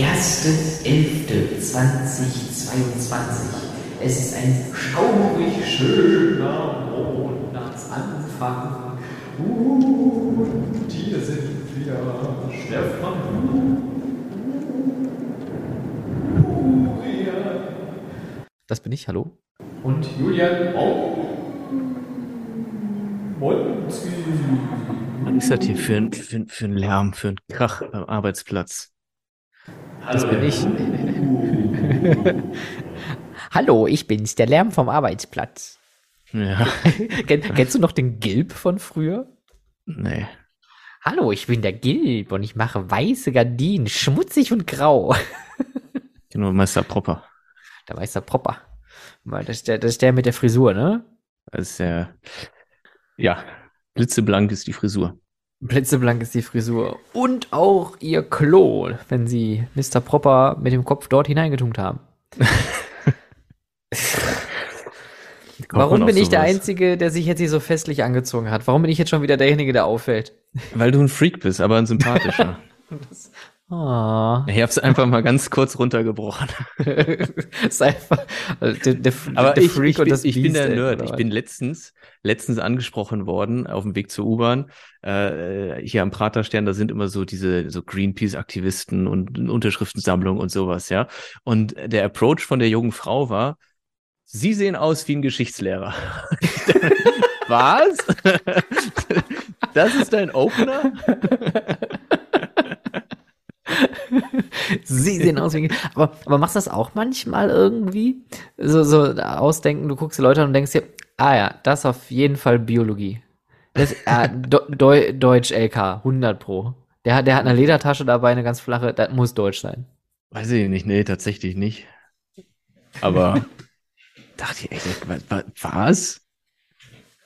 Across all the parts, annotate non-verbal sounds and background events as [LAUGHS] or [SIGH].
ist der 1.11.2022. Es ist ein schaurig schöner Monatsanfang. Und hier sind wir, Stefan. Das bin ich, hallo? Und Julian auch. Was ist das hier für ein, für, für ein Lärm, für ein Krach am Arbeitsplatz? Das bin ich. [LAUGHS] Hallo, ich bin's, der Lärm vom Arbeitsplatz. Ja, [LAUGHS] Kenn, kennst du noch den Gilb von früher? nee. Hallo, ich bin der Gilb und ich mache weiße Gardinen, schmutzig und grau. Genau, Meister Propper. Der weiße Propper. Das ist, der, das ist der mit der Frisur, ne? Das ist der, ja, blitzeblank ist die Frisur. Blitzeblank ist die Frisur. Und auch ihr Klo, wenn sie Mr. Propper mit dem Kopf dort hineingetunkt haben. [LAUGHS] Warum bin ich der? Einzige, der sich jetzt hier so festlich angezogen hat? Warum bin ich jetzt schon wieder derjenige, der auffällt? Weil du ein Freak bist, aber ein sympathischer. [LAUGHS] [LAUGHS] Ah. ich hab's einfach mal ganz kurz runtergebrochen. [LAUGHS] ist einfach also der, der, Aber der ich, Freak ich, bin, und das ich bin der ey, Nerd. oder Ich bin letztens, letztens angesprochen worden auf dem Weg zur U-Bahn. Äh, hier am Praterstern, da sind immer so diese so Greenpeace-Aktivisten und Unterschriftensammlungen und sowas, ja. Und der Approach von der jungen Frau war, Sie sehen aus wie ein Geschichtslehrer. [LAUGHS] Was? [LAUGHS] Das ist dein Opener? [LAUGHS] Sie sehen aus wie. Aber, aber machst du das auch manchmal irgendwie? So, so ausdenken, du guckst die Leute an und denkst dir, ah ja, das ist auf jeden Fall Biologie. Das, Do, Deu, Deutsch LK, 100 Pro. Der, hat- der hat eine Ledertasche dabei, eine ganz flache, das muss Deutsch sein. Weiß ich nicht, nee, tatsächlich nicht. Aber [LAUGHS] dachte ich echt, wa- wa- was?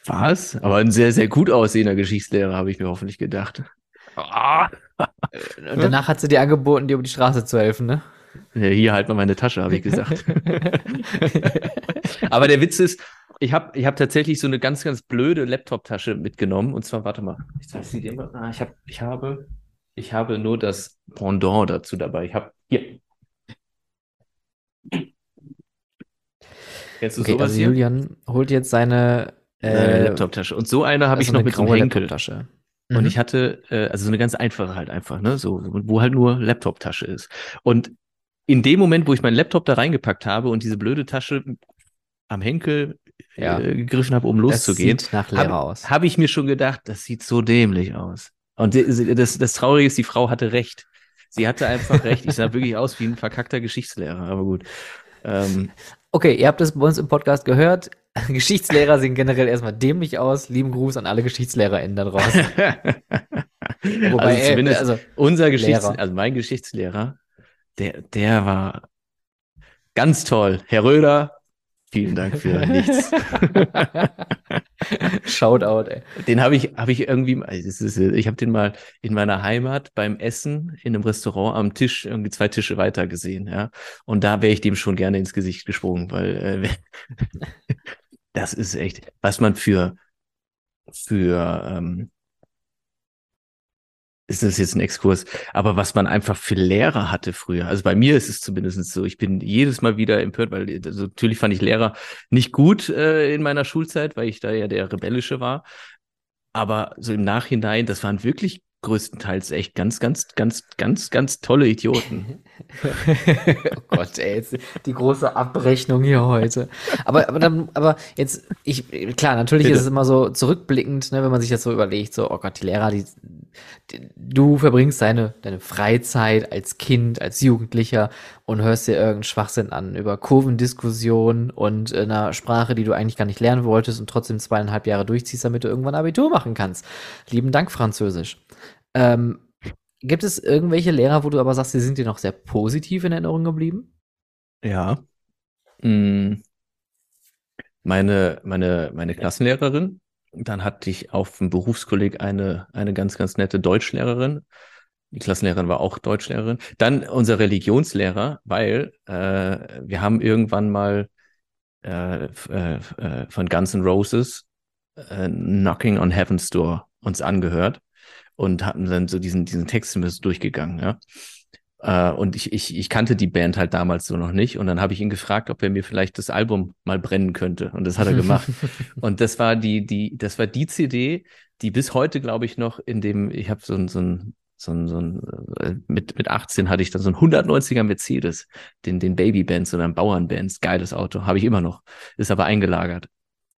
Was? Aber ein sehr, sehr gut aussehender Geschichtslehrer, habe ich mir hoffentlich gedacht. Ah, Und danach hat sie dir angeboten, dir über die Straße zu helfen, ne? ja, hier halt mal meine Tasche, habe ich gesagt. [LAUGHS] Aber der Witz ist, ich habe ich hab tatsächlich so eine ganz, ganz blöde Laptop-Tasche mitgenommen. Und zwar, warte mal, ich zeige sie dir mal. Ah, ich, hab, ich, habe, ich habe nur das Pendant dazu dabei. Ich habe hier. Kennst du Okay, sowas also hier? Julian holt jetzt seine Eine äh, Laptop-Tasche. Und so eine habe ich also noch eine mit dem graue Henkel. Laptoptasche. Und Mhm. ich hatte, äh, also so eine ganz einfache halt einfach, ne, so, wo halt nur Laptop-Tasche ist. Und in dem Moment, wo ich meinen Laptop da reingepackt habe und diese blöde Tasche am Henkel Ja. äh, gegriffen habe, um loszugehen, habe hab ich mir schon gedacht, das sieht so dämlich aus. Und das, das Traurige ist, die Frau hatte recht. Sie hatte einfach recht. Ich sah wirklich aus wie ein verkackter Geschichtslehrer, aber gut. Ähm, Okay, ihr habt es bei uns im Podcast gehört. [LAUGHS] Geschichtslehrer sehen generell erstmal dämlich aus. Lieben Gruß an alle GeschichtslehrerInnen da draußen. [LAUGHS] Wobei, also äh, zumindest also, unser Geschichts Lehrer. also mein Geschichtslehrer, der, der war ganz toll. Herr Röder, vielen Dank für [LAUGHS] nichts. Shoutout, ey. Den habe ich, habe ich irgendwie, ich habe den mal in meiner Heimat beim Essen in einem Restaurant am Tisch irgendwie zwei Tische weiter gesehen, ja. Und da wäre ich dem schon gerne ins Gesicht gesprungen, weil äh, das ist echt, was man für für ähm, ist das jetzt ein Exkurs, aber was man einfach für Lehrer hatte früher. Also bei mir ist es zumindest so, ich bin jedes Mal wieder empört, weil also natürlich fand ich Lehrer nicht gut äh, in meiner Schulzeit, weil ich da ja der Rebellische war. Aber so im Nachhinein, das waren wirklich größtenteils echt ganz, ganz, ganz, ganz, ganz tolle Idioten. [LAUGHS] [LAUGHS] oh Gott, ey, jetzt die große Abrechnung hier heute. Aber, aber dann, aber jetzt, ich, klar, natürlich Bitte. ist es immer so zurückblickend, ne, wenn man sich das so überlegt, so, oh Gott, die Lehrer, die, die du verbringst deine, deine Freizeit als Kind, als Jugendlicher und hörst dir irgendeinen Schwachsinn an über Kurvendiskussionen und in einer Sprache, die du eigentlich gar nicht lernen wolltest und trotzdem zweieinhalb Jahre durchziehst, damit du irgendwann Abitur machen kannst. Lieben Dank, Französisch. Ähm, Gibt es irgendwelche Lehrer, wo du aber sagst, sie sind dir noch sehr positiv in Erinnerung geblieben? Ja. Mm. Meine, meine, meine Klassenlehrerin. Dann hatte ich auf dem Berufskolleg eine, eine ganz, ganz nette Deutschlehrerin. Die Klassenlehrerin war auch Deutschlehrerin. Dann unser Religionslehrer, weil äh, wir haben irgendwann mal äh, äh, äh, von Guns N' Roses äh, Knocking on Heaven's Door uns angehört und hatten dann so diesen, diesen Text so durchgegangen, ja. Äh, und ich, ich, ich kannte die Band halt damals so noch nicht. Und dann habe ich ihn gefragt, ob er mir vielleicht das Album mal brennen könnte. Und das hat er gemacht. [LAUGHS] und das war die, die, das war die CD, die bis heute, glaube ich, noch in dem, ich habe so ein, so ein so ein, so ein äh, mit, mit 18 hatte ich dann so ein 190er Mercedes, den, den Baby-Bands oder Bauern-Bands, geiles Auto, habe ich immer noch, ist aber eingelagert.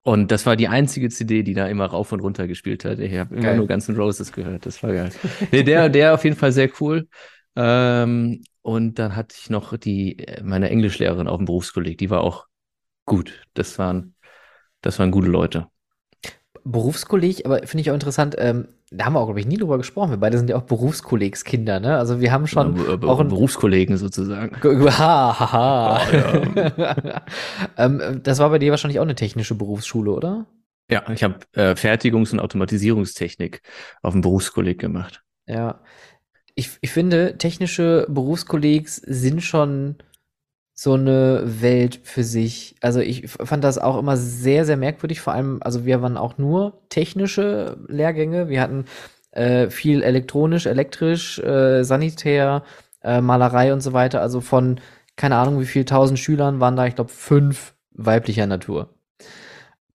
Und das war die einzige CD, die da immer rauf und runter gespielt hat. Ich habe immer nur ganzen Roses gehört. Das war geil. nee, der, der auf jeden Fall sehr cool. Ähm, und dann hatte ich noch die, meine Englischlehrerin auf dem Berufskolleg, die war auch gut. Das waren, das waren gute Leute. Berufskolleg, aber finde ich auch interessant, ähm, da haben wir auch, glaube ich, nie drüber gesprochen. Wir beide sind ja auch Berufskollegskinder, ne? Also wir haben schon ja, auch einen Berufskollegen sozusagen. Ha, ha, ha. Ja. [LAUGHS] ähm, das war bei dir wahrscheinlich auch eine technische Berufsschule, oder? Ja, ich habe äh, Fertigungs- und Automatisierungstechnik auf dem Berufskolleg gemacht. Ja. Ich, ich finde, technische Berufskollegs sind schon so eine Welt für sich. Also ich fand das auch immer sehr, sehr merkwürdig. Vor allem, also wir waren auch nur technische Lehrgänge. Wir hatten äh, viel elektronisch, elektrisch, äh, sanitär, äh, Malerei und so weiter. Also von, keine Ahnung, wie viel tausend Schülern waren da, ich glaube, fünf weiblicher Natur.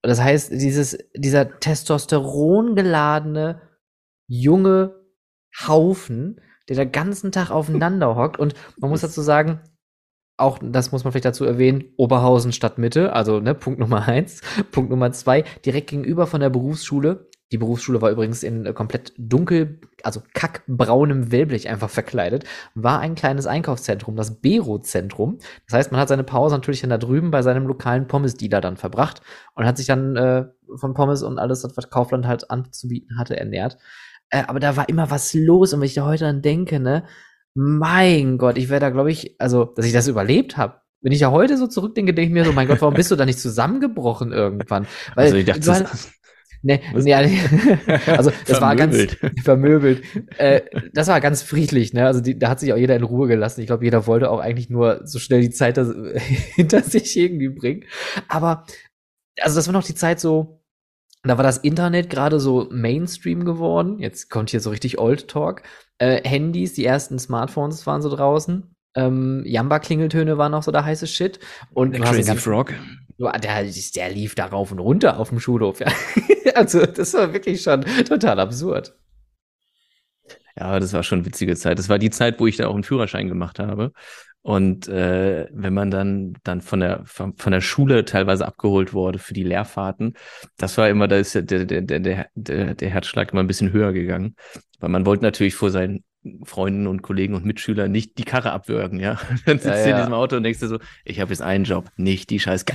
Das heißt, dieses, dieser Testosteron geladene junge Haufen, der den ganzen Tag aufeinander hockt. Und man muss dazu sagen, auch, das muss man vielleicht dazu erwähnen, Oberhausen Stadtmitte, also ne, Punkt Nummer [LAUGHS] eins. Punkt Nummer zwei, direkt gegenüber von der Berufsschule. Die Berufsschule war übrigens in äh, komplett dunkel, also kackbraunem Wellblech einfach verkleidet, war ein kleines Einkaufszentrum, das Bero-Zentrum. Das heißt, man hat seine Pause natürlich dann da drüben bei seinem lokalen Pommes-Dealer dann verbracht und hat sich dann äh, von Pommes und alles, was Kaufland halt anzubieten hatte, ernährt. Äh, aber da war immer was los und wenn ich da heute dann denke, ne, mein Gott, ich wäre da, glaube ich, also, dass ich das überlebt habe. Wenn ich ja heute so zurückdenke, denke ich mir so, mein Gott, warum bist du da nicht zusammengebrochen irgendwann? Weil, also ich dachte, [LAUGHS] war, Nee, nee, [LAUGHS] also das war ganz [LAUGHS] vermöbelt. Äh, das war ganz friedlich, ne? Also die, da hat sich auch jeder in Ruhe gelassen. Ich glaube, jeder wollte auch eigentlich nur so schnell die Zeit das, hinter sich irgendwie bringen. Aber also das war noch die Zeit so, da war das Internet gerade so Mainstream geworden. Jetzt kommt hier so richtig Old Talk. Äh, Handys, die ersten Smartphones waren so draußen. Ähm, Jamba-Klingeltöne waren noch so der heiße Shit. Und der Crazy Frog. Der, der lief da rauf und runter auf dem Schulhof. Ja. [LAUGHS] also, das war wirklich schon total absurd. Ja, das war schon eine witzige Zeit. Das war die Zeit, wo ich da auch einen Führerschein gemacht habe. Und äh, wenn man dann dann von der von, von der Schule teilweise abgeholt wurde für die Lehrfahrten, das war immer, da ist der, der, der, der, der Herzschlag immer ein bisschen höher gegangen. Weil man wollte natürlich vor seinen Freunden und Kollegen und Mitschülern nicht die Karre abwürgen, ja. [LAUGHS] Dann sitzt ja, du in diesem Auto und denkst dir so, ich habe jetzt einen Job, nicht die scheiß [LAUGHS] [LAUGHS]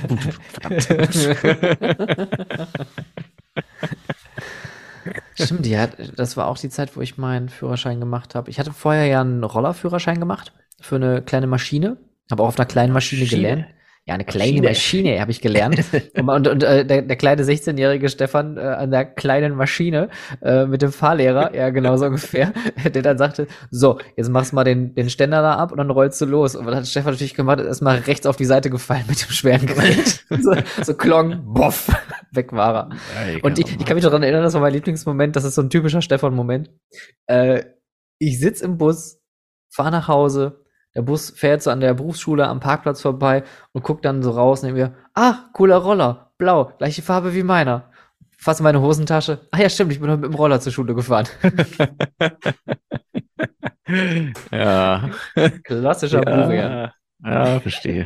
Stimmt, ja, das war auch die Zeit, wo ich meinen Führerschein gemacht habe. Ich hatte vorher ja einen Rollerführerschein gemacht für eine kleine Maschine. Habe auch auf einer kleinen Maschine, Maschine. gelernt. Ja, eine kleine Maschine, Maschine habe ich gelernt. [LAUGHS] und, und, und äh, der, der kleine 16-jährige Stefan äh, an der kleinen Maschine äh, mit dem Fahrlehrer, ja genau so [LAUGHS] ungefähr, der dann sagte, so, jetzt machst du mal den, den Ständer da ab und dann rollst du los. Und was hat Stefan natürlich gemacht, ist erstmal rechts auf die Seite gefallen mit dem schweren Gerät. [LAUGHS] so, so klong, boff, weg war er. Ja, und ich, ich kann mich daran erinnern, das war mein Lieblingsmoment, das ist so ein typischer Stefan-Moment. Äh, ich sitz im Bus, fahr nach Hause, der Bus fährt so an der Berufsschule am Parkplatz vorbei und guckt dann so raus und mir, ah, cooler Roller, blau, gleiche Farbe wie meiner. Fasse meine Hosentasche. Ah ja, stimmt, ich bin heute mit dem Roller zur Schule gefahren. [LAUGHS] ja. Klassischer ja, Buch, ja. Ja, verstehe.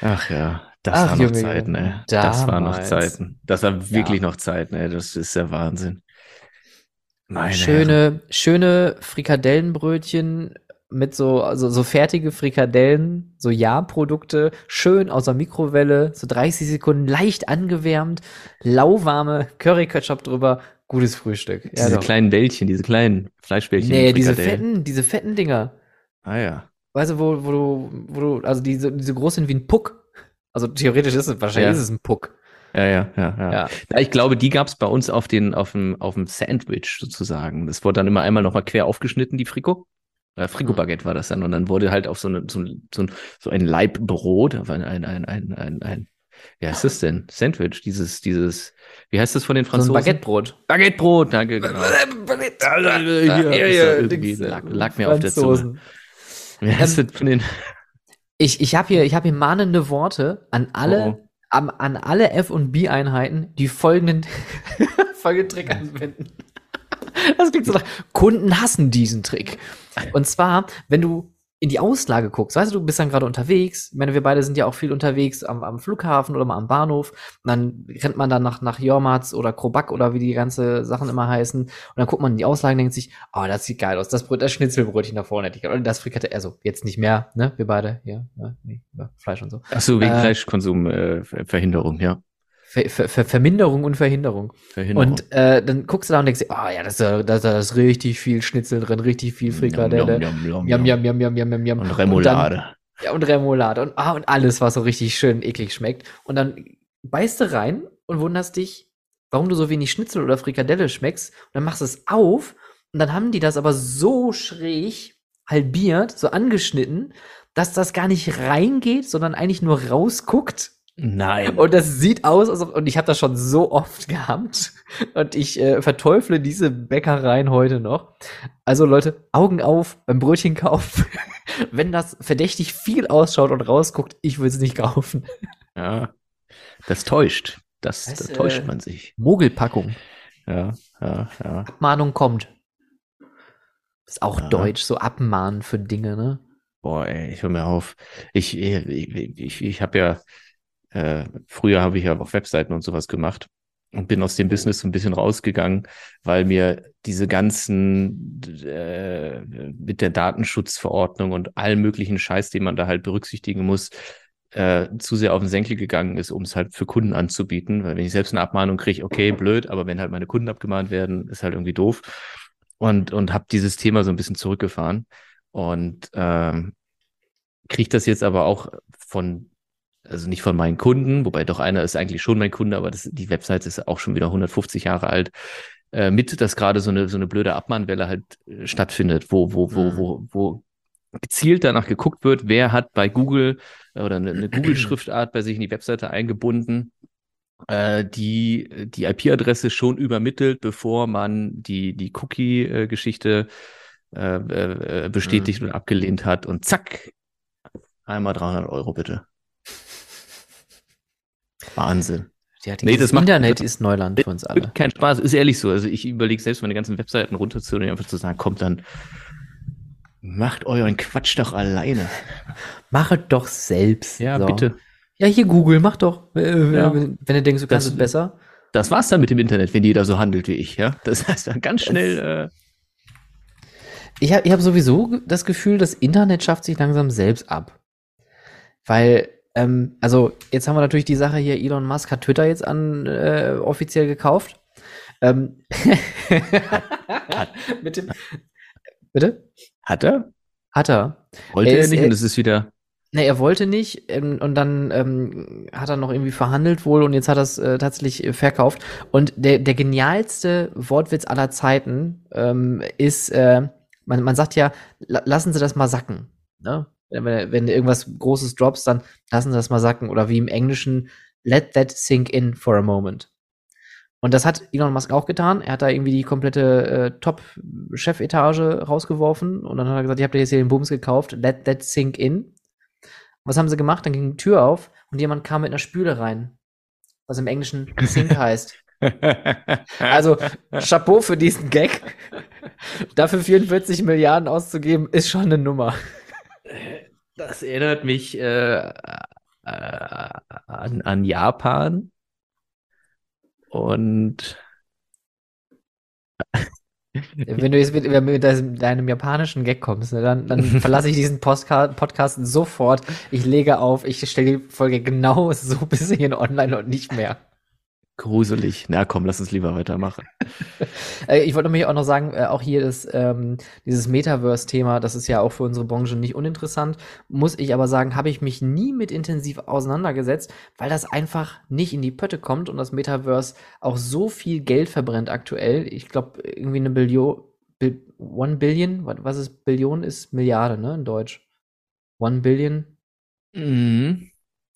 Ach ja, das Ach, war noch Zeiten, ey. Das war noch Zeiten. Das war wirklich ja. noch Zeiten, ey. Das ist der Wahnsinn. Meine schöne, Herren. schöne Frikadellenbrötchen mit so, also so fertige Frikadellen, so Ja-Produkte, schön aus der Mikrowelle, so 30 Sekunden leicht angewärmt, lauwarme Curry-Ketchup drüber, gutes Frühstück. Diese ja, kleinen Bällchen, diese kleinen Fleischbällchen. Nee, diese fetten, diese fetten Dinger. Ah ja. Weißt du, wo, wo du, wo du, also diese, diese groß sind wie ein Puck. Also theoretisch ist es, wahrscheinlich ja. ist es ein Puck. Ja, ja, ja, ja. ja. Ich glaube, die gab es bei uns auf, den, auf, dem, auf dem Sandwich sozusagen. Das wurde dann immer einmal nochmal quer aufgeschnitten, die Friko. Äh, Frigo-Baguette war das dann. Und dann wurde halt auf so, eine, so, ein, so, ein, so ein Leibbrot, ein, ein, ein, ein, ein, ein wie heißt das denn? Sandwich, dieses, dieses, wie heißt das von den So Franzosen? Baguettebrot. Baguettebrot, danke, genau. Baguette. Hier, da irgendwie, lag, lag mir auf der Zunge. Wie heißt Ähm, das von den, Ich, ich habe hier, ich hab hier mahnende Worte an alle, Oh, oh. Am, an alle F- und B-Einheiten, die folgenden, [LAUGHS] folgenden Trick anwenden. [LAUGHS] Das klingt so nach, Kunden hassen diesen Trick. Und zwar, wenn du in die Auslage guckst, weißt du, du bist dann gerade unterwegs. Ich meine, wir beide sind ja auch viel unterwegs am, am Flughafen oder mal am Bahnhof. Und dann rennt man dann nach, nach Jormats oder Krobak oder wie die ganze Sachen immer heißen. Und dann guckt man in die Auslage und denkt sich, oh, das sieht geil aus. Das, Brot, das Schnitzelbrötchen da vorne hätte ich. Oder das Frikadelle, also jetzt nicht mehr, ne? Wir beide, ja, ja, nee, Fleisch und so. Ach so, wegen Äh, Fleischkonsum, äh, ja. Ver, Ver, Ver, Verminderung und Verhinderung. Verhinderung. Und äh, dann guckst du da und denkst dir, oh ja, da ist, ja- da da ist richtig viel Schnitzel drin, richtig viel Frikadelle. Und Remoulade. Und, dann, ja, und Remoulade und, ah, und alles, was so richtig schön eklig schmeckt. Und dann beißt du rein und wunderst dich, warum du so wenig Schnitzel oder Frikadelle schmeckst. Und dann machst du es auf und dann haben die das aber so schräg halbiert, so angeschnitten, dass das gar nicht reingeht, sondern eigentlich nur rausguckt. Nein. Und das sieht aus, als ob, und ich habe das schon so oft [LAUGHS] gehabt. Und ich äh, verteufle diese Bäckereien heute noch. Also Leute, Augen auf beim Brötchenkauf. [LAUGHS] Wenn das verdächtig viel ausschaut und rausguckt, ich will es nicht kaufen. Ja. Das täuscht. Das, Das, da täuscht äh, man sich. Mogelpackung. Ja, ja, ja. Abmahnung kommt. Ist auch Ja. deutsch, so abmahnen für Dinge, ne? Boah, ey, ich hör mir auf. Ich, ich, ich, ich habe ja, äh, früher habe ich ja auf Webseiten und sowas gemacht und bin aus dem Business so ein bisschen rausgegangen, weil mir diese ganzen äh, mit der Datenschutzverordnung und allen möglichen Scheiß, den man da halt berücksichtigen muss, äh, zu sehr auf den Senkel gegangen ist, um es halt für Kunden anzubieten. Weil wenn ich selbst eine Abmahnung kriege, okay, blöd, aber wenn halt meine Kunden abgemahnt werden, ist halt irgendwie doof. Und, und habe dieses Thema so ein bisschen zurückgefahren. Und ähm, kriege das jetzt aber auch von, also nicht von meinen Kunden, wobei doch einer ist eigentlich schon mein Kunde, aber das, die Website ist auch schon wieder 150 Jahre alt, äh, mit, dass gerade so eine, so eine blöde Abmahnwelle halt äh, stattfindet, wo, wo, wo, Mhm. wo, wo gezielt danach geguckt wird, wer hat bei Google äh, oder eine, eine [CLEARS THROAT] Google-Schriftart bei sich in die Webseite eingebunden, äh, die die IP-Adresse schon übermittelt, bevor man die, die Cookie-Geschichte äh, bestätigt und abgelehnt hat und zack, einmal 300 Euro bitte. Wahnsinn. Ja, Nee, das macht- Internet ist Neuland für uns alle. Kein Spaß, ist ehrlich so. Also ich überlege selbst meine ganzen Webseiten runterzunehmen, einfach zu sagen, kommt dann, macht euren Quatsch doch alleine. [LAUGHS] Machet doch selbst. Ja, So. bitte. Ja, hier Google, mach doch. Äh, Ja. Wenn, du denkst, du kannst Das- es besser. Das war's dann mit dem Internet, wenn jeder so handelt wie ich, ja. Das heißt dann ganz schnell, äh, Ich habe ich hab sowieso das Gefühl, das Internet schafft sich langsam selbst ab. Weil, ähm, also jetzt haben wir natürlich die Sache hier, Elon Musk hat Twitter jetzt an äh, offiziell gekauft. Ähm, [LAUGHS] mit dem, [LAUGHS] bitte? hat er? Hat er. Wollte Er er nicht er- und es ist wieder, Ne, er wollte nicht ähm, und dann ähm, hat er noch irgendwie verhandelt wohl und jetzt hat er es äh, tatsächlich verkauft. Und der, der genialste Wortwitz aller Zeiten ähm, ist, äh, man, man sagt ja, la lassen Sie das mal sacken. Ne? Wenn, wenn du irgendwas Großes droppst, dann lassen Sie das mal sacken. Oder wie im Englischen, let that sink in for a moment. Und das hat Elon Musk auch getan. Er hat da irgendwie die komplette äh, Top-Chefetage rausgeworfen und dann hat er gesagt, ich habe dir jetzt hier den Bums gekauft, let that sink in. Was haben sie gemacht? Dann ging die Tür auf und jemand kam mit einer Spüle rein. Was im Englischen Sink heißt. [LAUGHS] Also, Chapeau für diesen Gag. Dafür 44 Milliarden auszugeben, ist schon eine Nummer. Das erinnert mich äh, äh, an, an Japan und Wenn du jetzt mit, mit deinem, deinem japanischen Gag kommst, ne, dann, dann [LAUGHS] verlasse ich diesen Postka Podcast sofort. Ich lege auf, ich stelle die Folge genau so [LAUGHS] bis hierhin online und nicht mehr. Gruselig. Na komm, lass uns lieber weitermachen. [LAUGHS] Äh, ich wollte nämlich auch noch sagen, äh, auch hier ist ähm, dieses Metaverse-Thema, das ist ja auch für unsere Branche nicht uninteressant, muss ich aber sagen, habe ich mich nie mit intensiv auseinandergesetzt, weil das einfach nicht in die Pötte kommt und das Metaverse auch so viel Geld verbrennt aktuell. Ich glaube, irgendwie eine Billion, Bil One Billion, wa- was ist Billion, ist Milliarde, ne, in Deutsch. One Billion, Mhm.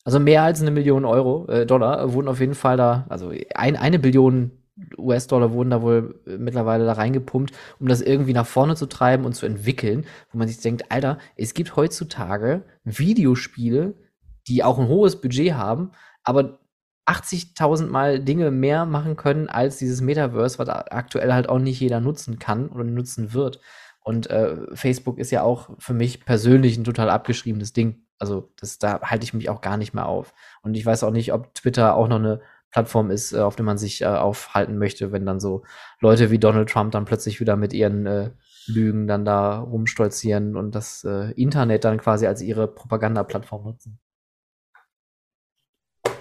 Also mehr als eine Million Euro, äh, Dollar wurden auf jeden Fall da, also ein, eine Billion US-Dollar wurden da wohl äh, mittlerweile da reingepumpt, um das irgendwie nach vorne zu treiben und zu entwickeln, wo man sich denkt, Alter, es gibt heutzutage Videospiele, die auch ein hohes Budget haben, aber 80.000 Mal Dinge mehr machen können als dieses Metaverse, was aktuell halt auch nicht jeder nutzen kann oder nutzen wird. Und äh, Facebook ist ja auch für mich persönlich ein total abgeschriebenes Ding. Also das, da halte ich mich auch gar nicht mehr auf. Und ich weiß auch nicht, ob Twitter auch noch eine Plattform ist, äh, auf der man sich äh, aufhalten möchte, wenn dann so Leute wie Donald Trump dann plötzlich wieder mit ihren äh, Lügen dann da rumstolzieren und das äh, Internet dann quasi als ihre Propagandaplattform nutzen.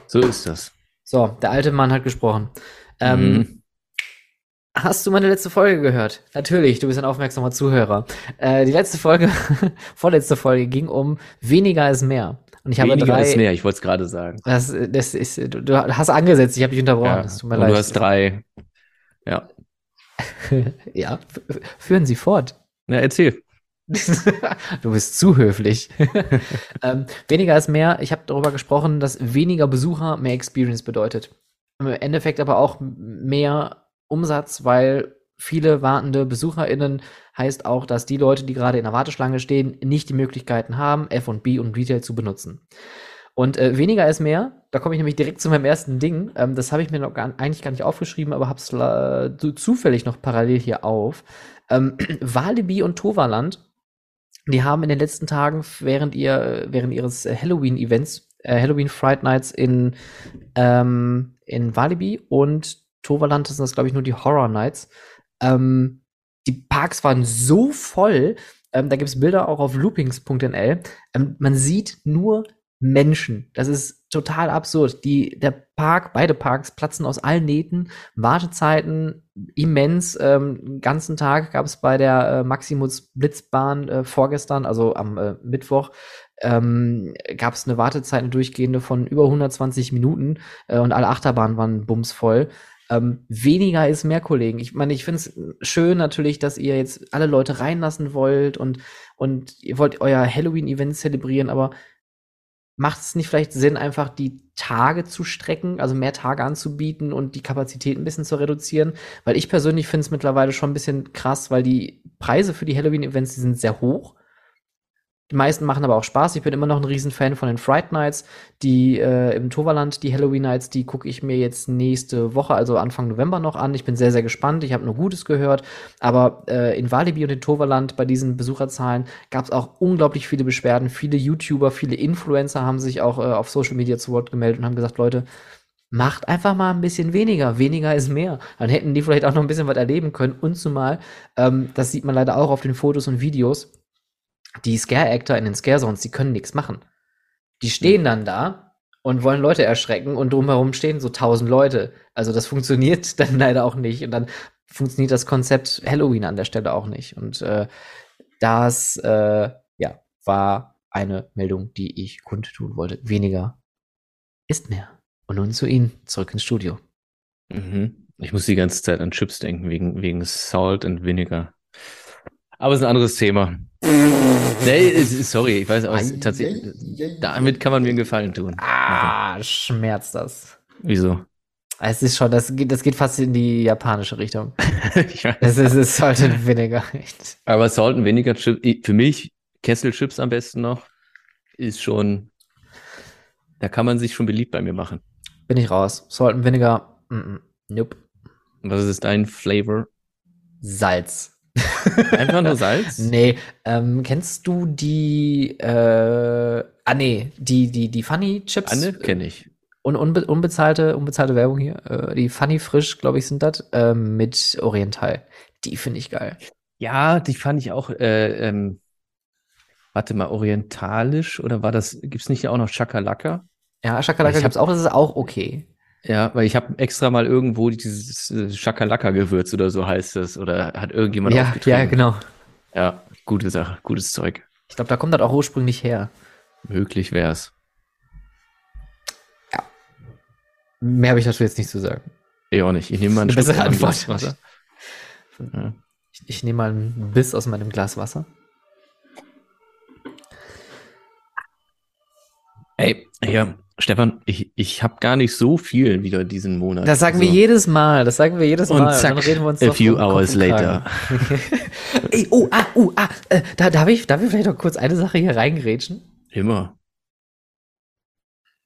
So ist das. So, der alte Mann hat gesprochen. Ähm, Mhm. Hast du meine letzte Folge gehört? Natürlich, du bist ein aufmerksamer Zuhörer. Äh, die letzte Folge, [LAUGHS] vorletzte Folge ging um weniger ist mehr. Und ich habe Weniger drei. ist mehr, ich wollte es gerade sagen. Das, das ist, du, du hast angesetzt, ich habe dich unterbrochen. Ja. Das tut mir leid. du hast drei. Ja. [LAUGHS] ja, führen Sie fort. Na, erzähl. [LAUGHS] du bist zu höflich. ähm, weniger ist mehr. Ich habe darüber gesprochen, dass weniger Besucher mehr Experience bedeutet. Im Endeffekt aber auch mehr Umsatz, weil viele wartende BesucherInnen heißt auch, dass die Leute, die gerade in der Warteschlange stehen, nicht die Möglichkeiten haben, F&B und Retail zu benutzen. Und äh, weniger ist mehr. Da komme ich nämlich direkt zu meinem ersten Ding. Ähm, das habe ich mir noch gar, eigentlich gar nicht aufgeschrieben, aber habe es äh, zu- zufällig noch parallel hier auf. Ähm, [CLEARS THROAT] Walibi und Toverland, die haben in den letzten Tagen während ihr während ihres Halloween-Events, äh, Halloween Fright Nights in ähm, in Walibi und Toverland das sind das glaube ich nur die Horror Nights. Ähm, die Parks waren so voll. Ähm, da gibt es Bilder auch auf loopings.nl. Ähm, man sieht nur Menschen. Das ist total absurd. Die, der Park, beide Parks platzen aus allen Nähten. Wartezeiten immens. Ähm, ganzen Tag gab es bei der äh, Maximus Blitzbahn äh, vorgestern, also am äh, Mittwoch, ähm, gab es eine Wartezeit, eine durchgehende von über 120 Minuten äh, und alle Achterbahnen waren bumsvoll. Ähm, weniger ist mehr, Kollegen. Ich meine, ich finde es schön natürlich, dass ihr jetzt alle Leute reinlassen wollt und, und ihr wollt euer Halloween-Event zelebrieren, aber macht es nicht vielleicht Sinn, einfach die Tage zu strecken, also mehr Tage anzubieten und die Kapazität ein bisschen zu reduzieren? Weil ich persönlich finde es mittlerweile schon ein bisschen krass, weil die Preise für die Halloween-Events, die sind sehr hoch. Die meisten machen aber auch Spaß. Ich bin immer noch ein Riesenfan von den Fright Nights. Die äh, im Toverland, die Halloween Nights, die gucke ich mir jetzt nächste Woche, also Anfang November noch an. Ich bin sehr, sehr gespannt. Ich habe nur Gutes gehört. Aber äh, in Walibi und in Toverland bei diesen Besucherzahlen gab es auch unglaublich viele Beschwerden. Viele YouTuber, viele Influencer haben sich auch äh, auf Social Media zu Wort gemeldet und haben gesagt, Leute, macht einfach mal ein bisschen weniger. Weniger ist mehr. Dann hätten die vielleicht auch noch ein bisschen was erleben können. Und zumal, ähm, das sieht man leider auch auf den Fotos und Videos, die Scare-Actor in den Scare-Zones, die können nichts machen. Die stehen dann da und wollen Leute erschrecken und drumherum stehen so tausend Leute. Also das [LAUGHS] funktioniert dann leider auch nicht. Und dann funktioniert das Konzept Halloween an der Stelle auch nicht. Und äh, das äh, ja, war eine Meldung, die ich kundtun wollte. Weniger ist mehr. Und nun zu Ihnen, zurück ins Studio. Mhm. Ich muss die ganze Zeit an Chips denken, wegen, wegen Salt and Vinegar. Aber es ist ein anderes Thema. nee, sorry, ich weiß, aber es tatsächlich, damit kann man mir einen Gefallen tun. Ah, schmerzt das. Wieso? Es ist schon, das geht, das geht fast in die japanische Richtung. [LAUGHS] Es ist, es sollte weniger. Aber Salt and Vinegar Chips, für mich Kesselchips am besten noch, ist schon, da kann man sich schon beliebt bei mir machen. Bin ich raus. Salt and Vinegar. Mm -mm. Nope. Was ist dein Flavor? Salz. Einfach nur [LAUGHS] Salz? Nee, ähm, kennst du die, äh, ah nee, die, die, die Funny Chips? Anne kenne ich. Un, unbe unbezahlte, unbezahlte Werbung hier. Äh, die Funny Frisch, glaube ich, sind das, ähm, mit Oriental. Die finde ich geil. Ja, die fand ich auch, äh, ähm, warte mal, orientalisch oder war das, gibt's nicht auch noch Chakalaka? Ja, Schakalaka Ich hab- gibt's auch, das ist auch okay. Ja, weil ich habe extra mal irgendwo dieses äh, Chakalaka-Gewürz oder so heißt es oder hat irgendjemand Ja, ja, genau. Ja, gute Sache, gutes Zeug. Ich glaube, da kommt das auch ursprünglich her. Möglich wär's. Mehr habe ich dazu jetzt nicht zu sagen. Ich auch nicht. Ich nehme mal einen Eine bessere Antwort. Wasser. Ja. Ich, ich nehme mal einen Biss aus meinem Glas Wasser. Ey, ja, Stefan, ich, ich habe gar nicht so viel wieder diesen Monat. Das sagen wir Also- jedes Mal, das sagen wir jedes Und Mal. zack, dann reden wir uns a few hours und Kragen. [LAUGHS] Ey, oh, ah, oh, ah, äh, da, darf, ich, darf ich vielleicht noch kurz eine Sache hier reingrätschen? Immer.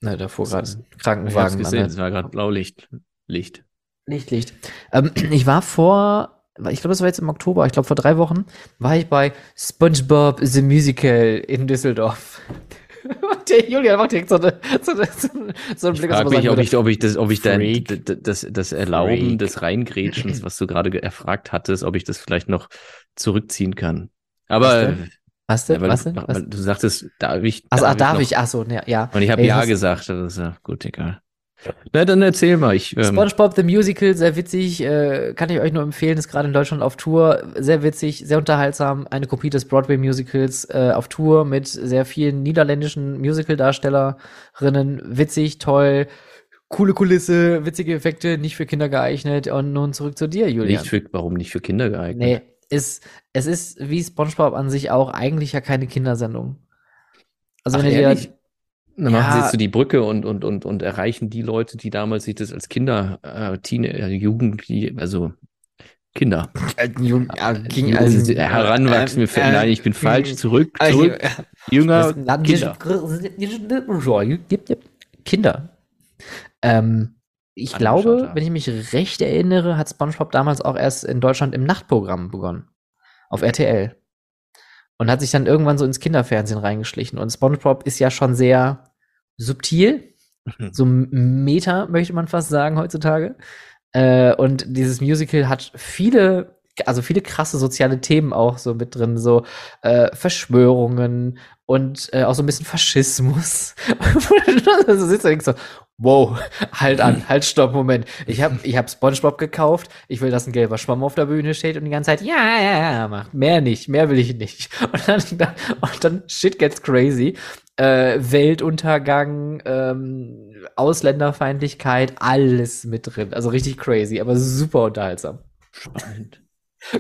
Na, da fuhr gerade ein Ich Krankenwagen gesehen, an. es war gerade Blaulicht. Licht. Licht, Licht. Ähm, [CLEARS THROAT] ich war vor, ich glaube, das war jetzt im Oktober, ich glaube vor drei Wochen, war ich bei SpongeBob The Musical in Düsseldorf. Der Julian macht direkt so, eine, so, eine, so, einen- so einen Ich Blick, frage ob mich, ob ich, ob ich das, ob ich dein, das, das Erlauben Freak. des Reingrätschens, was du gerade ge- erfragt hattest, ob ich das vielleicht noch zurückziehen kann. Aber Was denn? was ja, denn, was denn? weil Was? du sagtest, darf ich? Also, ah, darf noch? ich? Ach so, ne, ja. Und ich habe ja gesagt. Das ist ja gut, egal. Na, dann erzähl mal. Ich, ähm, SpongeBob The Musical, sehr witzig, äh, kann ich euch nur empfehlen, ist gerade in Deutschland auf Tour, sehr witzig, sehr unterhaltsam, eine Kopie des Broadway-Musicals äh, auf Tour mit sehr vielen niederländischen Musical-Darstellerinnen, witzig, toll, coole Kulisse, witzige Effekte, nicht für Kinder geeignet und nun zurück zu dir, Julian. nicht für, warum nicht für Kinder geeignet? nee, ist, es ist wie SpongeBob an sich auch eigentlich ja keine Kindersendung. Also Ach, wenn ihr dir Dann machen sie Ja. jetzt so die Brücke und, und, und, und erreichen die Leute, die damals sich das als Kinder, äh, Teen, äh, Jugendliche, also Kinder. äh, Jung, ja, ging, Jugend- also, heranwachsen, mir fällt, nein, ich bin falsch, zurück, äh, zurück, jünger, Kinder. Kinder. Ähm, ich glaube, haben. wenn ich mich recht erinnere, hat SpongeBob damals auch erst in Deutschland im Nachtprogramm begonnen. Auf RTL. Und hat sich dann irgendwann so ins Kinderfernsehen reingeschlichen. Und SpongeBob ist ja schon sehr subtil. So Meta, möchte man fast sagen, heutzutage. Äh, und dieses Musical hat viele, also viele krasse soziale Themen auch so mit drin, so äh, Verschwörungen und äh, auch so ein bisschen Faschismus. [LAUGHS] also sitzt da und denkst so, wow, halt an, [LAUGHS] halt, stopp, Moment. Ich habe ich hab SpongeBob gekauft, ich will, dass ein gelber Schwamm auf der Bühne steht und die ganze Zeit, ja, ja, ja, macht. Mehr nicht, mehr will ich nicht. [LAUGHS] Und dann, dann, und dann shit gets crazy. Äh, Weltuntergang, ähm, Ausländerfeindlichkeit, alles mit drin. Also richtig crazy, aber super unterhaltsam. Spannend.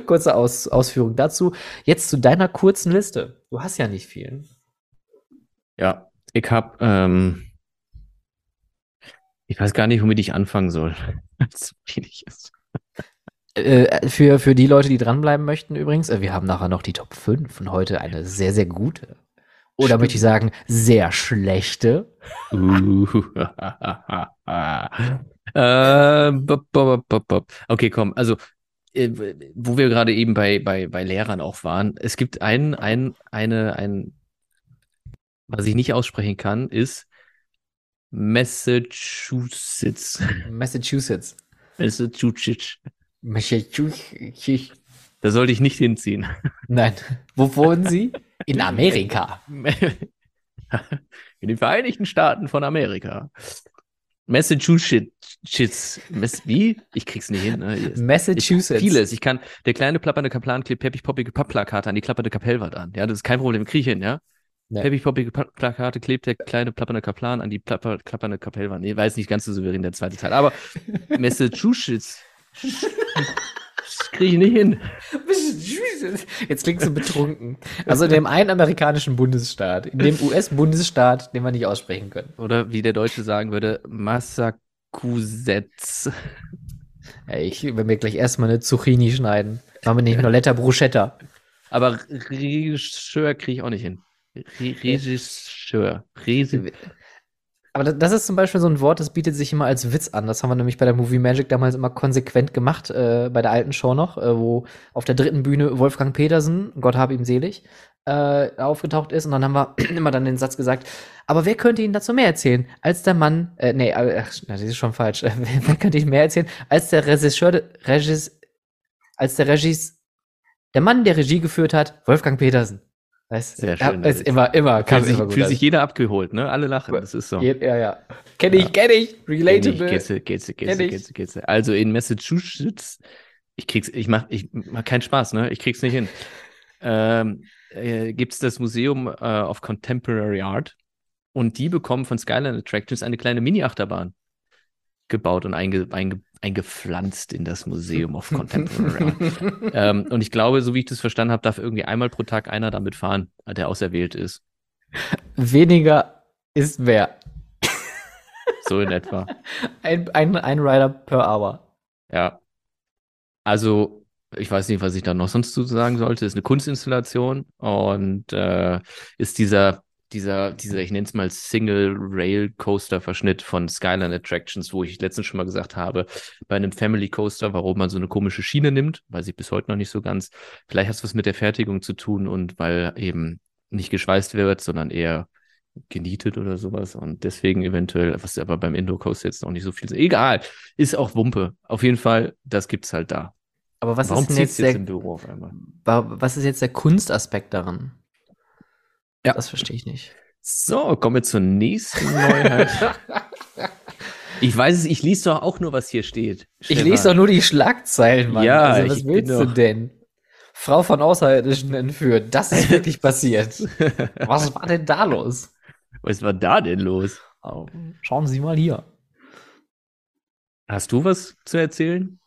Kurze Aus Ausführung dazu. Jetzt zu deiner kurzen Liste. Du hast ja nicht viel. Ja, ich hab, ähm, ich weiß gar nicht, womit ich anfangen soll. [LAUGHS] So wenig ist. Äh, für, für die Leute, die dranbleiben möchten übrigens, äh, wir haben nachher noch die Top 5 und heute eine sehr, sehr gute. Oder Stimmt. möchte ich sagen, sehr schlechte. Uh, [LAUGHS] äh, bop, bop, bop, bop. Okay, komm, also äh, wo wir gerade eben bei, bei, bei Lehrern auch waren, es gibt ein, ein, eine, ein, was ich nicht aussprechen kann, ist Massachusetts. Massachusetts. Massachusetts. Massachusetts. Da sollte ich nicht hinziehen. Nein. Wo wohnen Sie? In Amerika. In den Vereinigten Staaten von Amerika. Massachusetts. Mass, wie? Ich krieg's nicht hin. Ne? Ich, Massachusetts. vieles. Ich kann, der kleine plappernde Kaplan klebt peppig poppige Pappplakate an die klappernde Kapellwand an. Ja, das ist kein Problem. Krieg ich hin, ja? Peppig poppige Pa- Plakate klebt der kleine plappernde Kaplan an die plapper, klappernde Kapellwand. Nee, weiß nicht ganz so souverän der zweite Teil. Aber [LAUGHS] Massachusetts. Krieg ich nicht hin. Jetzt klingst du betrunken. Also in dem einen amerikanischen Bundesstaat, in dem US-Bundesstaat, den wir nicht aussprechen können. Oder wie der Deutsche sagen würde, Massachusetts. Ja, ich will mir gleich erstmal eine Zucchini schneiden. Machen wir nicht nur Letter Bruschetta. Aber Regisseur kriege ich auch nicht hin. Re Regisseur. Resi Aber das, ist zum Beispiel so ein Wort, das bietet sich immer als Witz an. Das haben wir nämlich bei der Movie Magic damals immer konsequent gemacht, äh, bei der alten Show noch, äh, wo auf der dritten Bühne Wolfgang Petersen, Gott hab ihm selig, äh, aufgetaucht ist. Und dann haben wir [CLEARS THROAT] immer dann den Satz gesagt, aber wer könnte Ihnen dazu mehr erzählen, als der Mann, äh, nee, äh, ach, das ist schon falsch. [LAUGHS] Wer, wer könnte Ihnen mehr erzählen, als der Regisseur, Regis, als der Regis, der Mann, der Regie geführt hat, Wolfgang Petersen. Weißt, Sehr ja, schön. ist immer, immer, kam Fühlt sich, immer fühlt sich jeder abgeholt, ne? Alle lachen, das ist so. Ja, ja. Kenn ich, kenn ich. Relatable. Geht's, geht's, geht's, Kenn ich. geht's, geht's. Also in Massachusetts, ich krieg's, ich mach, ich mach keinen Spaß, ne? Ich krieg's nicht hin. [LAUGHS] Ähm, äh, gibt's das Museum äh, of Contemporary Art und die bekommen von Skyline Attractions eine kleine Mini-Achterbahn gebaut und einge, einge, eingepflanzt in das Museum of [LAUGHS] Contemporary Art. ähm, und ich glaube, so wie ich das verstanden habe, darf irgendwie einmal pro Tag einer damit fahren, der auserwählt ist. Weniger ist wer? So in etwa. Ein, ein, ein Rider per Hour. Ja. Also, ich weiß nicht, was ich da noch sonst zu sagen sollte. Ist eine Kunstinstallation und äh, ist dieser, dieser, dieser, ich nenne es mal Single Rail Coaster Verschnitt von Skyline Attractions, wo ich letztens schon mal gesagt habe, bei einem Family Coaster, warum man so eine komische Schiene nimmt, weiß ich bis heute noch nicht so ganz. Vielleicht hat es was mit der Fertigung zu tun und weil eben nicht geschweißt wird, sondern eher genietet oder sowas und deswegen eventuell, was aber beim Indo Coaster jetzt noch nicht so viel. Egal, ist auch Wumpe. Auf jeden Fall, das gibt's halt da. Aber was Warum ist denn jetzt jetzt der, im Büro auf einmal? wa- was ist jetzt der Kunstaspekt daran? Ja. Das verstehe ich nicht. So, kommen wir zur nächsten Neuheit. [LAUGHS] ich weiß es, ich lese doch auch nur, was hier steht. Ich lese doch nur die Schlagzeilen, Mann. Ja, also, was willst du denn? Frau von Außerirdischen entführt. Das ist wirklich [LAUGHS] passiert. [LAUGHS] Was war denn da los? Was war da denn los? Oh, Schauen Sie mal hier. Hast du was zu erzählen?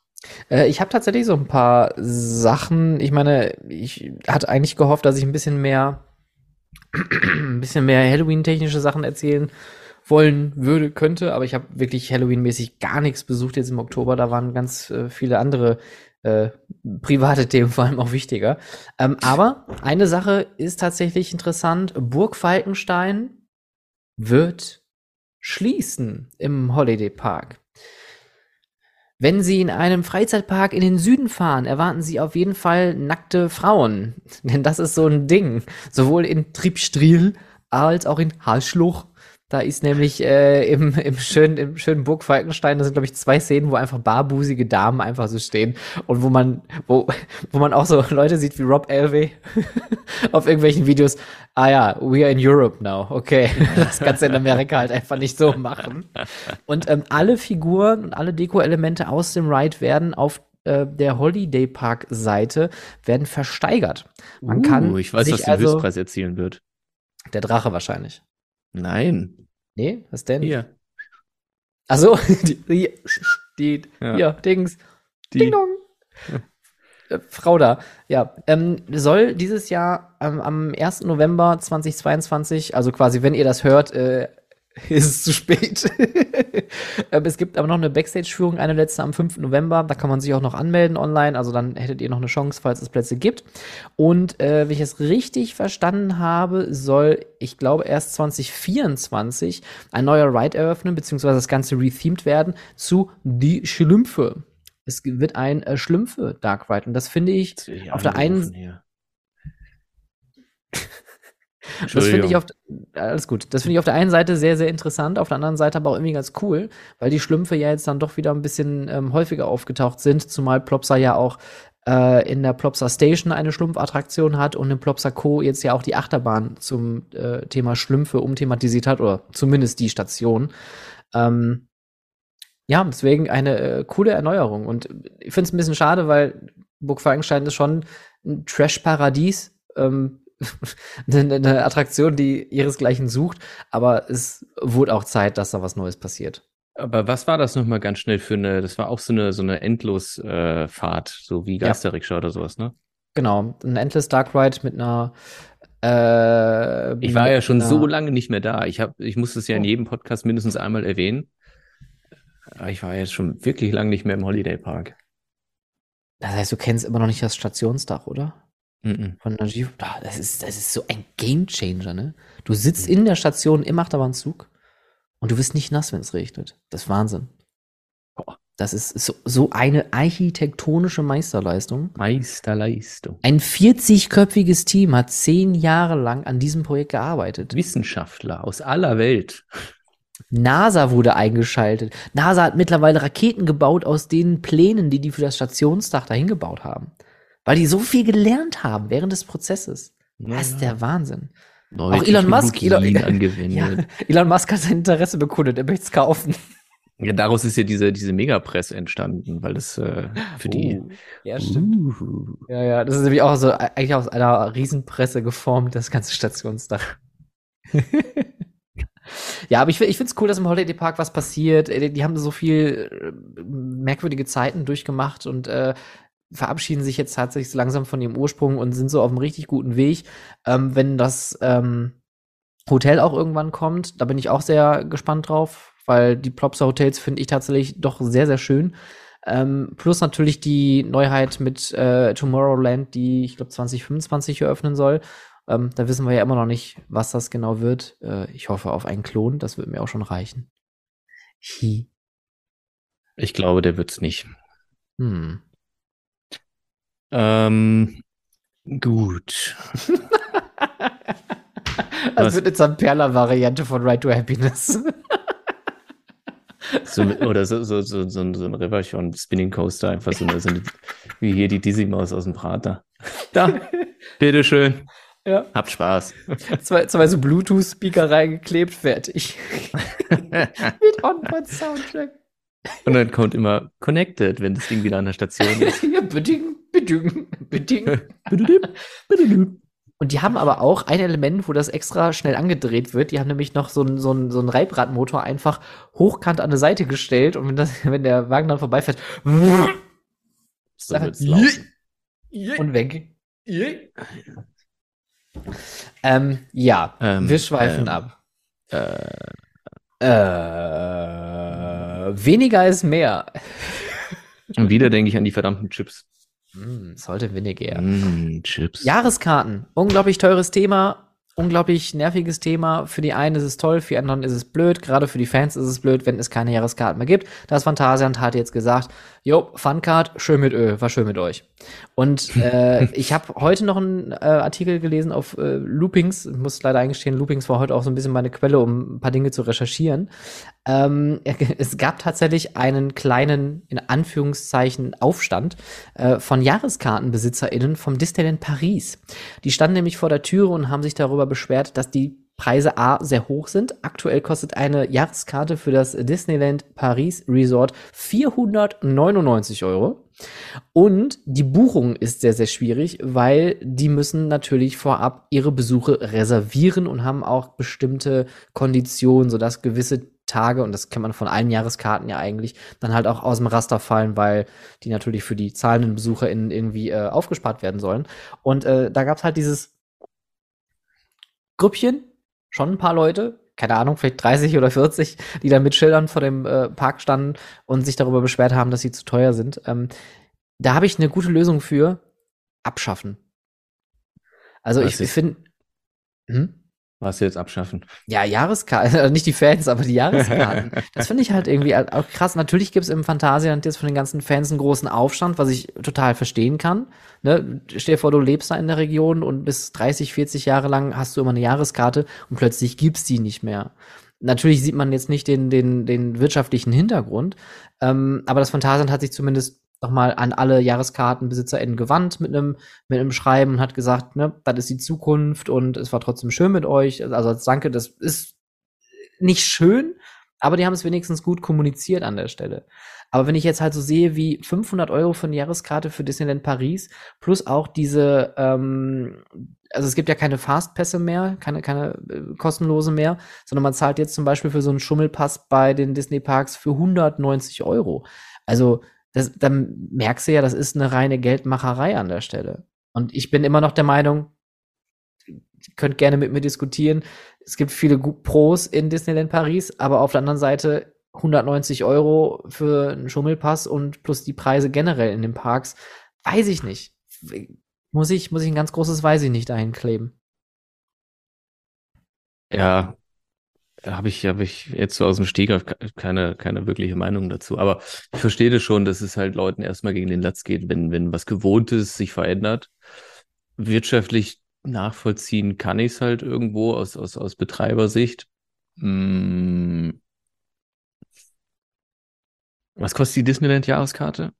Äh, ich habe tatsächlich so ein paar Sachen. Ich meine, ich hatte eigentlich gehofft, dass ich ein bisschen mehr, ein bisschen mehr Halloween-technische Sachen erzählen wollen würde, könnte, aber ich habe wirklich Halloween-mäßig gar nichts besucht jetzt im Oktober. Da waren ganz äh, viele andere äh, private Themen vor allem auch wichtiger. Ähm, aber eine Sache ist tatsächlich interessant. Burg Falkenstein wird schließen im Holiday Park. Wenn Sie in einem Freizeitpark in den Süden fahren, erwarten Sie auf jeden Fall nackte Frauen. [LAUGHS] Denn das ist so ein Ding. Sowohl in Triebstriel als auch in Halschluch. Da ist nämlich äh, im, im, schönen, im schönen Burg Falkenstein, da sind, glaube ich, zwei Szenen, wo einfach barbusige Damen einfach so stehen und wo man, wo, wo man auch so [LAUGHS] Leute sieht wie Rob Elway [LAUGHS] auf irgendwelchen Videos. Ah ja, we are in Europe now. Okay, [LAUGHS] das kannst du in Amerika halt einfach nicht so machen. Und ähm, alle Figuren und alle Deko-Elemente aus dem Ride werden auf äh, der Holiday Park Seite werden versteigert. Man kann Uh, ich weiß, sich was den also Höchstpreis erzielen wird. der Drache wahrscheinlich. Nein. Nee, was denn? Hier. Ach so, [LAUGHS] die, die, die Ja. hier, Dings. Die. Ding dong. [LAUGHS] Äh, Frau da, ja, ähm, soll dieses Jahr ähm, am 1. November 2022, also quasi, wenn ihr das hört, äh, [LAUGHS] ist es zu spät. [LAUGHS] ähm, es gibt aber noch eine Backstage-Führung, eine letzte am 5. November. Da kann man sich auch noch anmelden online. Also dann hättet ihr noch eine Chance, falls es Plätze gibt. Und äh, wenn ich es richtig verstanden habe, soll, ich glaube, erst 2024 ein neuer Ride eröffnen, beziehungsweise das Ganze rethemed werden zu Die Schlümpfe. Es wird ein äh, Schlümpfe Dark Ride. Und das finde ich ich Auf der einen- hier. [LAUGHS] Das finde ich auf alles gut. Das finde ich auf der einen Seite sehr, sehr interessant, auf der anderen Seite aber auch irgendwie ganz cool, weil die Schlümpfe ja jetzt dann doch wieder ein bisschen ähm, häufiger aufgetaucht sind, zumal Plopsa ja auch äh, in der Plopsa Station eine Schlumpfattraktion hat und in Plopsa Co. jetzt ja auch die Achterbahn zum äh, Thema Schlümpfe umthematisiert hat, oder zumindest die Station. Ähm, ja, deswegen eine äh, coole Erneuerung. Und ich finde es ein bisschen schade, weil Burg Falkenstein ist schon ein Trash-Paradies. Ähm, [LAUGHS] eine, eine Attraktion, die ihresgleichen sucht, aber es wurde auch Zeit, dass da was Neues passiert. Aber was war das nochmal ganz schnell für eine, das war auch so eine, so eine Endlosfahrt, äh, so wie Ja. Geisterrikscha oder sowas, ne? Genau, ein Endless Dark Ride mit einer äh, Ich war ja schon so lange nicht mehr da. Ich hab, ich muss es ja in Oh. jedem Podcast mindestens einmal erwähnen. Aber ich war jetzt schon wirklich lange nicht mehr im Holiday Park. Das heißt, du kennst immer noch nicht das Stationsdach, oder? Mhm. Von Najib. Das ist, das ist so ein Gamechanger, ne? Du sitzt in der Station im Achterbahnzug und du wirst nicht nass, wenn es regnet. Das ist Wahnsinn. Das ist so, so eine architektonische Meisterleistung. Meisterleistung. Ein 40-köpfiges Team hat zehn Jahre lang an diesem Projekt gearbeitet. Wissenschaftler aus aller Welt. NASA wurde eingeschaltet. NASA hat mittlerweile Raketen gebaut aus den Plänen, die die für das Stationsdach dahin gebaut haben. Weil die so viel gelernt haben während des Prozesses. Das ist der Wahnsinn. Auch Elon Musk, Elon-. Ja, [LAUGHS] Ja. Elon Musk hat sein Interesse bekundet, er möchte es kaufen. daraus ist ja diese, diese Megapresse entstanden, weil es äh, für die. Oh, ja, stimmt. Uh, Ja, ja, das ist nämlich auch so eigentlich aus einer Riesenpresse geformt, das ganze Stationsdach. [LAUGHS] ja, aber ich, ich finde es cool, dass im Holiday Park was passiert. Äh, Die haben so viel äh, merkwürdige Zeiten durchgemacht und äh, verabschieden sich jetzt tatsächlich so langsam von ihrem Ursprung und sind so auf einem richtig guten Weg. Ähm, wenn das, ähm, Hotel auch irgendwann kommt. Da bin ich auch sehr gespannt drauf, weil die Plopsa Hotels finde ich tatsächlich doch sehr, sehr schön. Ähm, plus natürlich die Neuheit mit äh, Tomorrowland, die ich glaube 2025 eröffnen soll. Ähm, da wissen wir ja immer noch nicht, was das genau wird. Äh, ich hoffe auf einen Klon, das wird mir auch schon reichen. Hi. Ich glaube, der wird's nicht. Hm. Ähm, gut. [LAUGHS] Das wird eine Zamperla-Variante von Right to Happiness. [LAUGHS] So, oder so, so, so, so, ein- so ein Riverchon Spinning Coaster, einfach so eine, so eine, wie hier die Dizzy Maus aus dem Prater. [LAUGHS] Da, bitteschön. ja. Habt Spaß. Zwei, zwei so Bluetooth-Speaker reingeklebt, fertig. Mit Onboard-Soundtrack. Und dann kommt immer Connected, wenn das Ding wieder an der Station ist. ja, beding, beding, beding. [LAUGHS] Und die haben aber auch ein Element, wo das extra schnell angedreht wird. Die haben nämlich noch so einen so einen- so einen Reibradmotor einfach hochkant an der Seite gestellt. Und wenn, das, [LAUGHS] wenn der Wagen dann vorbeifährt, So wird's laufen. und weg. Ähm, ja, Ähm, wir schweifen ähm, ab. Äh, Äh, weniger ist mehr. und wieder denke ich an die verdammten Chips. Hm, sollte weniger. Mm, Chips. Jahreskarten. Unglaublich teures Thema. Unglaublich nerviges Thema. Für die einen ist es toll, für die anderen ist es blöd. Gerade für die Fans ist es blöd, wenn es keine Jahreskarten mehr gibt. Das Phantasialand hat jetzt gesagt, jo, Funcard, schön mit Ö, war schön mit euch. Und äh, [LAUGHS] ich habe heute noch einen äh, Artikel gelesen auf äh, Loopings. Ich muss leider eingestehen, Loopings war heute auch so ein bisschen meine Quelle, um ein paar Dinge zu recherchieren. Ähm, [LAUGHS] es gab tatsächlich einen kleinen, in Anführungszeichen, Aufstand äh, von JahreskartenbesitzerInnen vom Disneyland Paris. Die standen nämlich vor der Türe und haben sich darüber beschwert, dass die Preise A sehr hoch sind. Aktuell kostet eine Jahreskarte für das Disneyland Paris Resort 499 Euro. Und die Buchung ist sehr, sehr schwierig, weil die müssen natürlich vorab ihre Besuche reservieren und haben auch bestimmte Konditionen, sodass gewisse Tage, und das kennt man von allen Jahreskarten ja eigentlich, dann halt auch aus dem Raster fallen, weil die natürlich für die zahlenden BesucherInnen irgendwie äh, aufgespart werden sollen. Und äh, da gab's halt dieses Grüppchen, schon ein paar Leute, keine Ahnung, vielleicht 30 oder 40, die da mit Schildern vor dem äh, Park standen und sich darüber beschwert haben, dass sie zu teuer sind. Ähm, da habe ich eine gute Lösung für. Abschaffen. Also Was ich ist- finde. Hm? Was jetzt abschaffen? Ja, Jahreskarten, [LAUGHS] also nicht die Fans, aber die Jahreskarten. [LAUGHS] das finde ich halt irgendwie auch krass. Natürlich gibt's im Phantasialand jetzt von den ganzen Fans einen großen Aufstand, was ich total verstehen kann. Ne? Stell dir vor, du lebst da in der Region und bis 30, 40 Jahre lang hast du immer eine Jahreskarte und plötzlich gibt's die nicht mehr. Natürlich sieht man jetzt nicht den, den, den wirtschaftlichen Hintergrund, ähm, aber das Phantasialand hat sich zumindest nochmal an alle JahreskartenbesitzerInnen gewandt mit einem mit einem Schreiben und hat gesagt, ne, das ist die Zukunft und es war trotzdem schön mit euch. Also als Danke, das ist nicht schön, aber die haben es wenigstens gut kommuniziert an der Stelle. Aber wenn ich jetzt halt so sehe, wie 500 Euro für eine Jahreskarte für Disneyland Paris plus auch diese, ähm, also es gibt ja keine Fastpässe mehr, keine, keine äh, kostenlose mehr, sondern man zahlt jetzt zum Beispiel für so einen Schummelpass bei den Disney Parks für 190 Euro. Also das, dann merkst du ja, das ist eine reine Geldmacherei an der Stelle. Und ich bin immer noch der Meinung, ihr könnt gerne mit mir diskutieren. Es gibt viele Pros in Disneyland Paris, aber auf der anderen Seite 190 Euro für einen Schummelpass und plus die Preise generell in den Parks, weiß ich nicht. Muss ich, muss ich ein ganz großes Weiß ich nicht dahin kleben. Ja, habe ich, habe ich jetzt so aus dem Stegreif ke- keine, keine wirkliche Meinung dazu. Aber ich verstehe das schon, dass es halt Leuten erstmal gegen den Latz geht, wenn, wenn was Gewohntes sich verändert. Wirtschaftlich nachvollziehen kann ich es halt irgendwo aus, aus, aus Betreibersicht. Mm. Was kostet die Disneyland-Jahreskarte?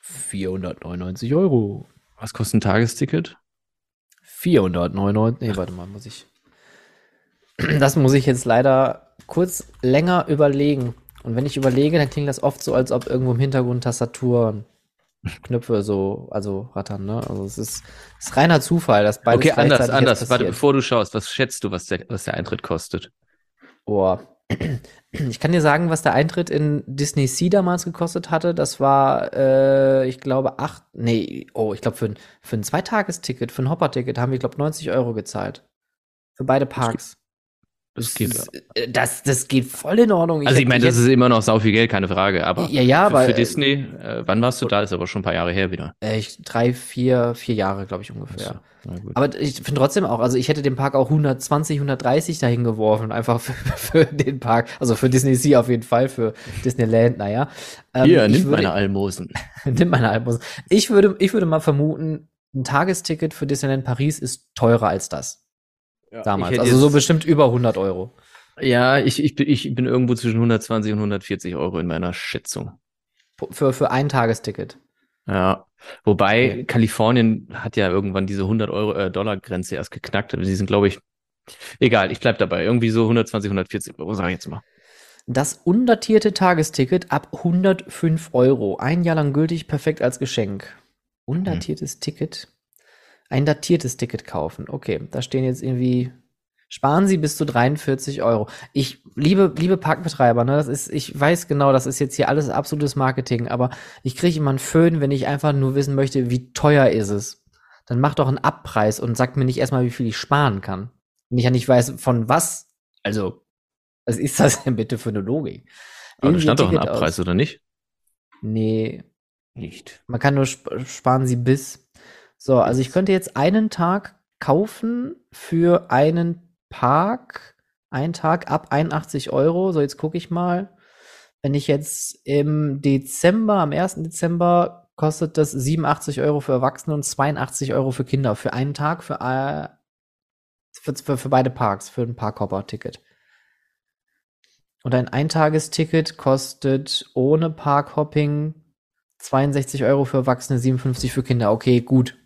499 Euro. Was kostet ein Tagesticket? 499. Nee, warte mal, muss ich. Das muss ich jetzt leider kurz länger überlegen. Und wenn ich überlege, dann klingt das oft so, als ob irgendwo im Hintergrund Tastaturen, Knöpfe so, also rattern, ne? Also es ist, es ist reiner Zufall, dass beides Okay, anders, anders. Warte, bevor du schaust, was schätzt du, was der, was der Eintritt kostet? Boah. Ich kann dir sagen, was der Eintritt in Disney Sea damals gekostet hatte. Das war, äh, ich glaube, acht, nee, oh, ich glaube, für, ein- für ein Zweitagesticket, für ein Hopper-Ticket haben wir, glaube 90 Euro gezahlt. Für beide Parks. Das geht. äh, das, das geht voll in Ordnung. Also ich meine, das ist immer noch sau viel Geld, keine Frage. Aber Ja, ja, für, aber, für äh, Disney, äh, wann warst du da? Ist aber schon ein paar Jahre her wieder. äh, ich, drei, vier, vier Jahre, glaube ich, ungefähr. Gut. Aber ich finde trotzdem auch, also ich hätte den Park auch 120, 130 dahin geworfen, einfach [LAUGHS] für, für den Park, also für Disney Sea auf jeden Fall, für Disneyland, naja. Ähm, Hier, ich nimm würde, meine Almosen. [LAUGHS] nimm meine Almosen. Ich würde, ich würde mal vermuten, ein Tagesticket für Disneyland Paris ist teurer als das damals. Ich hätte Also so bestimmt über 100 Euro. Ja, ich, ich, bin- ich bin irgendwo zwischen 120 und 140 Euro in meiner Schätzung. Für, für ein Tagesticket. Ja. Wobei Okay. Kalifornien hat ja irgendwann diese 100 Euro, äh, Dollar Grenze erst geknackt. Aber die sind, glaube ich, egal, ich bleib dabei. Irgendwie so 120, 140 Euro, sage ich jetzt mal. Das undatierte Tagesticket ab 105 Euro. Ein Jahr lang gültig, perfekt als Geschenk. Undatiertes Ticket. Ein datiertes Ticket kaufen. Okay, da stehen jetzt irgendwie. Sparen Sie bis zu 43 Euro. Ich liebe, liebe Parkbetreiber, ne? Das ist, ich weiß genau, das ist jetzt hier alles absolutes Marketing, aber ich kriege immer einen Föhn, wenn ich einfach nur wissen möchte, wie teuer ist es. Dann mach doch einen Abpreis und sag mir nicht erstmal, wie viel ich sparen kann. Wenn ich ja nicht weiß, von was. Also, was ist das denn bitte für eine Logik? Aber da stand doch ein Ticket aus- Abpreis, oder nicht? Nee, Nicht. man kann nur sp sparen sie bis. So, also ich könnte jetzt einen Tag kaufen für einen Park. Ein Tag ab 81 Euro. So, jetzt gucke ich mal. Wenn ich jetzt im Dezember, am 1. Dezember, kostet das 87 Euro für Erwachsene und 82 Euro für Kinder. Für einen Tag, für, äh, für, für, für beide Parks, für ein Parkhopper-Ticket. Und ein Eintagesticket kostet ohne Parkhopping 62 Euro für Erwachsene, 57 für Kinder. Okay, gut.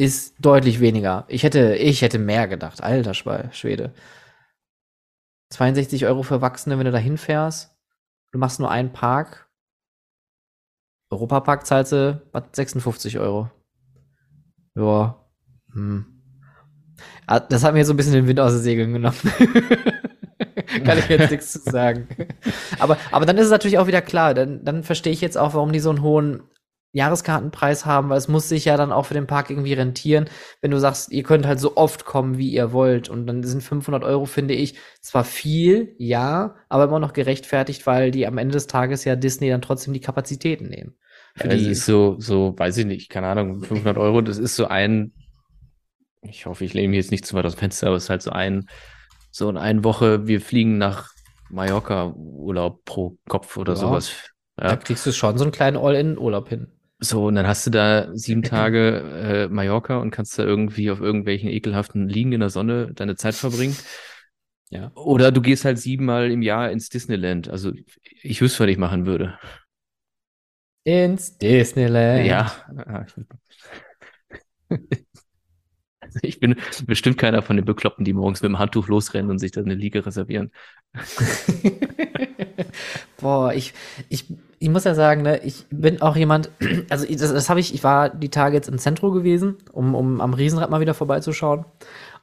Ist deutlich weniger. Ich hätte, ich hätte mehr gedacht. Alter Schwe- Schwede. 62 Euro für Erwachsene, wenn du da hinfährst. Du machst nur einen Park. Europapark zahlst du was, 56 Euro. Ja. Hm. Ah, Das hat mir so ein bisschen den Wind aus den Segeln genommen. [LAUGHS] Kann ich jetzt nichts zu sagen. [LAUGHS] Aber, aber dann ist es natürlich auch wieder klar. Dann, dann verstehe ich jetzt auch, warum die so einen hohen Jahreskartenpreis haben, weil es muss sich ja dann auch für den Park irgendwie rentieren, wenn du sagst, ihr könnt halt so oft kommen, wie ihr wollt. Und dann sind 500 Euro, finde ich, zwar viel, ja, aber immer noch gerechtfertigt, weil die am Ende des Tages ja Disney dann trotzdem die Kapazitäten nehmen. Ja, das ist so, so, weiß ich nicht, keine Ahnung, 500 Euro, das ist so ein, ich hoffe, ich lehne mich jetzt nicht zu weit aus dem Fenster, aber es ist halt so ein, so in eine Woche, wir fliegen nach Mallorca Urlaub pro Kopf oder Ja. sowas. da Ja. kriegst du schon so einen kleinen All-In-Urlaub hin. So, und dann hast du da sieben Tage äh, Mallorca und kannst da irgendwie auf irgendwelchen ekelhaften Liegen in der Sonne deine Zeit verbringen. Ja. Oder du gehst halt siebenmal im Jahr ins Disneyland. Also ich wüsste, was ich machen würde. Ins Disneyland. Ja. [LAUGHS] [LAUGHS] Ich bin bestimmt keiner von den Bekloppten, die morgens mit dem Handtuch losrennen und sich da eine Liege reservieren. [LAUGHS] Boah, ich, ich, ich muss ja sagen, ne, ich bin auch jemand, [CLEARS THROAT] also das, das habe ich, ich war die Tage jetzt im Zentrum gewesen, um, um am Riesenrad mal wieder vorbeizuschauen.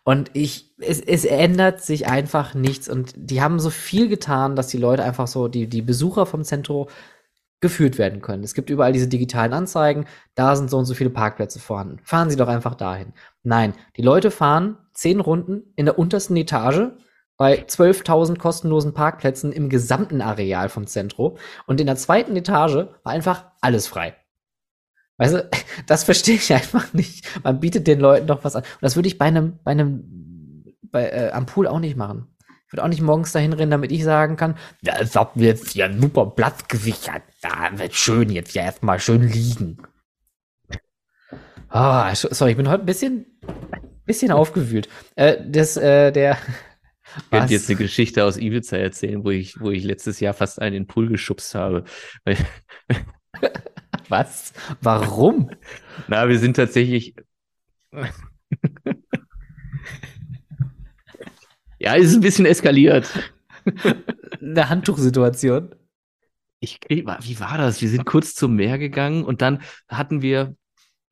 Und ich, es, es ändert sich einfach nichts. Und die haben so viel getan, dass die Leute einfach so, die, die Besucher vom Zentrum geführt werden können. Es gibt überall diese digitalen Anzeigen, da sind so und so viele Parkplätze vorhanden. Fahren Sie doch einfach dahin. Nein, die Leute fahren zehn Runden in der untersten Etage bei 12.000 kostenlosen Parkplätzen im gesamten Areal vom Zentrum und in der zweiten Etage war einfach alles frei. Weißt du, [LAUGHS] das verstehe ich einfach nicht. Man bietet den Leuten doch was an. Und das würde ich bei einem, bei einem, bei, äh, am Pool auch nicht machen. Würde auch nicht morgens dahin rennen, damit ich sagen kann, ja, es hat mir jetzt hier einen super Platz gesichert. Da wird schön jetzt ja erstmal schön liegen. Ah, sch- sorry, ich bin heute ein bisschen, bisschen [LAUGHS] aufgewühlt. Äh, das, äh, der. Ich könnte jetzt eine Geschichte aus Ibiza erzählen, wo ich, wo ich letztes Jahr fast einen in den Pool geschubst habe. [LAUGHS] Was? Warum? na, wir sind tatsächlich. [LAUGHS] ja, es ist ein bisschen eskaliert. Eine Handtuchsituation. Ich wie war das? Wir sind kurz zum Meer gegangen und dann hatten wir,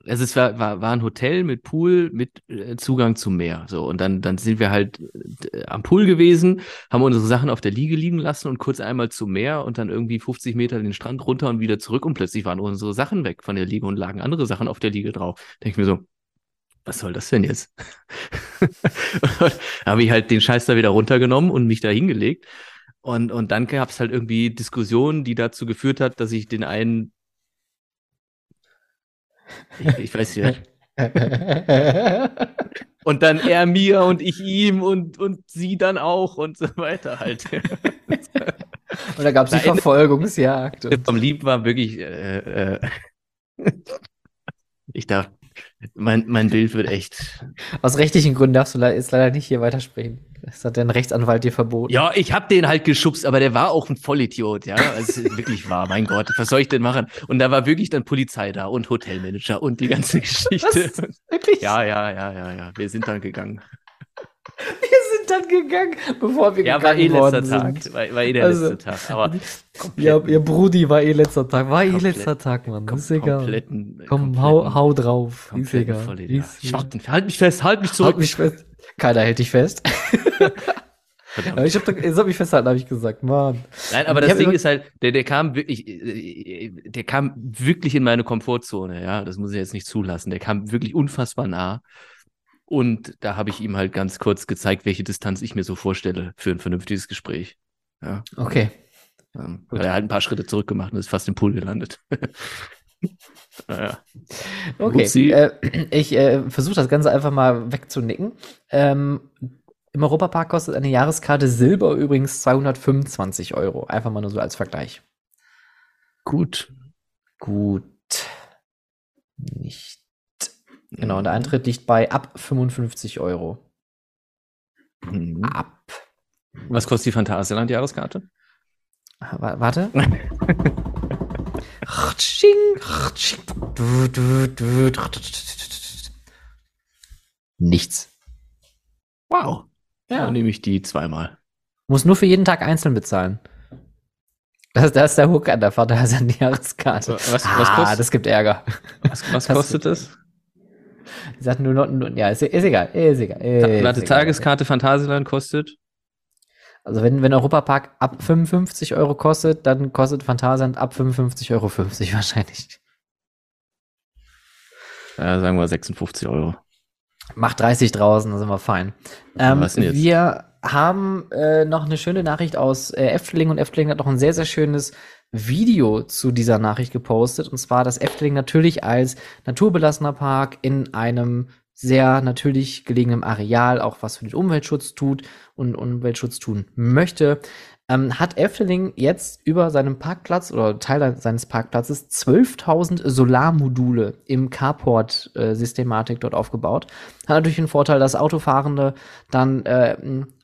also es war, war, war ein Hotel mit Pool, mit äh, Zugang zum Meer. So, und dann, dann sind wir halt äh, am Pool gewesen, haben unsere Sachen auf der Liege liegen lassen und kurz einmal zum Meer und dann irgendwie 50 Meter den Strand runter und wieder zurück und plötzlich waren unsere Sachen weg von der Liege und lagen andere Sachen auf der Liege drauf. Denke ich mir so, was soll das denn jetzt? [LAUGHS] habe ich halt den Scheiß da wieder runtergenommen und mich da hingelegt. Und, und dann gab es halt irgendwie Diskussionen, die dazu geführt hat, dass ich den einen, ich, ich weiß nicht, [LAUGHS] und dann er mir und ich ihm und, und sie dann auch und so weiter halt. [LAUGHS] und da gab es die Verfolgungsjagd. Vom Lieb war wirklich, äh, äh, ich darf, mein, mein Bild wird echt. Aus rechtlichen Gründen darfst du jetzt leider nicht hier weitersprechen. Das hat dein Rechtsanwalt dir verboten. Ja, ich hab den halt geschubst, aber der war auch ein Vollidiot, ja. Es ist [LAUGHS] wirklich wahr, mein Gott, was soll ich denn machen? Und da war wirklich dann Polizei da und Hotelmanager und die ganze [LAUGHS] Geschichte. Was? Wirklich? Ja, ja, ja, ja, ja. Wir sind dann gegangen. Wir sind dann gegangen, bevor wir ja, gegangen war eh letzter worden Tag. War, war eh der also, letzte Tag. Aber ja, ihr Brudi war eh letzter Tag. War eh letzter Tag, Mann. Kom ist egal. Komm, hau, hau drauf. Ist egal. Ist halt mich fest, halt mich zurück. Halt mich fest. Keiner hält dich fest. [LAUGHS] Aber ich hab doch, soll mich festhalten, habe ich gesagt, Mann. Nein, aber das Ding ist halt, der, der kam wirklich, der kam wirklich in meine Komfortzone, ja. Das muss ich jetzt nicht zulassen. Der kam wirklich unfassbar nah. Und da habe ich ihm halt ganz kurz gezeigt, welche Distanz ich mir so vorstelle für ein vernünftiges Gespräch. Ja. Okay. Ähm, hat er halt ein paar Schritte zurückgemacht und ist fast im Pool gelandet. [LAUGHS] naja. Okay. Äh, ich äh, versuche das Ganze einfach mal wegzunicken. Ähm, Im Europapark kostet eine Jahreskarte Silber übrigens 225 Euro. Einfach mal nur so als Vergleich. Gut. Gut. Nicht. Genau, und der Eintritt liegt bei ab 55 Euro. Mhm. Ab. Was kostet die Phantasialand-Jahreskarte? Warte. Nichts. Wow. Ja. Dann nehme ich die zweimal. Muss nur für jeden Tag einzeln bezahlen. Das, das ist der Hook an der Vater, das ist eine Jahreskarte. Was, ah, was kostet? das gibt Ärger. Was, was kostet das? Ich sag nur, nur, ja, ist, ist egal, ist egal. Ist Warte, Tageskarte Phantasialand kostet? Also wenn, wenn Europapark ab 55 Euro kostet, dann kostet Phantasialand ab 55,50 Euro [LAUGHS] wahrscheinlich. Ja, sagen wir 56 Euro. Macht 30 draußen, da sind wir fein. Ähm, Was denn jetzt? Wir haben äh, noch eine schöne Nachricht aus äh, Efteling und Efteling hat noch ein sehr, sehr schönes Video zu dieser Nachricht gepostet. Und zwar, dass Efteling natürlich als naturbelassener Park in einem sehr natürlich gelegenen Areal auch was für den Umweltschutz tut und Umweltschutz tun möchte, ähm, hat Efteling jetzt über seinem Parkplatz oder Teil seines Parkplatzes 12.000 Solarmodule im Carport-Systematik äh, dort aufgebaut. Hat natürlich den Vorteil, dass Autofahrende dann äh,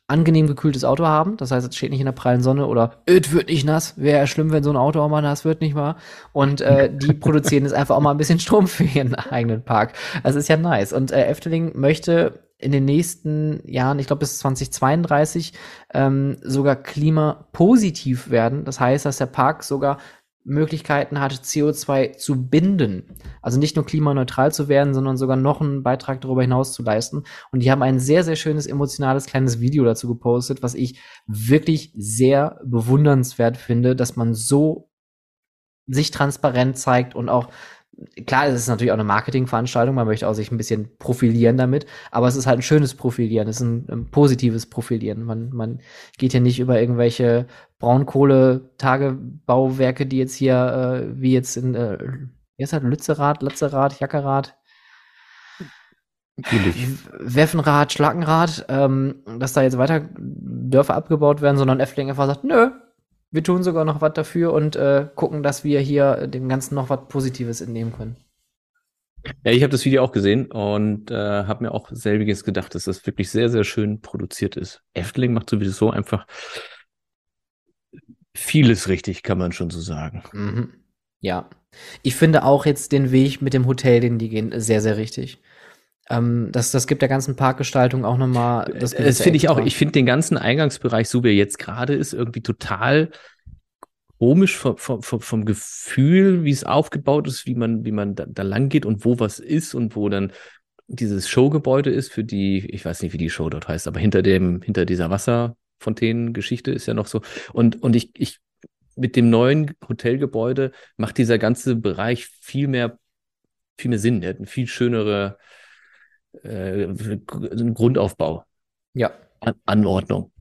angenehm gekühltes Auto haben. Das heißt, es steht nicht in der prallen Sonne oder es wird nicht nass. Wäre ja schlimm, wenn so ein Auto auch mal nass wird, nicht wahr? Und äh, die [LAUGHS] produzieren jetzt einfach auch mal ein bisschen Strom für ihren eigenen Park. Das ist ja nice. Und äh, Efteling möchte in den nächsten Jahren, ich glaube bis 2032, ähm, sogar klimapositiv werden. Das heißt, dass der Park sogar Möglichkeiten hat, CO2 zu binden. Also nicht nur klimaneutral zu werden, sondern sogar noch einen Beitrag darüber hinaus zu leisten. Und die haben ein sehr, sehr schönes, emotionales kleines Video dazu gepostet, was ich wirklich sehr bewundernswert finde, dass man so sich transparent zeigt und auch klar, es ist natürlich auch eine Marketingveranstaltung, man möchte auch sich ein bisschen profilieren damit, aber es ist halt ein schönes Profilieren, es ist ein, ein positives Profilieren. Man, man geht hier nicht über irgendwelche Braunkohle-Tagebauwerke, die jetzt hier, äh, wie jetzt in, äh, jetzt halt Lützerath, Lützerath, Jackerath, Weffenrad, Schlackenrad, ähm, dass da jetzt weiter Dörfer abgebaut werden, sondern Effling einfach sagt, nö, wir tun sogar noch was dafür und äh, gucken, dass wir hier dem Ganzen noch was Positives entnehmen können. Ja, ich habe das Video auch gesehen und äh, habe mir auch selbiges gedacht, dass das wirklich sehr, sehr schön produziert ist. Efteling macht sowieso einfach vieles richtig, kann man schon so sagen. Mhm. Ja. Ich finde auch jetzt den Weg mit dem Hotel, den die gehen, sehr, sehr richtig. Ähm, das, das gibt der ganzen Parkgestaltung auch nochmal. Das, das finde ich auch. Ich finde den ganzen Eingangsbereich, so wie er jetzt gerade ist, irgendwie total komisch vom, vom, vom Gefühl, wie es aufgebaut ist, wie man, wie man da, da lang geht und wo was ist und wo dann dieses Showgebäude ist für die, ich weiß nicht, wie die Show dort heißt, aber hinter dem, hinter dieser Wasserfontänengeschichte ist ja noch so. Und, und ich, ich, mit dem neuen Hotelgebäude macht dieser ganze Bereich viel mehr, viel mehr Sinn. Er hat eine viel schönere, äh, Grundaufbau, Ja. An Anordnung.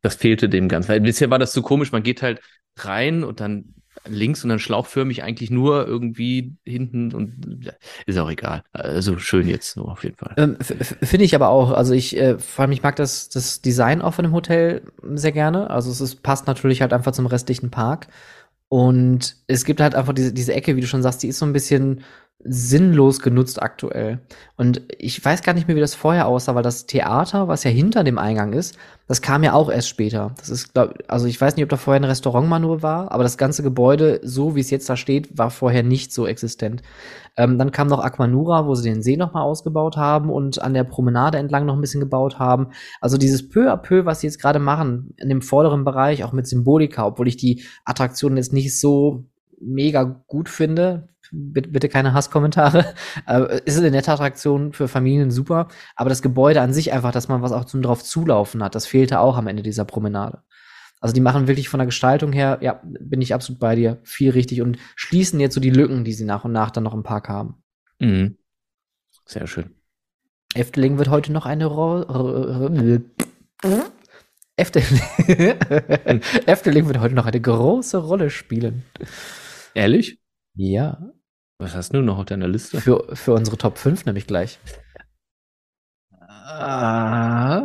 Das fehlte dem Ganzen. Weil bisher war das so komisch, man geht halt rein und dann links und dann schlauchförmig eigentlich nur irgendwie hinten und ist auch egal. Also schön jetzt nur auf jeden Fall. Ähm, Finde ich aber auch. Also ich, äh, vor allem ich mag das, das Design auch von dem Hotel sehr gerne. Also es ist, passt natürlich halt einfach zum restlichen Park. Und es gibt halt einfach diese, diese Ecke, wie du schon sagst, die ist so ein bisschen sinnlos genutzt aktuell. Und ich weiß gar nicht mehr, wie das vorher aussah, weil das Theater, was ja hinter dem Eingang ist, das kam ja auch erst später. Das ist, glaub, also ich weiß nicht, ob da vorher ein Restaurant mal nur war, aber das ganze Gebäude, so wie es jetzt da steht, war vorher nicht so existent. Ähm, dann kam noch Aquanura, wo sie den See nochmal ausgebaut haben und an der Promenade entlang noch ein bisschen gebaut haben. Also dieses peu à peu, was sie jetzt gerade machen, in dem vorderen Bereich, auch mit Symbolika, obwohl ich die Attraktionen jetzt nicht so mega gut finde. Bitte, bitte keine Hasskommentare. [LAUGHS] Äh, ist eine nette Attraktion für Familien super, aber das Gebäude an sich einfach, dass man was auch zum drauf zulaufen hat, das fehlte auch am Ende dieser Promenade. Also die machen wirklich von der Gestaltung her, ja, bin ich absolut bei dir, viel richtig und schließen jetzt so die Lücken, die sie nach und nach dann noch im Park haben. Mhm. Sehr schön. Efteling wird heute noch eine Rolle. [LAUGHS] Efteling. [LAUGHS] Efteling wird heute noch eine große Rolle spielen. Ehrlich? Ja. Was hast du noch auf deiner Liste? Für, für unsere Top 5 nämlich gleich. Ah,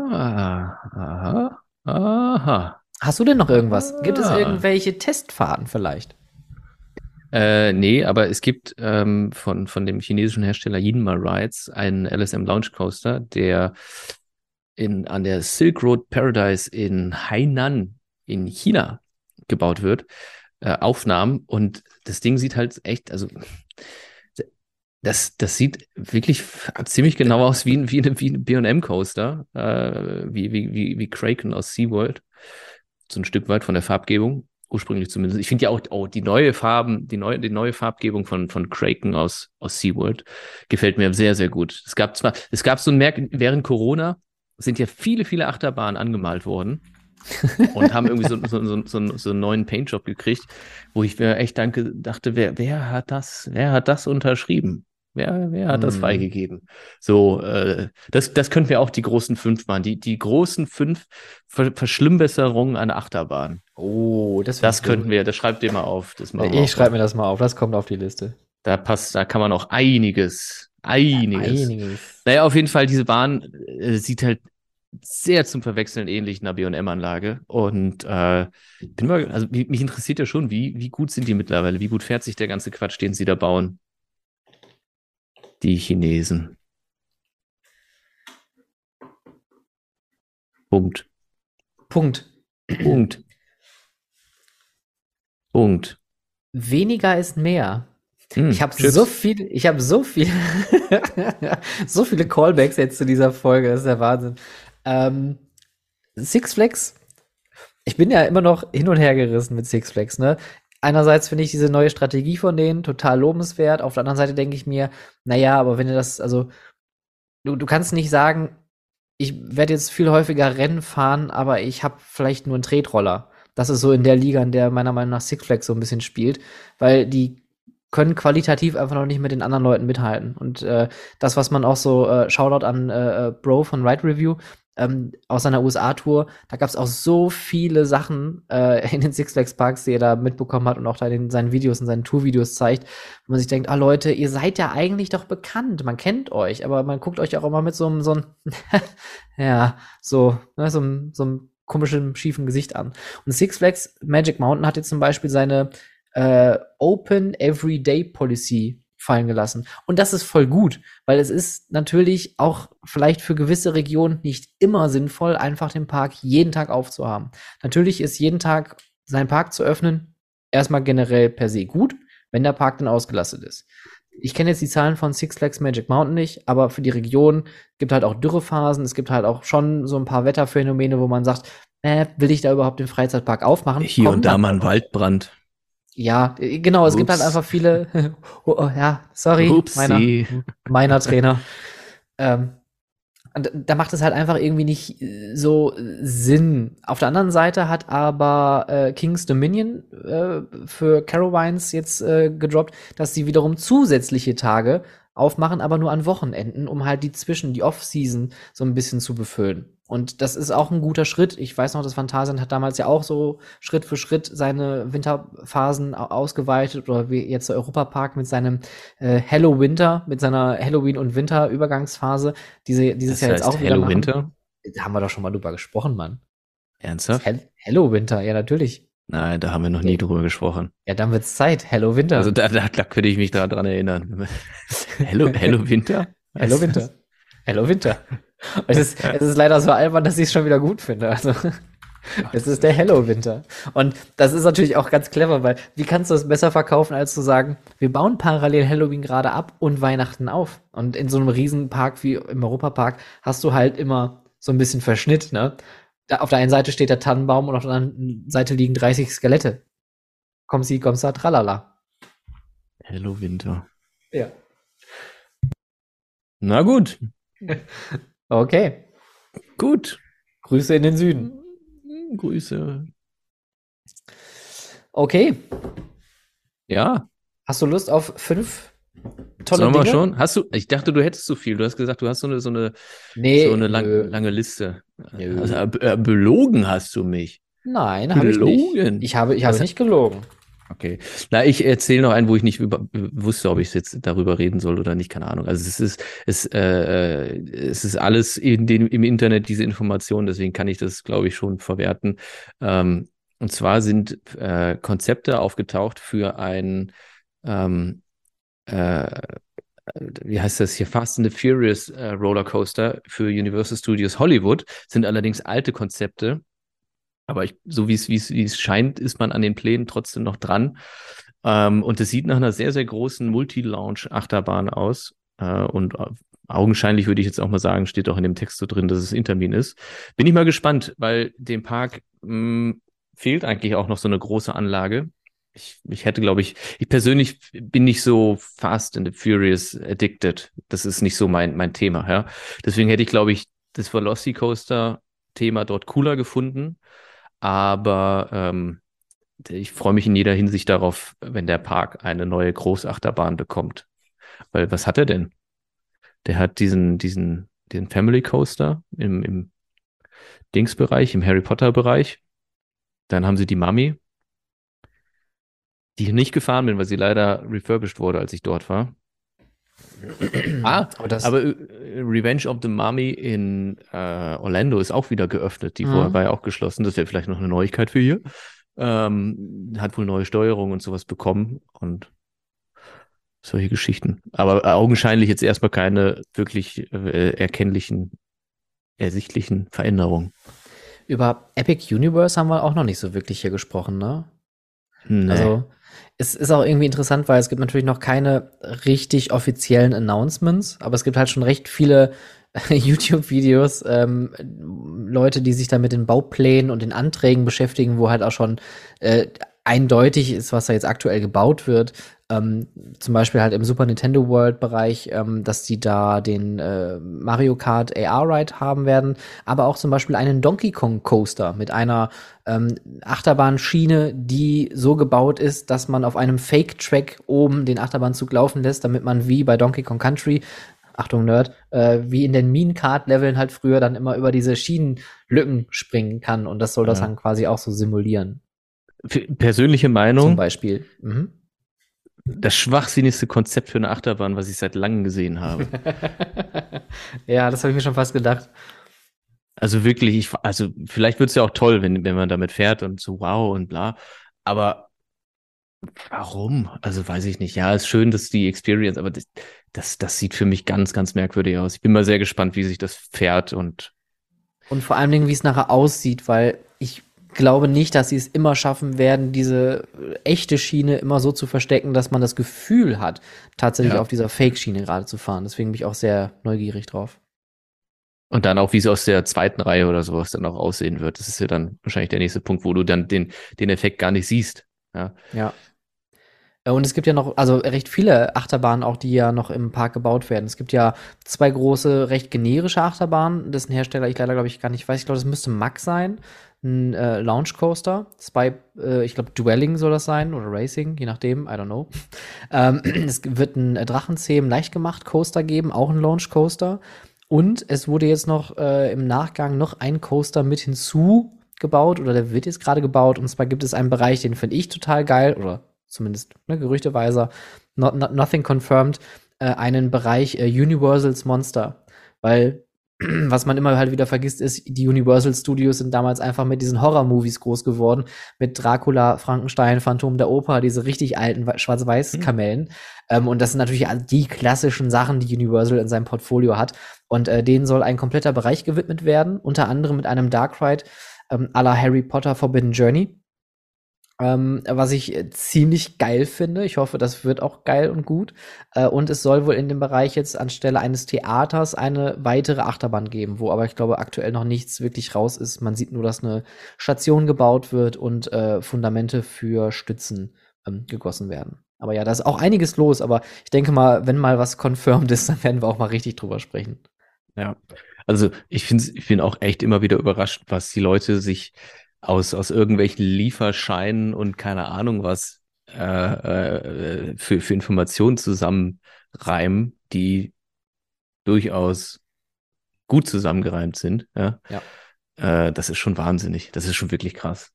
aha, aha. Hast du denn noch irgendwas? Gibt es Ah. irgendwelche Testfahrten vielleicht? Äh, nee, aber es gibt ähm, von, von dem chinesischen Hersteller Yinma Rides einen LSM Launch Coaster, der in, an der Silk Road Paradise in Hainan in China gebaut wird. Äh, Aufnahmen und das Ding sieht halt echt, also das, das sieht wirklich ziemlich genau aus wie ein, wie eine, wie ein B&M Coaster, äh, wie, wie, wie, wie Kraken aus SeaWorld. So ein Stück weit von der Farbgebung ursprünglich zumindest. Ich finde ja auch, auch die neue Farben, die neue, die neue Farbgebung von, von Kraken aus, aus SeaWorld gefällt mir sehr, sehr gut. Es gab zwar, es gab so ein Merk, während Corona sind ja viele, viele Achterbahnen angemalt worden und haben irgendwie so, so, so, so, so einen neuen Paintjob gekriegt, wo ich mir echt danke, dachte, wer, wer hat das, wer hat das unterschrieben? Wer, wer hat das Hm. freigegeben? So, äh, das, das könnten wir auch die großen fünf machen. Die, die großen fünf Ver Verschlimmbesserungen an Achterbahn. Oh, das, Das könnten wir, das schreibt ihr mal auf. Das machen Ich schreibe mir das mal auf, das kommt auf die Liste. Da passt, da kann man auch einiges, einiges. Einiges. Naja, auf jeden Fall, diese Bahn äh, sieht halt sehr zum Verwechseln ähnlich einer B&M-Anlage. Und äh, bin mal, also mich, mich interessiert ja schon, wie, wie gut sind die mittlerweile? Wie gut fährt sich der ganze Quatsch, den sie da bauen? Die Chinesen. Punkt. Punkt. Punkt. Punkt. Weniger ist mehr. Hm, Ich habe so viel, ich habe so viel, [LAUGHS] so viele Callbacks jetzt zu dieser Folge, das ist der Wahnsinn. Ähm, Six Flags, ich bin ja immer noch hin und her gerissen mit Six Flags, ne? Einerseits finde ich diese neue Strategie von denen total lobenswert, auf der anderen Seite denke ich mir, naja, aber wenn du das, also, du, du kannst nicht sagen, ich werde jetzt viel häufiger Rennen fahren, aber ich habe vielleicht nur einen Tretroller. Das ist so in der Liga, in der meiner Meinung nach Six Flags so ein bisschen spielt, weil die können qualitativ einfach noch nicht mit den anderen Leuten mithalten. Und äh, das, was man auch so, äh, Shoutout an äh, äh, Bro von Ride Review, ähm, aus seiner USA-Tour, da gab es auch so viele Sachen äh, in den Six Flags Parks, die er da mitbekommen hat und auch da in seinen Videos, in seinen Tour-Videos zeigt, wo man sich denkt, ah Leute, ihr seid ja eigentlich doch bekannt, man kennt euch, aber man guckt euch auch immer mit so einem, so einem, [LAUGHS] ja, so, ne, so so einem komischen, schiefen Gesicht an. Und Six Flags Magic Mountain hat jetzt zum Beispiel seine äh, Open Everyday Policy fallen gelassen. Und das ist voll gut, weil es ist natürlich auch vielleicht für gewisse Regionen nicht immer sinnvoll, einfach den Park jeden Tag aufzuhaben. Natürlich ist jeden Tag seinen Park zu öffnen erstmal generell per se gut, wenn der Park dann ausgelastet ist. Ich kenne jetzt die Zahlen von Six Flags Magic Mountain nicht, aber für die Region gibt halt auch Dürrephasen, es gibt halt auch schon so ein paar Wetterphänomene, wo man sagt, äh, will ich da überhaupt den Freizeitpark aufmachen? Hier Kommen und da mal ein Waldbrand. Ja, äh, genau, es gibt halt Ups. einfach viele. [LAUGHS] oh, oh, ja, sorry, Upsi. meiner, meiner Trainer. ähm, und da macht es halt einfach irgendwie nicht äh, so äh, Sinn. Auf der anderen Seite hat aber äh, King's Dominion äh, für Carowines jetzt äh, gedroppt, dass sie wiederum zusätzliche Tage aufmachen, aber nur an Wochenenden, um halt die Zwischen, die Off-Season so ein bisschen zu befüllen. Und das ist auch ein guter Schritt. Ich weiß noch, das Phantasien hat damals ja auch so Schritt für Schritt seine Winterphasen au- ausgeweitet oder wie jetzt der Europapark mit seinem äh, Hello Winter, mit seiner Halloween- und Winter-Übergangsphase, diese dieses Das Jahr jetzt auch wieder Hello machen. Winter? Da haben wir doch schon mal drüber gesprochen, Mann. Ernsthaft? Hel Hello Winter, ja natürlich. Nein, da haben wir noch nie drüber gesprochen. Ja, dann wird's Zeit. Hello Winter. Also da, da, da könnte ich mich dran erinnern. [LAUGHS] Hello, Hello Winter? Hello Winter. Hello Winter. [LAUGHS] Es ist, es ist leider so albern, dass ich es schon wieder gut finde. Also, [LAUGHS] es ist der Hello Winter. Und das ist natürlich auch ganz clever, weil wie kannst du es besser verkaufen, als zu sagen, wir bauen parallel Halloween gerade ab und Weihnachten auf. Und in so einem Riesenpark wie im Europapark hast du halt immer so ein bisschen Verschnitt, ne? Da, auf der einen Seite steht der Tannenbaum und auf der anderen Seite liegen 30 Skelette. Komm sie, komm sa, tralala. Hello Winter. Ja. Na gut, [LAUGHS] Okay. gut. Grüße in den Süden. Grüße. Okay. Ja, Hast du Lust auf fünf tolle sollen wir schon? Hast du, ich dachte, du hättest zu viel. Du hast gesagt, du hast so eine, so eine, Nee, so eine lang, lange Liste. Nö. Also, äh, belogen hast du mich. Nein, habe ich nicht. Ich habe, ich Was- habe nicht gelogen. Okay. Na, ich erzähle noch einen, wo ich nicht über, wusste, ob ich jetzt darüber reden soll oder nicht, keine Ahnung. Also es ist, es, äh, äh, es ist alles in den, im Internet, diese Informationen, deswegen kann ich das, glaube ich, schon verwerten. Ähm, und zwar sind äh, Konzepte aufgetaucht für ein, ähm, äh, wie heißt das hier, Fast and the Furious äh, Rollercoaster für Universal Studios Hollywood, sind allerdings alte Konzepte. Aber ich, so wie es, wie es, wie es scheint, ist man an den Plänen trotzdem noch dran. Ähm, und es sieht nach einer sehr, sehr großen Multi-Launch-Achterbahn aus. Äh, und äh, augenscheinlich würde ich jetzt auch mal sagen, steht auch in dem Text so drin, dass es Intermin ist. Bin ich mal gespannt, weil dem Park mh, fehlt eigentlich auch noch so eine große Anlage. Ich, ich hätte, glaube ich, ich persönlich bin nicht so fast and furious addicted. Das ist nicht so mein, mein Thema, ja. Deswegen hätte ich, glaube ich, das Velocicoaster-Thema dort cooler gefunden. Aber ähm, ich freue mich in jeder Hinsicht darauf, wenn der Park eine neue Großachterbahn bekommt. Weil was hat er denn? Der hat diesen, diesen, den Family Coaster im, im Dingsbereich, im Harry Potter Bereich. Dann haben sie die Mummy, die ich nicht gefahren bin, weil sie leider refurbished wurde, als ich dort war. Ah, Aber das, aber äh, Revenge of the Mummy in äh, Orlando ist auch wieder geöffnet. Die Mhm. vorher war ja auch geschlossen. Das wäre vielleicht noch eine Neuigkeit für hier. Ähm, hat wohl neue Steuerung und sowas bekommen und solche Geschichten. Aber augenscheinlich jetzt erstmal keine wirklich äh, erkennlichen, ersichtlichen Veränderungen. über Epic Universe haben wir auch noch nicht so wirklich hier gesprochen, ne? Nee. Also, es ist auch irgendwie interessant, weil es gibt natürlich noch keine richtig offiziellen Announcements, aber es gibt halt schon recht viele [LAUGHS] YouTube-Videos, ähm, Leute, die sich da mit den Bauplänen und den Anträgen beschäftigen, wo halt auch schon äh, eindeutig ist, was da jetzt aktuell gebaut wird. Ähm, zum Beispiel halt im Super Nintendo World Bereich, ähm, dass die da den äh, Mario Kart AR Ride haben werden, aber auch zum Beispiel einen Donkey Kong Coaster mit einer ähm, Achterbahnschiene, die so gebaut ist, dass man auf einem Fake Track oben den Achterbahnzug laufen lässt, damit man wie bei Donkey Kong Country Achtung Nerd, äh, wie in den Mean Card Leveln halt früher dann immer über diese Schienenlücken springen kann und das soll das Ja. dann quasi auch so simulieren. Persönliche Zum Meinung, Beispiel. Mhm. Das schwachsinnigste Konzept für eine Achterbahn, was ich seit langem gesehen habe. [LAUGHS] ja, das habe ich mir schon fast gedacht. Also wirklich, ich, also vielleicht wird es ja auch toll, wenn, wenn man damit fährt und so wow und bla. Aber warum? Also weiß ich nicht. Ja, ist schön, dass die Experience, aber das, das, das sieht für mich ganz, ganz merkwürdig aus. Ich bin mal sehr gespannt, wie sich das fährt und Und vor allen Dingen, wie es nachher aussieht, weil ich glaube nicht, dass sie es immer schaffen werden, diese echte Schiene immer so zu verstecken, dass man das Gefühl hat, tatsächlich Ja. auf dieser Fake-Schiene gerade zu fahren. Deswegen bin ich auch sehr neugierig drauf. Und dann auch, wie es aus der zweiten Reihe oder sowas dann auch aussehen wird. Das ist ja dann wahrscheinlich der nächste Punkt, wo du dann den, den Effekt gar nicht siehst. Ja. Ja. Äh, Und es gibt ja noch, also recht viele Achterbahnen auch, die ja noch im Park gebaut werden. Es gibt ja zwei große, recht generische Achterbahnen, dessen Hersteller ich leider, glaube ich, gar nicht weiß. Ich glaube, das müsste Mack sein. Ein äh, Launch Coaster. Spy, äh, ich glaube, Dwelling soll das sein oder Racing, je nachdem, I don't know. [CLEARS THROAT] ähm, [CLEARS THROAT] es wird ein äh, Drachenzähmen leicht gemacht Coaster geben, auch ein Launch Coaster. Und es wurde jetzt noch äh, im Nachgang noch ein Coaster mit hinzugebaut oder der wird jetzt gerade gebaut. Und zwar gibt es einen Bereich, den finde ich total geil oder zumindest ne, gerüchteweise, not, not, nothing confirmed, äh, einen Bereich äh, Universal's Monster. Weil [CLEARS THROAT] was man immer halt wieder vergisst, ist, die Universal Studios sind damals einfach mit diesen Horror-Movies groß geworden. Mit Dracula, Frankenstein, Phantom der Oper, diese richtig alten Schwarz-Weiß-Kamellen. Mhm. Ähm, und das sind natürlich die klassischen Sachen, die Universal in seinem Portfolio hat. Und äh, denen soll ein kompletter Bereich gewidmet werden, unter anderem mit einem Dark Ride ähm, à la Harry Potter Forbidden Journey. Ähm, was ich äh, ziemlich geil finde. Ich hoffe, das wird auch geil und gut. Äh, und es soll wohl in dem Bereich jetzt anstelle eines Theaters eine weitere Achterbahn geben, wo aber ich glaube aktuell noch nichts wirklich raus ist. Man sieht nur, dass eine Station gebaut wird und äh, Fundamente für Stützen ähm, gegossen werden. Aber ja, da ist auch einiges los. Aber ich denke mal, wenn mal was confirmed ist, dann werden wir auch mal richtig drüber sprechen. Ja, also ich finde ich bin auch echt immer wieder überrascht, was die Leute sich aus, aus irgendwelchen Lieferscheinen und keine Ahnung was äh, äh, für, für Informationen zusammenreimen, die durchaus gut zusammengereimt sind. Ja. ja. Äh, das ist schon wahnsinnig. Das ist schon wirklich krass.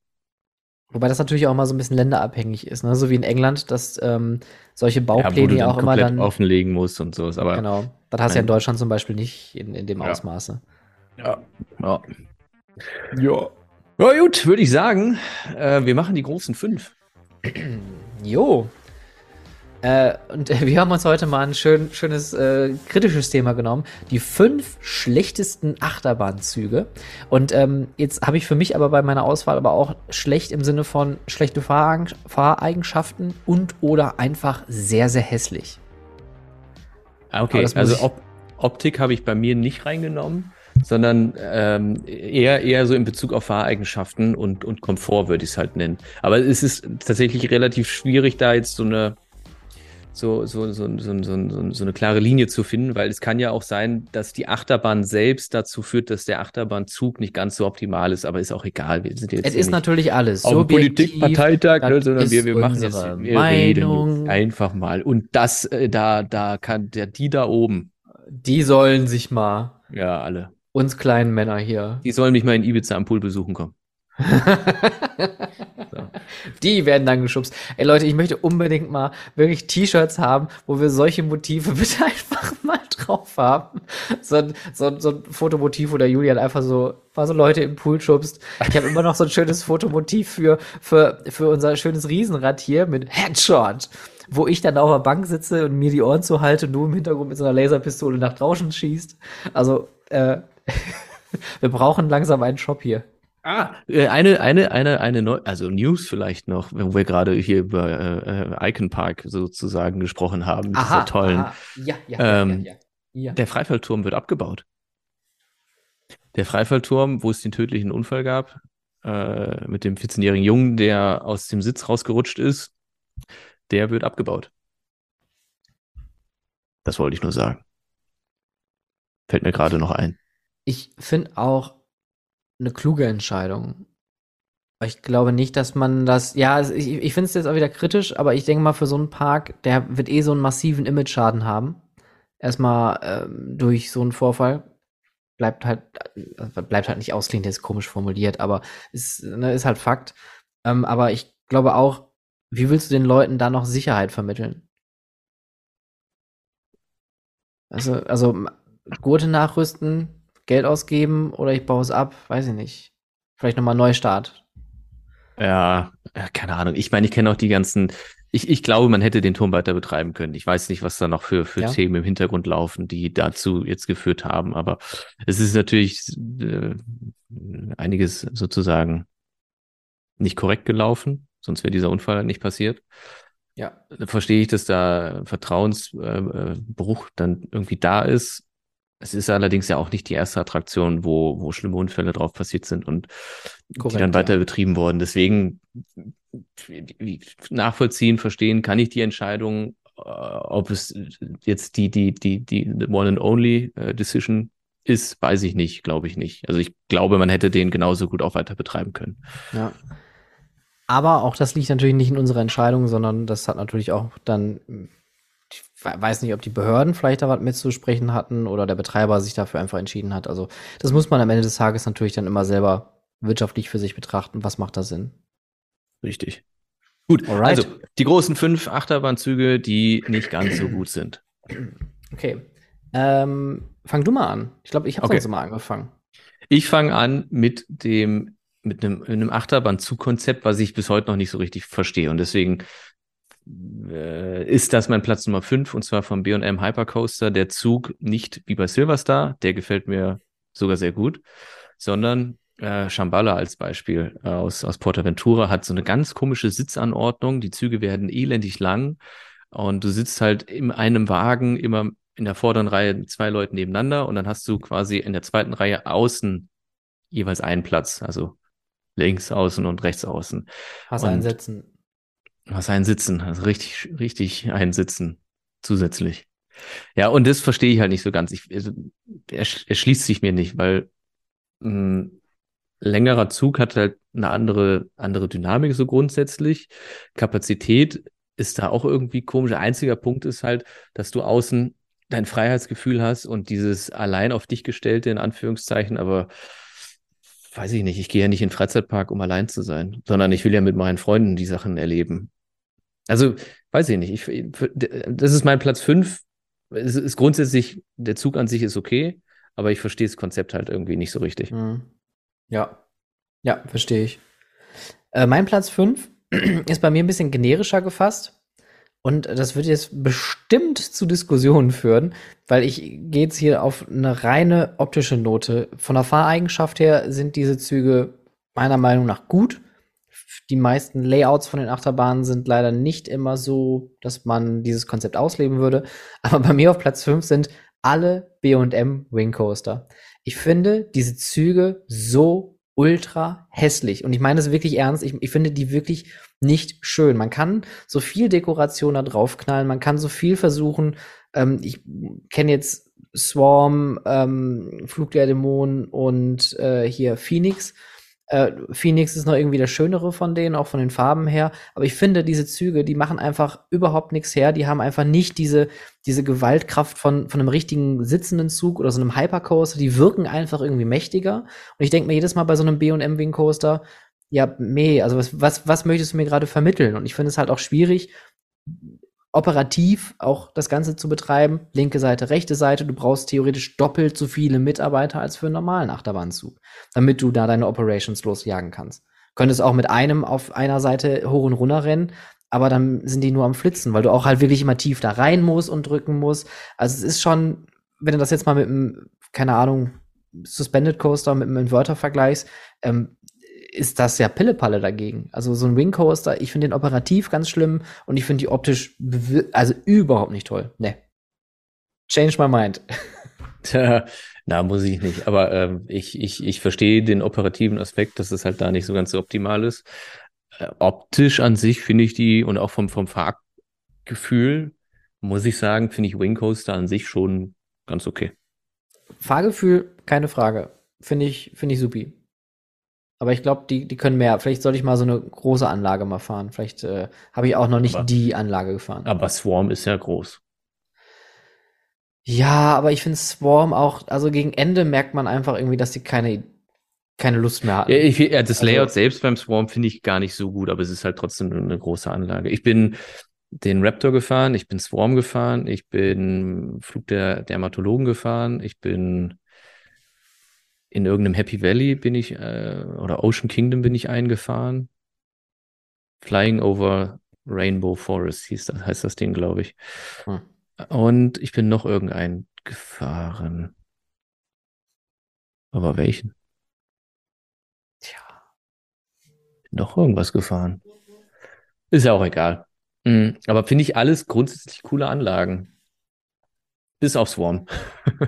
Wobei das natürlich auch mal so ein bisschen länderabhängig ist, ne? So wie in England, dass ähm, solche Baupläne ja, auch immer dann offenlegen muss und so. Aber genau, das hast du ja in Deutschland zum Beispiel nicht in, in dem ja. Ausmaße. Ja. Ja. ja. Ja, gut, würde ich sagen, äh, wir machen die großen fünf. [CLEARS THROAT] Jo. Äh, und äh, wir haben uns heute mal ein schön, schönes äh, kritisches Thema genommen. Die fünf schlechtesten Achterbahnzüge. Und ähm, jetzt habe ich für mich aber bei meiner Auswahl aber auch schlecht im Sinne von schlechte Fahreigenschaften und oder einfach sehr, sehr hässlich. Ah, okay, also Op Optik habe ich bei mir nicht reingenommen sondern ähm, eher eher so in Bezug auf Fahreigenschaften und und Komfort würde ich es halt nennen. Aber es ist tatsächlich relativ schwierig, da jetzt so eine so, so, so, so, so, so eine klare Linie zu finden, weil es kann ja auch sein, dass die Achterbahn selbst dazu führt, dass der Achterbahnzug nicht ganz so optimal ist, aber ist auch egal. Wir sind jetzt es ist natürlich alles. Auf Politikparteitag, ne, sondern wir, wir machen jetzt wir Meinung. reden einfach mal. Und das, äh, da, da kann der, die da oben. Die sollen sich mal. Ja, alle. Uns kleinen Männer hier. Die sollen mich mal in Ibiza am Pool besuchen kommen. [LAUGHS] so. Die werden dann geschubst. Ey Leute, ich möchte unbedingt mal wirklich T-Shirts haben, wo wir solche Motive [LAUGHS] bitte einfach mal drauf haben. So ein, so, so ein Fotomotiv, wo der Julian einfach so, mal so Leute im Pool schubst. Ich habe immer noch so ein schönes Fotomotiv für, für, für unser schönes Riesenrad hier mit Headshot wo ich dann auf der Bank sitze und mir die Ohren zuhalte und du im Hintergrund mit so einer Laserpistole nach draußen schießt. Also, äh, [LAUGHS] wir brauchen langsam einen Shop hier. Ah, äh, eine, eine, eine, eine Neu also News vielleicht noch, wo wir gerade hier über äh, Icon Park sozusagen gesprochen haben, aha, tollen. Aha. Ja, ja, ähm, ja, ja, ja, Der Freifallturm wird abgebaut. Der Freifallturm, wo es den tödlichen Unfall gab, äh, mit dem 14-jährigen Jungen, der aus dem Sitz rausgerutscht ist, der wird abgebaut. Das wollte ich nur sagen. Fällt mir gerade noch ein. Ich finde auch eine kluge Entscheidung. Ich glaube nicht, dass man das, ja, ich, ich finde es jetzt auch wieder kritisch, aber ich denke mal, für so einen Park, der wird eh so einen massiven Image-Schaden haben. Erstmal ähm, durch so einen Vorfall. Bleibt halt, äh, bleibt halt nicht ausklingend, ist komisch formuliert, aber ist, ne, ist halt Fakt. Ähm, aber ich glaube auch, wie willst du den Leuten da noch Sicherheit vermitteln? Also, also Gurte nachrüsten, Geld ausgeben oder ich baue es ab, weiß ich nicht. Vielleicht nochmal Neustart. Ja, keine Ahnung. Ich meine, ich kenne auch die ganzen. Ich, ich glaube, man hätte den Turm weiter betreiben können. Ich weiß nicht, was da noch für, für ja. Themen im Hintergrund laufen, die dazu jetzt geführt haben. Aber es ist natürlich äh, einiges sozusagen nicht korrekt gelaufen. Sonst wäre dieser Unfall nicht passiert. Ja. Verstehe ich, dass da Vertrauensbruch äh, dann irgendwie da ist. Es ist allerdings ja auch nicht die erste Attraktion, wo, wo schlimme Unfälle drauf passiert sind und Korrekt, die dann weiter ja. betrieben wurden. Deswegen nachvollziehen, verstehen kann ich die Entscheidung, äh, ob es jetzt die, die, die, die One and Only äh, Decision ist, weiß ich nicht, glaube ich nicht. Also ich glaube, man hätte den genauso gut auch weiter betreiben können. Ja. Aber auch das liegt natürlich nicht in unserer Entscheidung, sondern das hat natürlich auch dann, weiß nicht, ob die Behörden vielleicht da was mitzusprechen hatten oder der Betreiber sich dafür einfach entschieden hat. Also das muss man am Ende des Tages natürlich dann immer selber wirtschaftlich für sich betrachten. Was macht da Sinn? Richtig. Gut, Alright. also die großen fünf Achterbahnzüge, die nicht ganz so gut sind. Okay. Ähm, fang du mal an. Ich glaube, ich habe Okay. sonst immer angefangen. Ich fange an mit dem mit einem, einem Achterbahnzugkonzept, was ich bis heute noch nicht so richtig verstehe. Und deswegen ist das mein Platz Nummer 5 und zwar vom B&M Hypercoaster. Der Zug nicht wie bei Silverstar, der gefällt mir sogar sehr gut, sondern äh, Shambhala als Beispiel äh, aus, aus Portaventura hat so eine ganz komische Sitzanordnung. Die Züge werden elendig lang und du sitzt halt in einem Wagen immer in der vorderen Reihe mit zwei Leuten nebeneinander und dann hast du quasi in der zweiten Reihe außen jeweils einen Platz, also links außen und rechts außen. Hast Und- einsetzen. Was ein Sitzen, also richtig, richtig ein Sitzen zusätzlich. Ja, und das verstehe ich halt nicht so ganz. Ich, also, er, er schließt sich mir nicht, weil ein längerer Zug hat halt eine andere, andere Dynamik so grundsätzlich. Kapazität ist da auch irgendwie komisch. Der einzige Punkt ist halt, dass du außen dein Freiheitsgefühl hast und dieses allein auf dich gestellte, in Anführungszeichen, aber weiß ich nicht, ich gehe ja nicht in den Freizeitpark, um allein zu sein, sondern ich will ja mit meinen Freunden die Sachen erleben. Also, weiß ich nicht, ich, das ist mein Platz fünf. Es ist grundsätzlich, der Zug an sich ist okay, aber ich verstehe das Konzept halt irgendwie nicht so richtig. Mhm. Ja. Ja, verstehe ich. Äh, mein Platz 5 [CLEARS THROAT] ist bei mir ein bisschen generischer gefasst. Und das wird jetzt bestimmt zu Diskussionen führen, weil ich gehe jetzt hier auf eine reine optische Note. Von der Fahreigenschaft her sind diese Züge meiner Meinung nach gut. Die meisten Layouts von den Achterbahnen sind leider nicht immer so, dass man dieses Konzept ausleben würde. [LAUGHS] Aber bei mir auf Platz 5 sind alle B&M Wing Coaster. Ich finde diese Züge so ultra hässlich. Und ich meine das wirklich ernst. Ich, ich finde die wirklich nicht schön. Man kann so viel Dekoration da draufknallen, man kann so viel versuchen. Ähm, ich kenne jetzt Swarm, ähm, Flug der Dämonen und äh, hier Phoenix. Äh, Phoenix ist noch irgendwie der schönere von denen, auch von den Farben her. Aber ich finde, diese Züge, die machen einfach überhaupt nichts her. Die haben einfach nicht diese, diese Gewaltkraft von, von einem richtigen sitzenden Zug oder so einem Hypercoaster. Die wirken einfach irgendwie mächtiger. Und ich denke mir jedes Mal bei so einem B&M Wing Coaster, ja, meh, also was, was, was möchtest du mir gerade vermitteln? Und ich finde es halt auch schwierig, operativ auch das Ganze zu betreiben. Linke Seite, rechte Seite. Du brauchst theoretisch doppelt so viele Mitarbeiter als für einen normalen Achterbahnzug, damit du da deine Operations losjagen kannst. Könntest auch mit einem auf einer Seite hoch und runter rennen, aber dann sind die nur am Flitzen, weil du auch halt wirklich immer tief da rein musst und drücken musst. Also es ist schon, wenn du das jetzt mal mit einem, keine Ahnung, Suspended Coaster mit einem Inverter vergleichst, ähm, ist das ja Pillepalle dagegen. Also so ein Wing Coaster, ich finde den operativ ganz schlimm und ich finde die optisch also überhaupt nicht toll. Ne. Change my mind. [LAUGHS] Tja, na, muss ich nicht. Aber ähm, ich, ich, ich verstehe den operativen Aspekt, dass es halt da nicht so ganz so optimal ist. Äh, optisch an sich finde ich die und auch vom, vom Fahrgefühl, muss ich sagen, finde ich Wing Coaster an sich schon ganz okay. Fahrgefühl, keine Frage. Finde ich, finde ich supi. Aber ich glaube, die, die können mehr. Vielleicht sollte ich mal so eine große Anlage mal fahren. Vielleicht äh, habe ich auch noch nicht Aber- die Anlage gefahren. Aber Swarm ist ja groß. Ja, aber ich finde Swarm auch, also gegen Ende merkt man einfach irgendwie, dass die keine, keine Lust mehr hatten. Ja, ich, ja, das Also- Layout selbst beim Swarm finde ich gar nicht so gut, aber es ist halt trotzdem eine große Anlage. Ich bin den Raptor gefahren, ich bin Swarm gefahren, ich bin Flug der Dermatologen gefahren, ich bin in irgendeinem Happy Valley bin ich, äh, oder Ocean Kingdom bin ich eingefahren. Flying over Rainbow Forest hieß das, heißt das Ding, glaube ich. Hm. Und ich bin noch irgendeinen gefahren. Aber welchen? Tja. noch irgendwas gefahren. Ist ja auch egal. Mhm. Aber finde ich alles grundsätzlich coole Anlagen. Bis auf Swarm. [LAUGHS]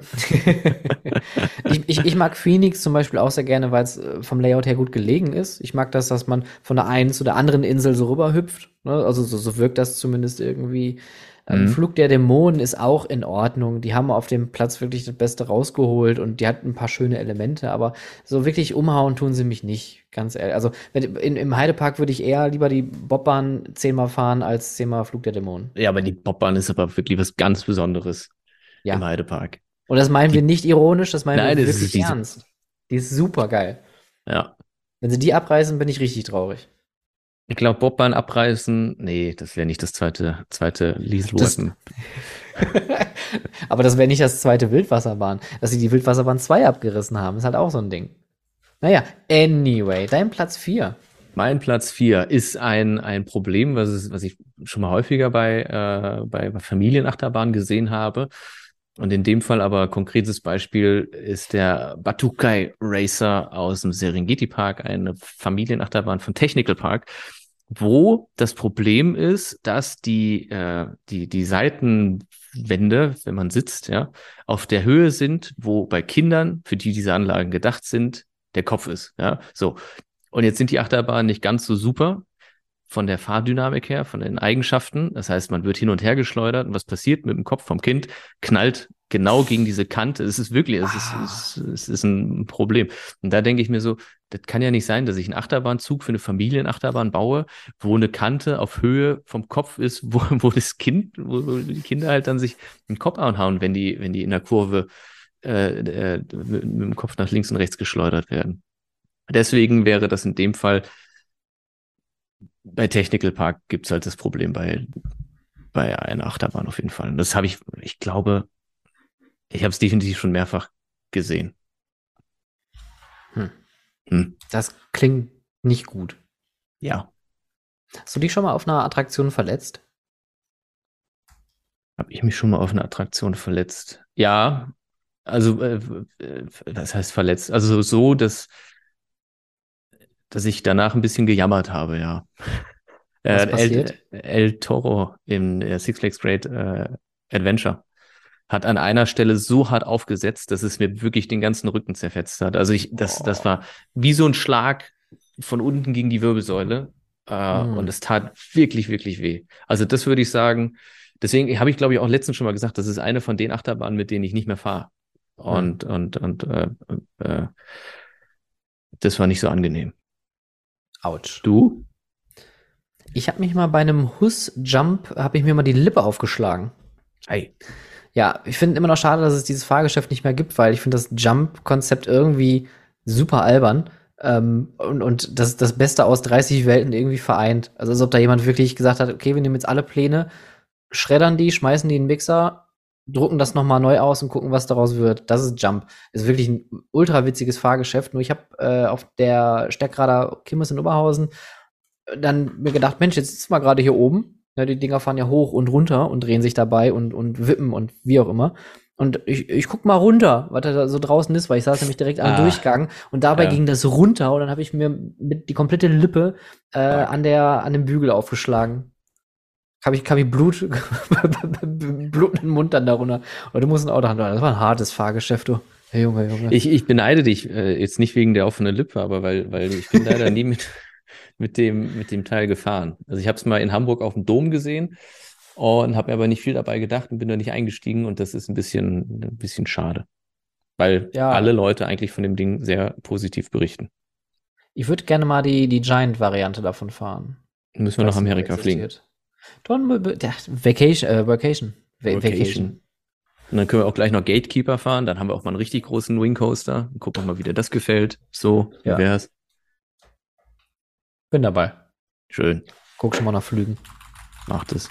ich, ich, ich mag Phoenix zum Beispiel auch sehr gerne, weil es äh, vom Layout her gut gelegen ist. Ich mag das, dass man von der einen zu der anderen Insel so rüberhüpft. Ne? Also so, so wirkt das zumindest irgendwie. Ähm, Mhm. Flug der Dämonen ist auch in Ordnung. Die haben auf dem Platz wirklich das Beste rausgeholt und die hat ein paar schöne Elemente, aber so wirklich umhauen tun sie mich nicht, ganz ehrlich. Also wenn, in, im Heidepark würde ich eher lieber die Bobbahn zehnmal fahren als zehnmal Flug der Dämonen. Ja, aber die Bobbahn ist aber wirklich was ganz Besonderes Ja. im Heidepark. Und das meinen wir nicht ironisch, das meinen Nein, wir das wirklich ist diese- ernst. Die ist super geil. Ja. Wenn sie die abreißen, bin ich richtig traurig. Ich glaube, Bobbahn abreißen, nee, das wäre nicht das zweite, zweite Liesel Das- Weapon. [LAUGHS] Aber das wäre nicht das zweite Wildwasserbahn. Dass sie die Wildwasserbahn 2 abgerissen haben, ist halt auch so ein Ding. Naja, anyway, dein Platz 4. Mein Platz vier ist ein, ein Problem, was, es, was ich schon mal häufiger bei, äh, bei, bei Familienachterbahnen gesehen habe. Und in dem Fall aber konkretes Beispiel ist der Batukai Racer aus dem Serengeti Park, eine Familienachterbahn von Technical Park, wo das Problem ist, dass die, äh, die, die Seitenwände, wenn man sitzt, ja, auf der Höhe sind, wo bei Kindern, für die diese Anlagen gedacht sind, der Kopf ist. Ja, so. Und jetzt sind die Achterbahnen nicht ganz so super von der Fahrdynamik her, von den Eigenschaften. Das heißt, man wird hin und her geschleudert und was passiert mit dem Kopf vom Kind? Knallt genau gegen diese Kante. Es ist wirklich, es ist, es ist, es ist ein Problem. Und da denke ich mir so, das kann ja nicht sein, dass ich einen Achterbahnzug für eine Familienachterbahn baue, wo eine Kante auf Höhe vom Kopf ist, wo, [LAUGHS] wo das Kind, wo wo die Kinder halt dann sich den Kopf anhauen, wenn die, wenn die in der Kurve äh, äh, mit, mit dem Kopf nach links und rechts geschleudert werden. Deswegen wäre das in dem Fall bei Technical Park gibt's halt das Problem bei, bei einer Achterbahn auf jeden Fall. Und das habe ich, ich glaube, ich habe es definitiv schon mehrfach gesehen. Das klingt nicht gut. Ja, Hast du dich schon mal auf einer Attraktion verletzt? habe ich mich schon mal auf eine Attraktion verletzt. Ja, also äh, äh, was heißt verletzt? Also so, dass dass ich danach ein bisschen gejammert habe, ja. [LAUGHS] Was Äh, passiert? El, El Toro im äh, Six Flags Great äh, Adventure hat an einer Stelle so hart aufgesetzt, dass es mir wirklich den ganzen Rücken zerfetzt hat. Also ich, das, das war wie so ein Schlag von unten gegen die Wirbelsäule. Äh, Mhm. Und es tat wirklich, wirklich weh. Also das würde ich sagen. Deswegen habe ich, glaube ich, auch letztens schon mal gesagt, das ist eine von den Achterbahnen, mit denen ich nicht mehr fahre. Und, und, und äh, äh, das war nicht so angenehm. Autsch. Du? Ich habe mich mal bei einem Hus-Jump, habe ich mir mal die Lippe aufgeschlagen. Hey. Ja, ich finde immer noch schade, dass es dieses Fahrgeschäft nicht mehr gibt, weil ich finde das Jump-Konzept irgendwie super albern. Ähm, und, und das das Beste aus 30 Welten irgendwie vereint. Also als ob da jemand wirklich gesagt hat, okay, wir nehmen jetzt alle Pläne, schreddern die, schmeißen die in den Mixer, drucken das nochmal neu aus und gucken, was daraus wird. Das ist Jump. Ist wirklich ein ultra witziges Fahrgeschäft. Nur ich habe äh, auf der Steckrader Kimmes in Oberhausen dann mir gedacht, Mensch, jetzt sitzen wir gerade hier oben. Ja, die Dinger fahren ja hoch und runter und drehen sich dabei und, und wippen und wie auch immer. Und ich, ich guck mal runter, was da so draußen ist, weil ich saß nämlich direkt am Ah. Durchgang und dabei Ja. ging das runter und dann habe ich mir mit die komplette Lippe äh, an der an dem Bügel aufgeschlagen. Habe ich, hab ich Blut, [LAUGHS] blutenden Mund dann darunter. Und du musst ein Auto haben. Das war ein hartes Fahrgeschäft, du. Hey, Junge, Junge. Ich, ich beneide dich, äh, jetzt nicht wegen der offenen Lippe, aber weil, weil ich bin leider nie mit, [LAUGHS] mit, dem, mit dem Teil gefahren. Also ich habe es mal in Hamburg auf dem Dom gesehen und habe mir aber nicht viel dabei gedacht und bin da nicht eingestiegen und das ist ein bisschen, ein bisschen schade. Weil Ja. alle Leute eigentlich von dem Ding sehr positiv berichten. Ich würde gerne mal die, die Giant-Variante davon fahren. Müssen wir nach Amerika fliegen. Dann ja, Vacation, äh, Vacation. Va Vacation. Vacation. Und dann können wir auch gleich noch Gatekeeper fahren. Dann haben wir auch mal einen richtig großen Wing Coaster. Gucken wir mal, wie dir das gefällt. So, wie Ja. wär's? Bin dabei. Schön. Guck schon mal nach Flügen. Macht es.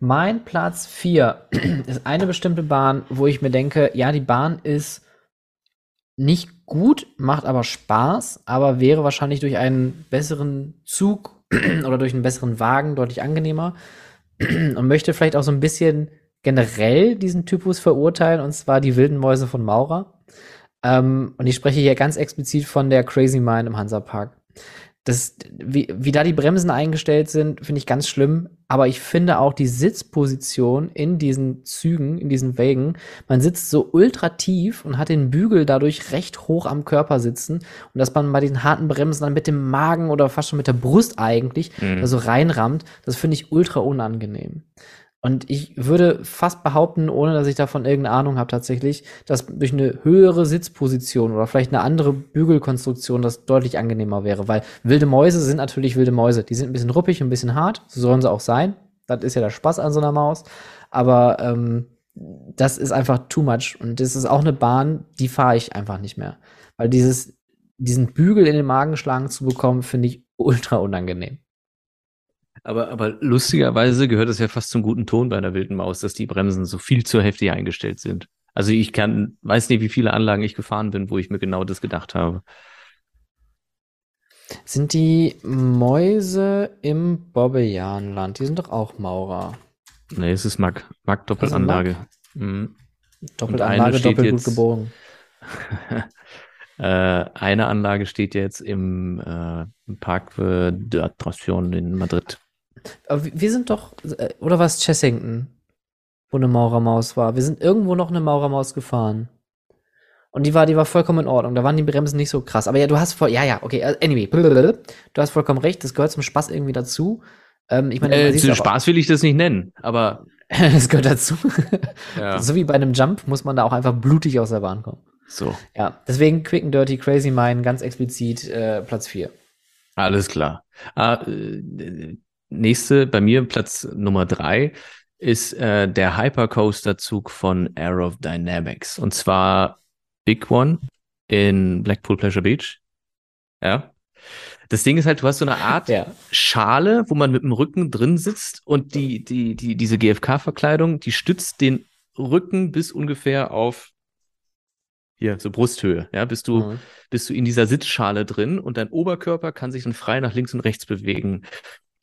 Mein Platz 4 [CLEARS THROAT] ist eine bestimmte Bahn, wo ich mir denke, ja, die Bahn ist nicht gut, macht aber Spaß, aber wäre wahrscheinlich durch einen besseren Zug [CLEARS THROAT] oder durch einen besseren Wagen deutlich angenehmer [CLEARS THROAT] und möchte vielleicht auch so ein bisschen generell diesen Typus verurteilen, und zwar die wilden Mäuse von Maurer. Ähm, und ich spreche hier ganz explizit von der Crazy Mine im Hansapark. Das, wie, wie da die Bremsen eingestellt sind, finde ich ganz schlimm. Aber ich finde auch die Sitzposition in diesen Zügen, in diesen Wägen, man sitzt so ultra tief und hat den Bügel dadurch recht hoch am Körper sitzen. Und dass man bei den harten Bremsen dann mit dem Magen oder fast schon mit der Brust eigentlich Mhm. da so reinrammt, das finde ich ultra unangenehm. Und ich würde fast behaupten, ohne dass ich davon irgendeine Ahnung habe tatsächlich, dass durch eine höhere Sitzposition oder vielleicht eine andere Bügelkonstruktion das deutlich angenehmer wäre. Weil wilde Mäuse sind natürlich wilde Mäuse. Die sind ein bisschen ruppig und ein bisschen hart. So sollen sie auch sein. Das ist ja der Spaß an so einer Maus. Aber ähm, das ist einfach too much. Und das ist auch eine Bahn, die fahre ich einfach nicht mehr. Weil dieses, diesen Bügel in den Magen schlagen zu bekommen, finde ich ultra unangenehm. Aber, aber lustigerweise gehört es ja fast zum guten Ton bei einer wilden Maus, dass die Bremsen so viel zu heftig eingestellt sind. Also ich kann, weiß nicht, wie viele Anlagen ich gefahren bin, wo ich mir genau das gedacht habe. Sind die Mäuse im Bobbejahnland? Die sind doch auch Maurer. Nee, es ist Mack. Mack Doppelanlage. Mhm. Doppelanlage, doppelt jetzt, gut gebogen. [LAUGHS] äh, eine Anlage steht jetzt im, äh, im Parque de Attraction in Madrid. Aber wir sind doch, äh, oder war es Chessington, wo eine Maurermaus war? Wir sind irgendwo noch eine Maurermaus gefahren. Und die war, die war vollkommen in Ordnung. Da waren die Bremsen nicht so krass. Aber ja, du hast voll, ja, ja, okay, äh, anyway, du hast vollkommen recht. Das gehört zum Spaß irgendwie dazu. Ähm, ich meine, Äh, zu Spaß will ich das nicht nennen, aber [LAUGHS] das gehört dazu. ja, [LAUGHS] So wie bei einem Jump muss man da auch einfach blutig aus der Bahn kommen. so. Ja, deswegen Quick and Dirty Crazy Mine ganz explizit äh, Platz 4. Alles klar. Ah, äh, nächste, bei mir Platz Nummer drei ist äh, der Hypercoaster-Zug von Aerodynamics. Und zwar Big One in Blackpool Pleasure Beach. Ja. Das Ding ist halt, du hast so eine Art Ja. Schale, wo man mit dem Rücken drin sitzt und die, die, die, diese GFK-Verkleidung, die stützt den Rücken bis ungefähr auf hier, so Brusthöhe. Ja, bist du, Mhm. bist du in dieser Sitzschale drin und dein Oberkörper kann sich dann frei nach links und rechts bewegen.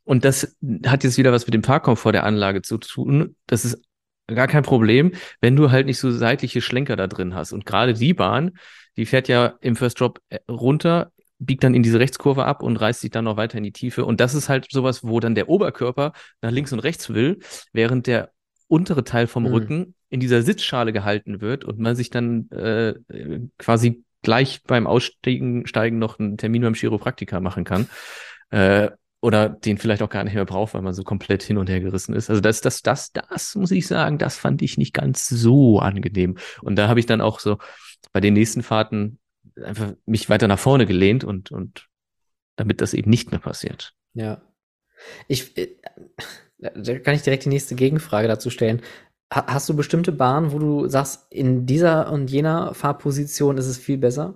Und das hat jetzt wieder was mit dem Fahrkomfort der Anlage zu tun. Das ist gar kein Problem, wenn du halt nicht so seitliche Schlenker da drin hast. Und gerade die Bahn, die fährt ja im First Drop äh, runter, biegt dann in diese Rechtskurve ab und reißt sich dann noch weiter in die Tiefe. Und das ist halt sowas, wo dann der Oberkörper nach links und rechts will, während der untere Teil vom Mhm. Rücken in dieser Sitzschale gehalten wird und man sich dann äh, quasi gleich beim Aussteigen steigen noch einen Termin beim Chiropraktiker machen kann. Äh, oder den vielleicht auch gar nicht mehr braucht, weil man so komplett hin und her gerissen ist. Also das, das, das, das muss ich sagen, das fand ich nicht ganz so angenehm. Und da habe ich dann auch so bei den nächsten Fahrten einfach mich weiter nach vorne gelehnt und, und damit das eben nicht mehr passiert. Ja. Ich, äh, da kann ich direkt die nächste Gegenfrage dazu stellen. Ha hast du bestimmte Bahnen, wo du sagst, in dieser und jener Fahrposition ist es viel besser?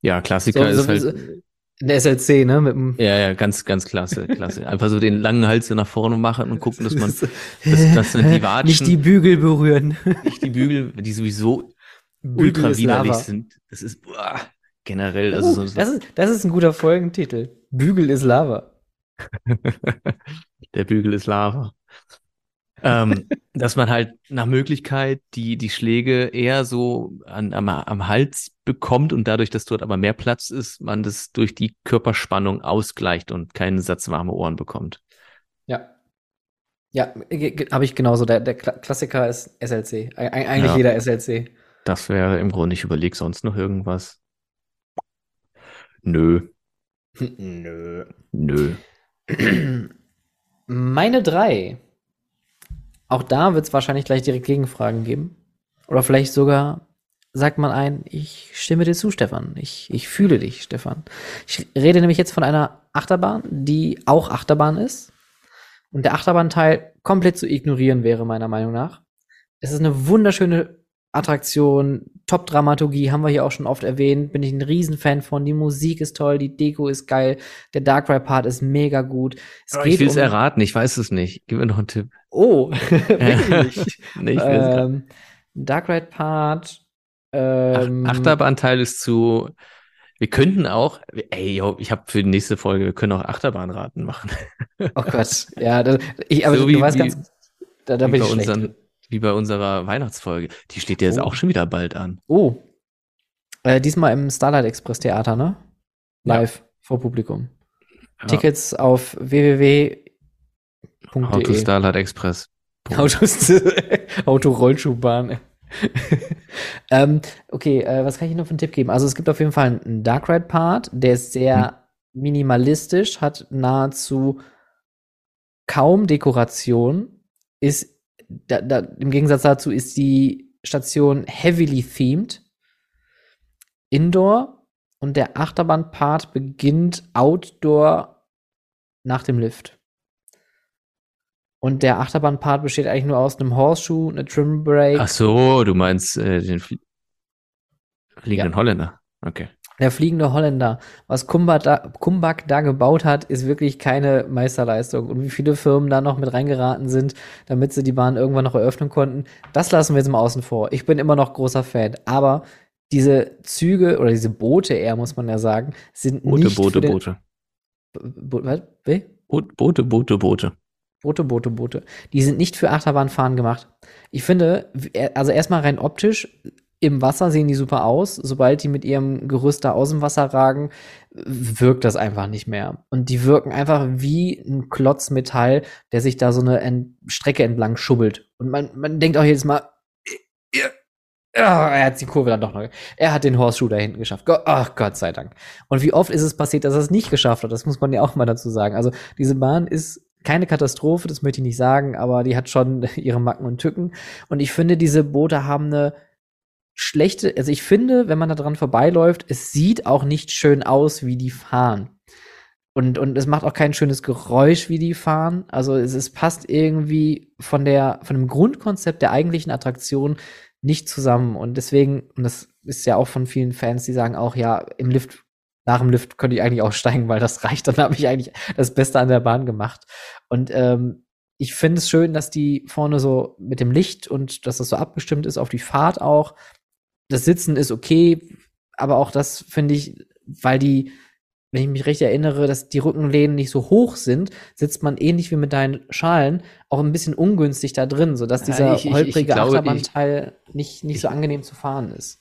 Ja, Klassiker So- ist so- halt. Der SLC, ne? Mit dem Ja, ja, ganz, ganz klasse, klasse. Einfach so den langen Hals so nach vorne machen und gucken, dass man [LAUGHS] dass- dass dann die [LAUGHS] Watschen- nicht die Bügel berühren. [LAUGHS] nicht die Bügel, die sowieso Bügel ultra widerlich Lava. sind. Das ist boah, generell, also Oh, so, so das, ist, das ist ein guter Folgentitel. Bügel ist Lava. der Bügel ist Lava. ähm, dass man halt nach Möglichkeit die, die Schläge eher so an, am, am Hals bekommt und dadurch, dass dort aber mehr Platz ist, man das durch die Körperspannung ausgleicht und keinen Satz warme Ohren bekommt. Ja. Ja, habe ich genauso. Der, der Kla Klassiker ist SLC. Eig eigentlich Ja. jeder SLC. Das wäre im Grunde, ich überlege sonst noch irgendwas. Nö, [LAUGHS] Nö. nö. [CLEARS THROAT] Meine drei. Auch da wird es wahrscheinlich gleich direkt Gegenfragen geben. Oder vielleicht sogar sagt man ein, ich stimme dir zu, Stefan. Ich, ich fühle dich, Stefan. Ich rede nämlich jetzt von einer Achterbahn, die auch Achterbahn ist. Und der Achterbahnteil komplett zu ignorieren wäre, meiner Meinung nach. Es ist eine wunderschöne Attraktion, Top-Dramaturgie, haben wir hier auch schon oft erwähnt, bin ich ein Riesenfan von. Die Musik ist toll, die Deko ist geil, der Dark Ride Part ist mega gut. Es Aber ich will es um- erraten, ich weiß es nicht. Gib mir noch einen Tipp. Oh, [LAUGHS] wirklich? [LAUGHS] Nee, ich ähm, Dark Ride Part. Ähm, Ach, Achterbahnteil ist zu. Wir könnten auch, ey, yo, ich habe für die nächste Folge, wir können auch Achterbahnraten machen. Oh [LAUGHS] Gott, ja, das, ich, aber So du, wie- weißt wie- ganz, da, da wie, bin bei ich schlecht. unseren, wie bei unserer Weihnachtsfolge. Die steht ja jetzt Oh. auch schon wieder bald an. Oh, äh, diesmal im Starlight Express Theater, ne? Ja. Live vor Publikum. Ja. Tickets auf www.de. Auto Starlight Express. Autos, [LAUGHS] Autorollschuhbahn. [LAUGHS] ähm, okay, äh, was kann ich noch für einen Tipp geben? Also es gibt auf jeden Fall einen Dark Ride Part, der ist sehr minimalistisch, hat nahezu kaum Dekoration, ist da, da, im Gegensatz dazu ist die Station heavily themed. Indoor und der Achterbahnpart beginnt outdoor nach dem Lift. Und der Achterbahnpart besteht eigentlich nur aus einem Horseshoe, einer Trim Brake. Ach so, du meinst äh, den Flie fliegenden Ja. Holländer. Okay. Der fliegende Holländer. Was Kumbak da, da gebaut hat, ist wirklich keine Meisterleistung. Und wie viele Firmen da noch mit reingeraten sind, damit sie die Bahn irgendwann noch eröffnen konnten, das lassen wir jetzt mal außen vor. Ich bin immer noch großer Fan. Aber diese Züge oder diese Boote eher, muss man ja sagen, sind Boote, nicht Boote, den, Boote. Bo was? Boote, Boote, Boote. Boote, Boote, Boote. Die sind nicht für Achterbahnfahren gemacht. Ich finde, also erstmal rein optisch, im Wasser sehen die super aus. Sobald die mit ihrem Gerüst da aus dem Wasser ragen, wirkt das einfach nicht mehr. Und die wirken einfach wie ein Klotz Metall, der sich da so eine Ent Strecke entlang schubbelt. Und man, man denkt auch jedes Mal, ja, er hat die Kurve dann doch noch. Er hat den Horseshoe da hinten geschafft. Ach, Gott sei Dank. Und wie oft ist es passiert, dass er es nicht geschafft hat? Das muss man ja auch mal dazu sagen. Also diese Bahn ist keine Katastrophe, das möchte ich nicht sagen, aber die hat schon [LAUGHS] ihre Macken und Tücken. Und ich finde, diese Boote haben eine schlechte, also ich finde, wenn man da dran vorbeiläuft, es sieht auch nicht schön aus, wie die fahren. Und, und es macht auch kein schönes Geräusch, wie die fahren. Also es, es passt irgendwie von der, von dem Grundkonzept der eigentlichen Attraktion nicht zusammen. Und deswegen, und das ist ja auch von vielen Fans, die sagen auch, ja, im Lift, nach dem Lift könnte ich eigentlich aussteigen, weil das reicht. Dann habe ich eigentlich das Beste an der Bahn gemacht. Und ähm, ich finde es schön, dass die vorne so mit dem Licht und dass das so abgestimmt ist auf die Fahrt auch. Das Sitzen ist okay, aber auch das finde ich, weil die, wenn ich mich recht erinnere, dass die Rückenlehnen nicht so hoch sind, sitzt man ähnlich wie mit deinen Schalen auch ein bisschen ungünstig da drin, sodass Ja, dieser ich- ich- ich holprige glaube, Achterbahnteil nicht, nicht so angenehm zu fahren ist.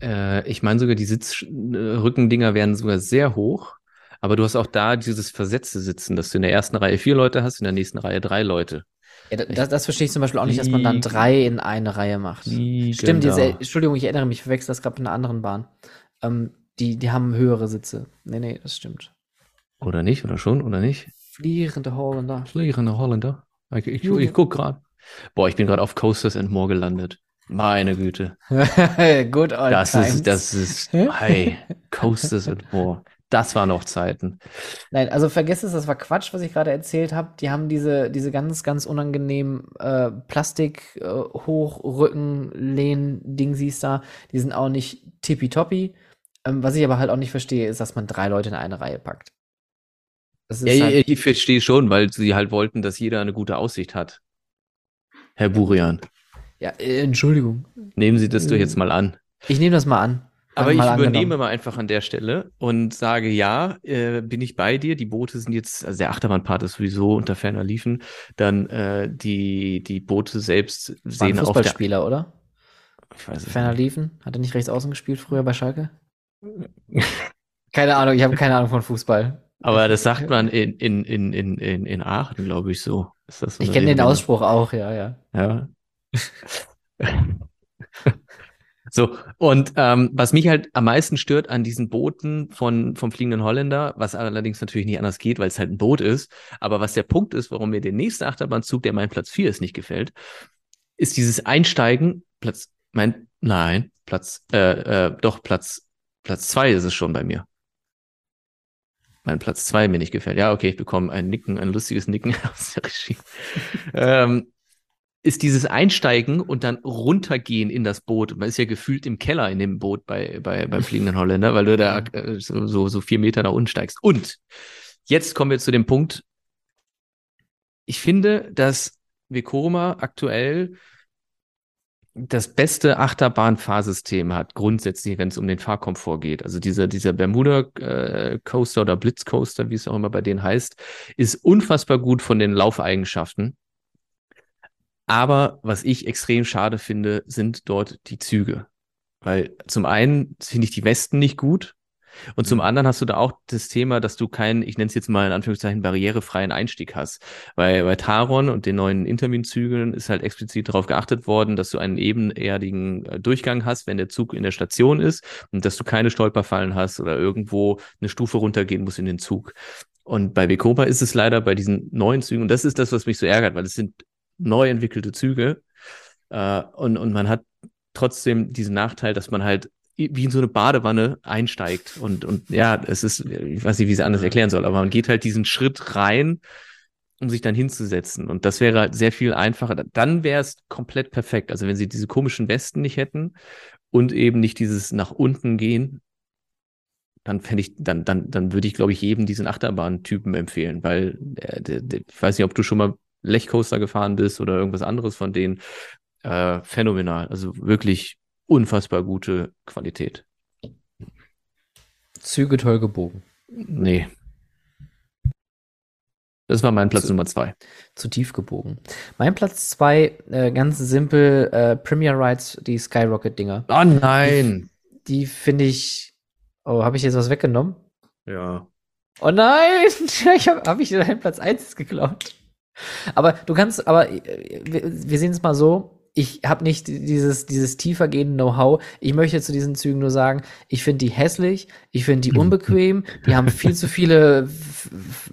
Äh, ich meine sogar, die Sitzrückendinger werden sogar sehr hoch. Aber du hast auch da dieses versetzte Sitzen, dass du in der ersten Reihe vier Leute hast, in der nächsten Reihe drei Leute. Ja, da- das, das verstehe ich zum Beispiel auch nicht, dass man dann drei in eine Reihe macht. Liegen Stimmt, da. diese, Entschuldigung, ich erinnere mich, ich verwechsel das gerade mit einer anderen Bahn. Ähm, die, die haben höhere Sitze. Nee, nee, das stimmt. Oder nicht? Oder schon? Oder nicht? Flierende Holländer. Fliegende Holländer. Ich, ich, ich guck gerade. Boah, ich bin gerade auf Coasters and More gelandet. Meine Güte. [LAUGHS] Good old Das times. ist, das ist, hey, Coasters and More. Das waren noch Zeiten. Nein, also vergiss es, das war Quatsch, was ich gerade erzählt habe. Die haben diese, diese ganz, ganz unangenehmen äh, Plastik äh, da. Die sind auch nicht tippitoppi. Ähm, was ich aber halt auch nicht verstehe, ist, dass man drei Leute in eine Reihe packt. Ja, halt, ich, ich verstehe schon, weil sie halt wollten, dass jeder eine gute Aussicht hat. Herr Burian, ja, äh, Entschuldigung. nehmen Sie das doch jetzt mal an. Ich nehme das mal an. Aber ich mal übernehme angenommen. mal einfach an der Stelle und sage, ja, äh, bin ich bei dir. Die Boote sind jetzt, also der Achterbahnpart ist sowieso unter ferner Liefen. Dann äh, die, die Boote selbst War ein sehen auf der. Fußballspieler, oder? Ich weiß es Ferner nicht. Liefen? Hat er nicht rechts außen gespielt früher bei Schalke? [LAUGHS] Keine Ahnung, ich habe keine Ahnung von Fußball. Aber das sagt man in, in, in, in, in, in Aachen, glaube ich, so. So Ich kenne den? Ausspruch auch, ja, ja. Ja. [LAUGHS] So, und ähm, was mich halt am meisten stört an diesen Booten von, vom Fliegenden Holländer, was allerdings natürlich nicht anders geht, weil es halt ein Boot ist, aber was der Punkt ist, warum mir der nächste Achterbahnzug, der mein Platz 4 ist, nicht gefällt, ist dieses Einsteigen, Platz, mein, nein, Platz, äh, äh, doch, Platz, Platz 2 ist es schon bei mir. Mein Platz 2 mir nicht gefällt. Ja, okay, ich bekomme ein Nicken, ein lustiges Nicken [LAUGHS] aus der Regie. ähm, ist dieses Einsteigen und dann runtergehen in das Boot. Man ist ja gefühlt im Keller in dem Boot bei, bei, beim fliegenden Holländer, weil du da äh, so, so, vier Meter nach unten steigst. Und jetzt kommen wir zu dem Punkt. Ich finde, dass Vekoma aktuell das beste Achterbahnfahrsystem hat, grundsätzlich, wenn es um den Fahrkomfort geht. Also dieser, dieser Bermuda äh, Coaster oder Blitz Coaster, wie es auch immer bei denen heißt, ist unfassbar gut von den Laufeigenschaften. Aber was ich extrem schade finde, sind dort die Züge. Weil zum einen finde ich die Westen nicht gut. Und zum anderen hast du da auch das Thema, dass du keinen, ich nenne es jetzt mal in Anführungszeichen, barrierefreien Einstieg hast. Weil bei Taron und den neuen Intermin-Zügen ist halt explizit darauf geachtet worden, dass du einen ebenerdigen äh, Durchgang hast, wenn der Zug in der Station ist und dass du keine Stolperfallen hast oder irgendwo eine Stufe runtergehen musst in den Zug. Und bei Vekoma ist es leider bei diesen neuen Zügen, und das ist das, was mich so ärgert, weil es sind neu entwickelte Züge. Äh, und, und man hat trotzdem diesen Nachteil, dass man halt wie in so eine Badewanne einsteigt. Und, und ja, es ist, ich weiß nicht, wie ich es anders erklären soll, aber man geht halt diesen Schritt rein, um sich dann hinzusetzen. Und das wäre halt sehr viel einfacher. Dann wäre es komplett perfekt. Also wenn sie diese komischen Westen nicht hätten und eben nicht dieses nach unten gehen, dann fände ich, dann, dann, dann würde ich, glaube ich, jedem diesen Achterbahn-Typen empfehlen, weil der, der, der, ich weiß nicht, ob du schon mal Lechcoaster gefahren bist oder irgendwas anderes von denen. Äh, phänomenal. Also wirklich unfassbar gute Qualität. Züge toll gebogen. Nee. Das war mein Platz Zu- Nummer zwei. Zu tief gebogen. Mein Platz zwei, äh, ganz simpel, äh, Premier Rides, die Skyrocket-Dinger. Oh nein! Die finde ich. Oh, habe ich jetzt was weggenommen? Ja. Oh nein! [LAUGHS] ich habe hab ich dir deinen Platz 1 geklaut. Aber du kannst, aber äh, wir, sehen es mal so. Ich habe nicht dieses, dieses tiefergehende Know-how. Ich möchte zu diesen Zügen nur sagen, ich finde die hässlich, ich finde die unbequem, die haben viel [LAUGHS] zu viele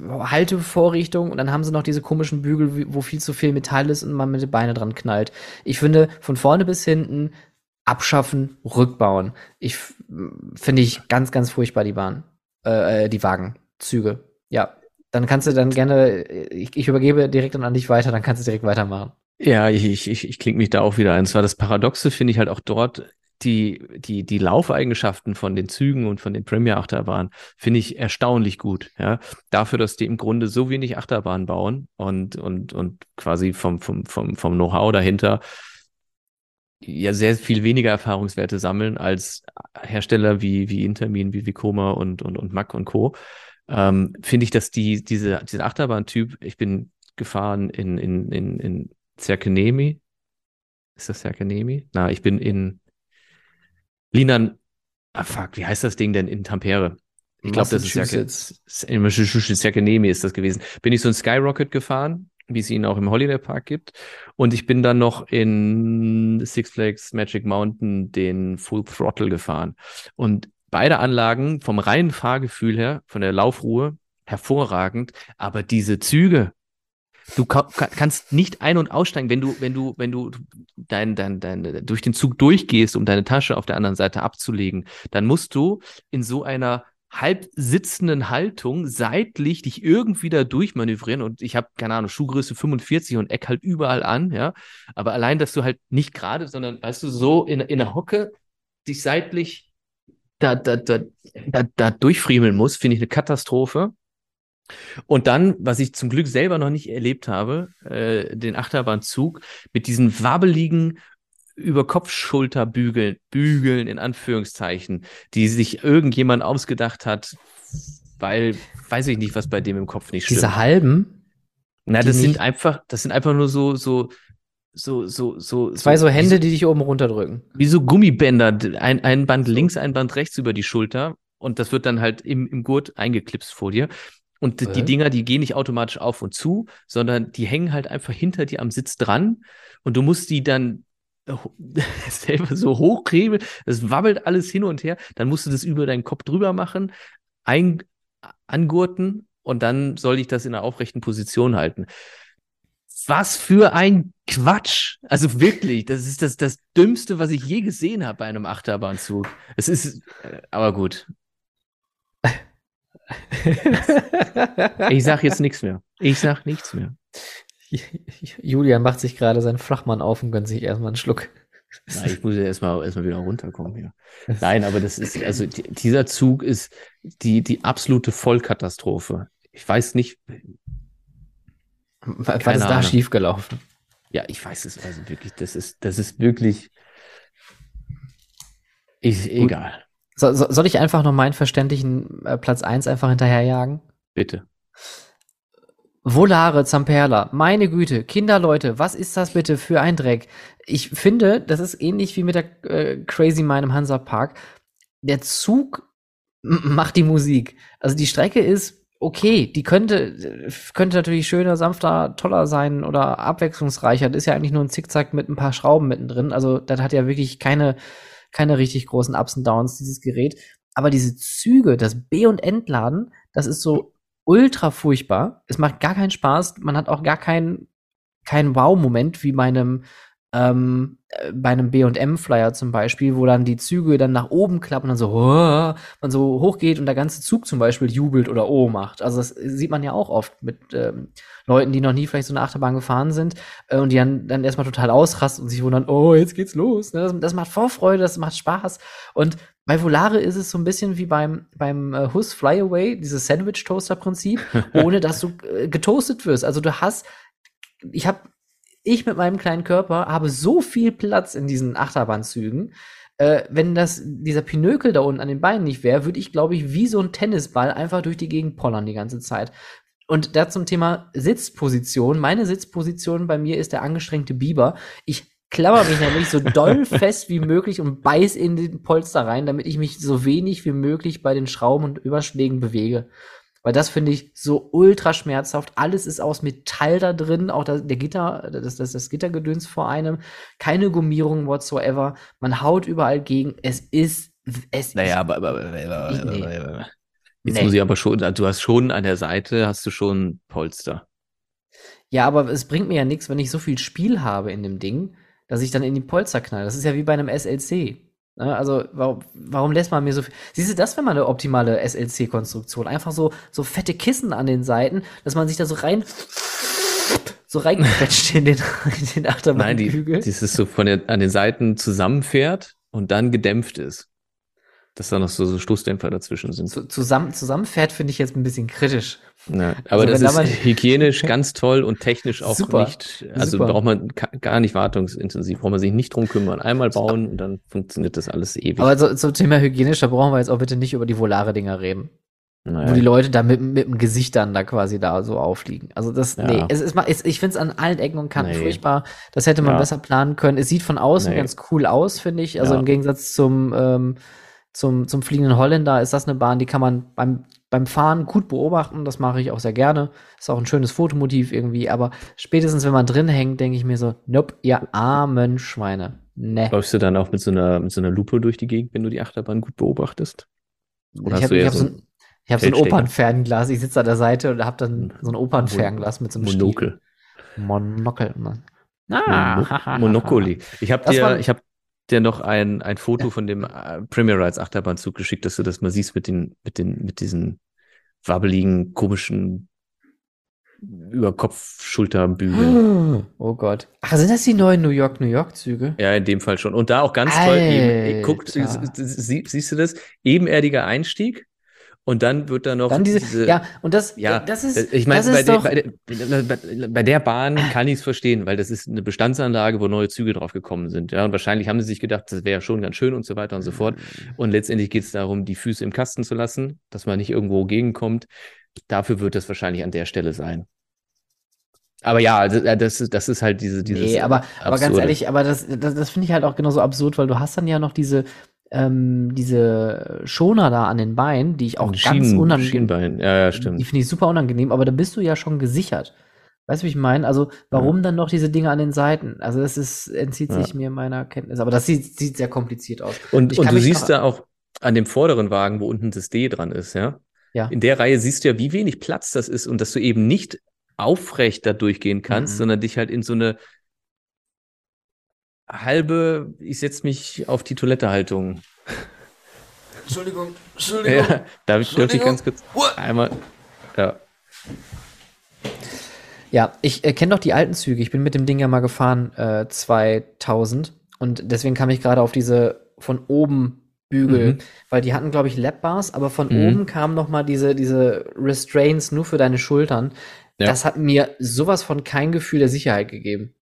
Haltevorrichtungen und dann haben sie noch diese komischen Bügel, wo viel zu viel Metall ist und man mit den Beinen dran knallt. Ich finde, von vorne bis hinten abschaffen, rückbauen. Ich finde ich ganz, ganz furchtbar die Bahn, äh, äh, die Wagen, Züge. Ja, dann kannst du dann gerne, äh, ich, ich übergebe direkt dann an dich weiter, dann kannst du direkt weitermachen. Ja, ich, ich, ich, klinge mich da auch wieder ein. Zwar das Paradoxe finde ich halt auch dort, die, die, die Laufeigenschaften von den Zügen und von den Premier-Achterbahnen finde ich erstaunlich gut. Ja, dafür, dass die im Grunde so wenig Achterbahnen bauen und, und, und quasi vom, vom, vom, vom Know-how dahinter ja sehr viel weniger Erfahrungswerte sammeln als Hersteller wie, wie Intermin, wie Vekoma und, und, und Mack und Co. Ähm, finde ich, dass die, diese, dieser Achterbahn-Typ, ich bin gefahren in, in, in, in Zerkenemi. Ist das Zerkenemi? Na, ich bin in Linan. Ah, fuck, wie heißt das Ding denn in Tampere? Ich glaube, das ist Zerkenemi ist das gewesen. Bin ich so ein Skyrocket gefahren, wie es ihn auch im Holiday Park gibt. Und ich bin dann noch in Six Flags Magic Mountain den Full Throttle gefahren. Und beide Anlagen vom reinen Fahrgefühl her, von der Laufruhe, hervorragend. Aber diese Züge, du ka ka- kannst nicht ein- und aussteigen, wenn du, wenn du, wenn du dein, dein, dein, durch den Zug durchgehst, um deine Tasche auf der anderen Seite abzulegen, dann musst du in so einer halb sitzenden Haltung seitlich dich irgendwie da durchmanövrieren und ich habe keine Ahnung Schuhgröße 45 und Eck halt überall an, ja, aber allein, dass du halt nicht gerade, sondern weißt du so in, in der Hocke dich seitlich da da da da, da durchfriemeln musst, finde ich eine Katastrophe. Und dann, was ich zum Glück selber noch nicht erlebt habe, äh, den Achterbahnzug mit diesen wabbeligen über Kopfschulterbügeln, Bügeln in Anführungszeichen, die sich irgendjemand ausgedacht hat, weil weiß ich nicht, was bei dem im Kopf nicht stimmt. Diese halben, Na, das sind einfach, das sind einfach nur so so so so so zwei so Hände, die dich oben runterdrücken. wie so Gummibänder, ein, ein Band links, ein Band rechts über die Schulter und das wird dann halt im, im Gurt eingeklipst vor dir. Und die, die Äh? Dinger, die gehen nicht automatisch auf und zu, sondern die hängen halt einfach hinter dir am Sitz dran und du musst die dann [LAUGHS] selber so hochhebeln, das wabbelt alles hin und her, dann musst du das über deinen Kopf drüber machen, ein, angurten und dann soll ich das in einer aufrechten Position halten. Was für ein Quatsch. Also wirklich, das ist das, das Dümmste, was ich je gesehen habe bei einem Achterbahnzug. Es ist, äh, aber gut. Ich sag jetzt nichts mehr. Ich sag nichts mehr. [LAUGHS] Julian macht sich gerade seinen Flachmann auf und gönnt sich erstmal einen Schluck. Nein, ich muss ja erstmal erstmal wieder runterkommen hier. Nein, aber das ist, also die, dieser Zug ist die, die absolute Vollkatastrophe. Ich weiß nicht, Was Keine ist da Ahnung. schiefgelaufen? ja, ich weiß es also wirklich, das ist, das ist wirklich, ist egal. So, so, soll ich einfach noch meinen verständlichen äh, Platz 1 einfach hinterherjagen? Bitte. Volare Zamperla, meine Güte, Kinderleute, was ist das bitte für ein Dreck? Ich finde, das ist ähnlich wie mit der äh, Crazy Mine im Hansa Park. Der Zug macht die Musik. Also die Strecke ist okay, die könnte, könnte natürlich schöner, sanfter, toller sein oder abwechslungsreicher. Das ist ja eigentlich nur ein Zickzack mit ein paar Schrauben mittendrin. Also das hat ja wirklich keine, keine richtig großen Ups und Downs, dieses Gerät. Aber diese Züge, das B- und Entladen, das ist so ultra furchtbar. Es macht gar keinen Spaß. Man hat auch gar kein kein Wow-Moment wie bei einem ähm, äh, bei einem B&M-Flyer zum Beispiel, wo dann die Züge dann nach oben klappen und dann so, oh, man so hochgeht und der ganze Zug zum Beispiel jubelt oder oh macht. Also das sieht man ja auch oft mit ähm, Leuten, die noch nie vielleicht so eine Achterbahn gefahren sind äh, und die dann, dann erstmal total ausrasten und sich wundern, oh, jetzt geht's los. Ne? Das, das macht Vorfreude, das macht Spaß. Und bei Volare ist es so ein bisschen wie beim, beim äh, Hus Flyaway, dieses Sandwich-Toaster-Prinzip, [LAUGHS] ohne dass du äh, getoastet wirst. Also du hast, ich habe ich mit meinem kleinen Körper habe so viel Platz in diesen Achterbahnzügen. Äh, wenn das, dieser Pinökel da unten an den Beinen nicht wäre, würde ich, glaube ich, wie so ein Tennisball einfach durch die Gegend pollern die ganze Zeit. Und da zum Thema Sitzposition. Meine Sitzposition bei mir ist der angestrengte Biber. Ich klammer mich nämlich so doll [LAUGHS] fest wie möglich und beiß in den Polster rein, damit ich mich so wenig wie möglich bei den Schrauben und Überschlägen bewege. Weil das finde ich so ultra schmerzhaft. Alles ist aus Metall da drin, auch das, der Gitter, das, das, das Gittergedöns vor einem. Keine Gummierung whatsoever. Man haut überall gegen. Es ist, es Naja, aber, aber, aber, aber, aber, aber, aber. Jetzt nee. muss ich aber schon, du hast schon an der Seite, hast du schon Polster. Ja, aber es bringt mir ja nichts, wenn ich so viel Spiel habe in dem Ding, dass ich dann in die Polster knall. Das ist ja wie bei einem SLC. Ne, also, warum, warum lässt man mir so viel? Siehst du, das wäre mal eine optimale SLC-Konstruktion. Einfach so, so fette Kissen an den Seiten, dass man sich da so rein, so reinquetscht in den, in den Achterbahnkügel. Nein, die, das ist so von der, an den Seiten zusammenfährt und dann gedämpft ist. Dass da noch so, so Stoßdämpfer dazwischen sind. Zusammen, zusammenfährt finde ich jetzt ein bisschen kritisch. Ja, aber also, das ist hygienisch [LAUGHS] ganz toll und technisch auch super, nicht, also super. braucht man gar nicht wartungsintensiv, braucht man sich nicht drum kümmern. Einmal bauen und dann funktioniert das alles ewig. Aber so, zum Thema hygienisch, da brauchen wir jetzt auch bitte nicht über die Volare-Dinger reden. Naja. Wo die Leute da mit, mit dem Gesicht dann da quasi da so aufliegen. Also das, ja. nee, es ist mal, ich finde es an allen Ecken und Kanten nee. furchtbar. Das hätte man ja. besser planen können. Es sieht von außen nee. ganz cool aus, finde ich. Also im Gegensatz zum, ähm, zum, zum fliegenden Holländer ist das eine Bahn, die kann man beim beim Fahren gut beobachten, das mache ich auch sehr gerne. Ist auch ein schönes Fotomotiv irgendwie, aber spätestens wenn man drin hängt, denke ich mir so, nope, ihr armen Schweine. Ne. Läufst du dann auch mit so einer, mit so einer Lupe durch die Gegend, wenn du die Achterbahn gut beobachtest? Oder ich habe hab so, ein, ich hab so ein Opernfernglas, ich sitze an der Seite und habe dann so ein Opernfernglas mit so einem Monokel. Stiel. Monokel. Ah, Monopoly. Ich habe dir, ich habe dir noch ein, ein Foto ja. von dem äh, Premier Rides Achterbahnzug geschickt, dass du das mal siehst mit den, mit den, mit diesen wabbeligen, komischen über Kopf Schulterbügeln. [GASPS] Oh Gott. Ach, sind das die neuen New York New York Züge? Ja, in dem Fall schon. Und da auch ganz Alter. toll. Eben, guckt, sie, siehst du das? Ebenerdiger Einstieg und dann wird da noch dann diese, diese, ja und das ja das ist ich meine bei, der, bei, der, bei der Bahn kann ich es verstehen weil das ist eine Bestandsanlage wo neue Züge drauf gekommen sind ja. Und wahrscheinlich haben sie sich gedacht das wäre schon ganz schön und so weiter und so fort. Und letztendlich geht es darum die Füße im Kasten zu lassen dass man nicht irgendwo gegenkommt. Dafür wird das wahrscheinlich an der Stelle sein. Aber ja, also, das, ist, das ist halt diese, dieses. Nee, aber, aber ganz ehrlich, aber das, das, das finde ich halt auch genauso absurd, weil du hast dann ja noch diese, ähm, diese Schoner da an den Beinen, die ich auch Schienen, ganz unangenehm. Schienbein, ja, ja, stimmt. Die finde ich super unangenehm, aber da bist du ja schon gesichert. Weißt du, wie ich meine? Also, warum ja. dann noch diese Dinge an den Seiten? Also, das ist, entzieht sich ja. mir meiner Kenntnis. Aber das sieht, sieht sehr kompliziert aus. Und, und du siehst da auch an dem vorderen Wagen, wo unten das D dran ist, ja? Ja. In der Reihe siehst du ja, wie wenig Platz das ist und dass du eben nicht aufrecht da durchgehen kannst, mhm. sondern dich halt in so eine halbe, ich setze mich auf die Toilette-Haltung. Entschuldigung, Entschuldigung. Ja, darf ich, darf ich ganz kurz einmal, ja. Ja, ich äh, kenne doch die alten Züge. Ich bin mit dem Ding ja mal gefahren, äh, 2000. Und deswegen kam ich gerade auf diese von oben Bügel, mhm. weil die hatten, glaube ich, Lap-Bars, aber von mhm. oben kamen noch mal diese, diese Restraints nur für deine Schultern. Ja. Das hat mir sowas von kein Gefühl der Sicherheit gegeben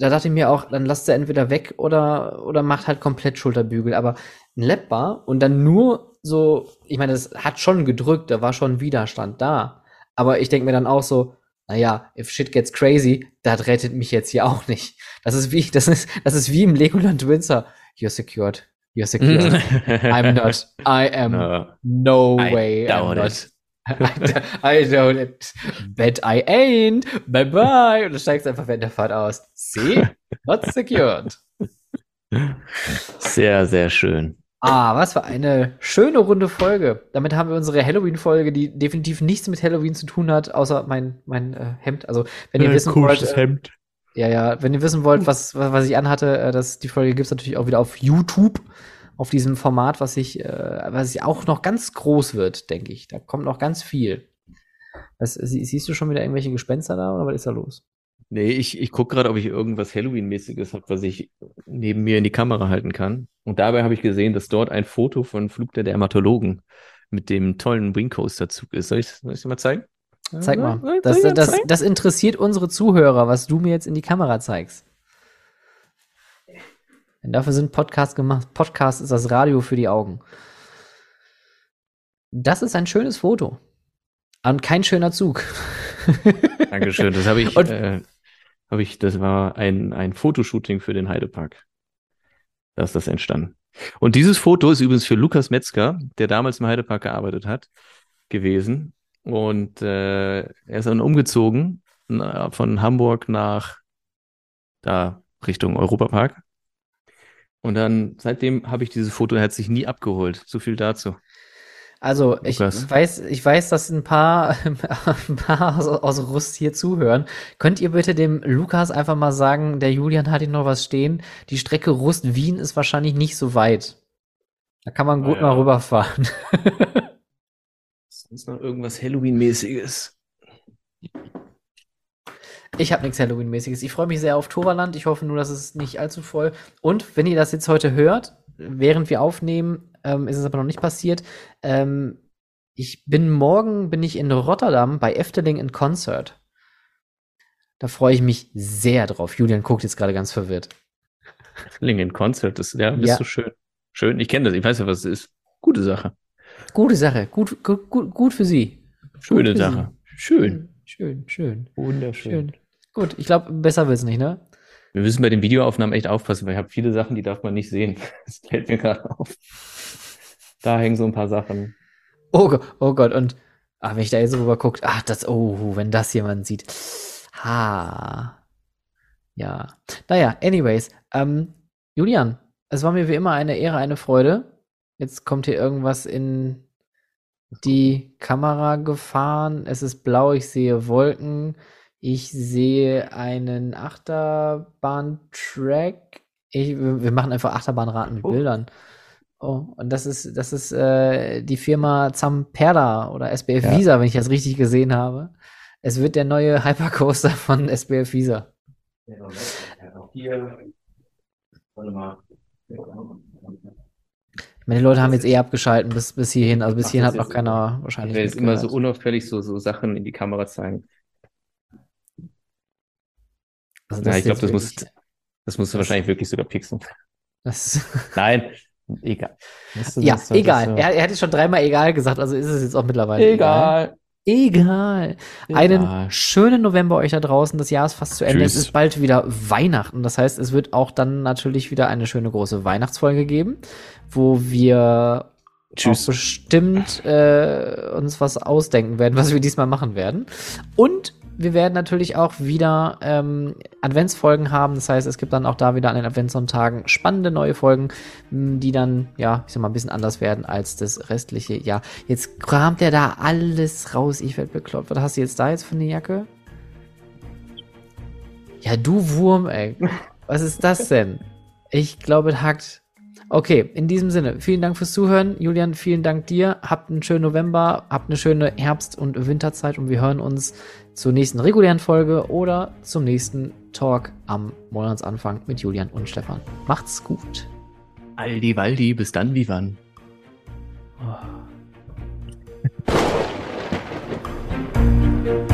da dachte ich mir auch, dann lasst er entweder weg oder, oder macht halt komplett Schulterbügel. Aber ein Lapbar und dann nur so, ich meine, das hat schon gedrückt, da war schon Widerstand da. Aber ich denke mir dann auch so, naja, if shit gets crazy, das rettet mich jetzt hier auch nicht. Das ist wie, das ist, das ist wie im Legoland Windsor. You're secured. You're secured. I'm not. I am [LAUGHS] no, no way. I I'm not. I, don't bet I ain't. Bye bye. Und du steigst einfach während der Fahrt aus. See? Not secured. Sehr, sehr schön. Ah, was für eine schöne runde Folge. Damit haben wir unsere Halloween-Folge, die definitiv nichts mit Halloween zu tun hat, außer mein, mein äh, Hemd. Also, wenn ihr wissen wollt. Äh, Hemd. Ja, ja, wenn ihr wissen wollt, was, was was ich anhatte, äh, das, die Folge gibt's natürlich auch wieder auf YouTube, auf diesem Format, was ich, äh, was ich auch noch ganz groß wird, denke ich. Da kommt noch ganz viel. Das, sie, siehst du schon wieder irgendwelche Gespenster da oder was ist da los? Nee, ich, ich gucke gerade, ob ich irgendwas Halloween-mäßiges habe, was ich neben mir in die Kamera halten kann. Und dabei habe ich gesehen, dass dort ein Foto von Flug der Dermatologen mit dem tollen Wingcoaster-Zug ist. Soll ich soll ich dir mal zeigen? Zeig mal. Das, das, zeigen? das interessiert unsere Zuhörer, was du mir jetzt in die Kamera zeigst. Denn dafür sind Podcasts gemacht. Podcast ist das Radio für die Augen. Das ist ein schönes Foto. Und kein schöner Zug. [LAUGHS] Dankeschön. Das habe ich, Und- äh, habe ich, das war ein, ein Fotoshooting für den Heidepark. Da ist das entstanden. Und dieses Foto ist übrigens für Lukas Metzger, der damals im Heidepark gearbeitet hat, gewesen. Und äh, er ist dann umgezogen von Hamburg nach da Richtung Europapark. Und dann, seitdem habe ich dieses Foto, er sich nie abgeholt. So viel dazu. Also, ich Lukas. weiß, ich weiß, dass ein paar, [LAUGHS] ein paar aus, aus Rust hier zuhören. Könnt ihr bitte dem Lukas einfach mal sagen, der Julian hat hier noch was stehen. Die Strecke Rust-Wien ist wahrscheinlich nicht so weit. Da kann man gut Ja. mal rüberfahren. [LAUGHS] Sonst noch irgendwas Halloween-mäßiges. Ich habe nichts Halloween-mäßiges. Ich freue mich sehr auf Toverland. Ich hoffe nur, dass es nicht allzu voll. Und wenn ihr das jetzt heute hört, während wir aufnehmen, ähm, ist es aber noch nicht passiert. Ähm, ich bin morgen bin ich in Rotterdam bei Efteling in Concert. Da freue ich mich sehr drauf. Julian guckt jetzt gerade ganz verwirrt. Lingen Concert, das ja, bist Ja. du schön. Schön, ich kenne das, ich weiß ja, was es ist. Gute Sache. Gute Sache. Gut, gut, gut, gut für Sie. Schöne für Sache. Schön. Schön, schön, Wunderschön. schön. Gut, ich glaube, besser wird's nicht, ne? Wir müssen bei den Videoaufnahmen echt aufpassen, weil ich habe viele Sachen, die darf man nicht sehen. [LAUGHS] Das fällt mir gerade auf. Da hängen so ein paar Sachen. Oh Gott, oh Gott, und ah, wenn ich da jetzt rüber guckt, ach, das, oh, wenn das jemand sieht. Ha. Ja. Naja, anyways, ähm, Julian, es war mir wie immer eine Ehre, eine Freude. Jetzt kommt hier irgendwas in die Kamera gefahren. Es ist blau, ich sehe Wolken. Ich sehe einen Achterbahn-Track. Ich, wir machen einfach Achterbahnraten mit Oh. Bildern. Oh, und das ist, das ist äh, die Firma Zamperla oder SBF Ja. Visa, wenn ich das richtig gesehen habe. Es wird der neue Hypercoaster von SBF Visa. Hier. Warte mal. Ich meine, die Leute haben jetzt eh abgeschalten bis, bis hierhin. Also bis Ach, hierhin hat noch keiner Ich wahrscheinlich. werde jetzt immer so unauffällig so, so Sachen in die Kamera zeigen. Also Ja, ich glaube, das muss, das musst du wahrscheinlich wirklich sogar pixeln. Das, [LAUGHS] Nein, egal. Ja, das- egal. das- Er, er hat jetzt schon dreimal egal gesagt, also ist es jetzt auch mittlerweile Egal. Egal. Einen Egal. schönen November euch da draußen. Das Jahr ist fast zu Ende. Es Tschüss. ist bald wieder Weihnachten. Das heißt, es wird auch dann natürlich wieder eine schöne große Weihnachtsfolge geben, wo wir Tschüss. auch bestimmt äh, uns was ausdenken werden, was wir diesmal machen werden. Und wir werden natürlich auch wieder ähm, Adventsfolgen haben. Das heißt, es gibt dann auch da wieder an den Adventssonntagen spannende neue Folgen, mh, die dann, ja, ich sag mal, ein bisschen anders werden als das restliche Jahr. Jetzt kramt er da alles raus. Ich werd bekloppt. Was hast du jetzt da jetzt für eine Jacke? Ja, du Wurm, ey. Was ist das denn? Ich glaube, es hackt. Okay, in diesem Sinne, vielen Dank fürs Zuhören. Julian, vielen Dank dir. Habt einen schönen November, habt eine schöne Herbst- und Winterzeit und wir hören uns zur nächsten regulären Folge oder zum nächsten Talk am Monatsanfang mit Julian und Stefan. Macht's gut. Aldi Waldi, bis dann, wie wann? Oh. [LAUGHS]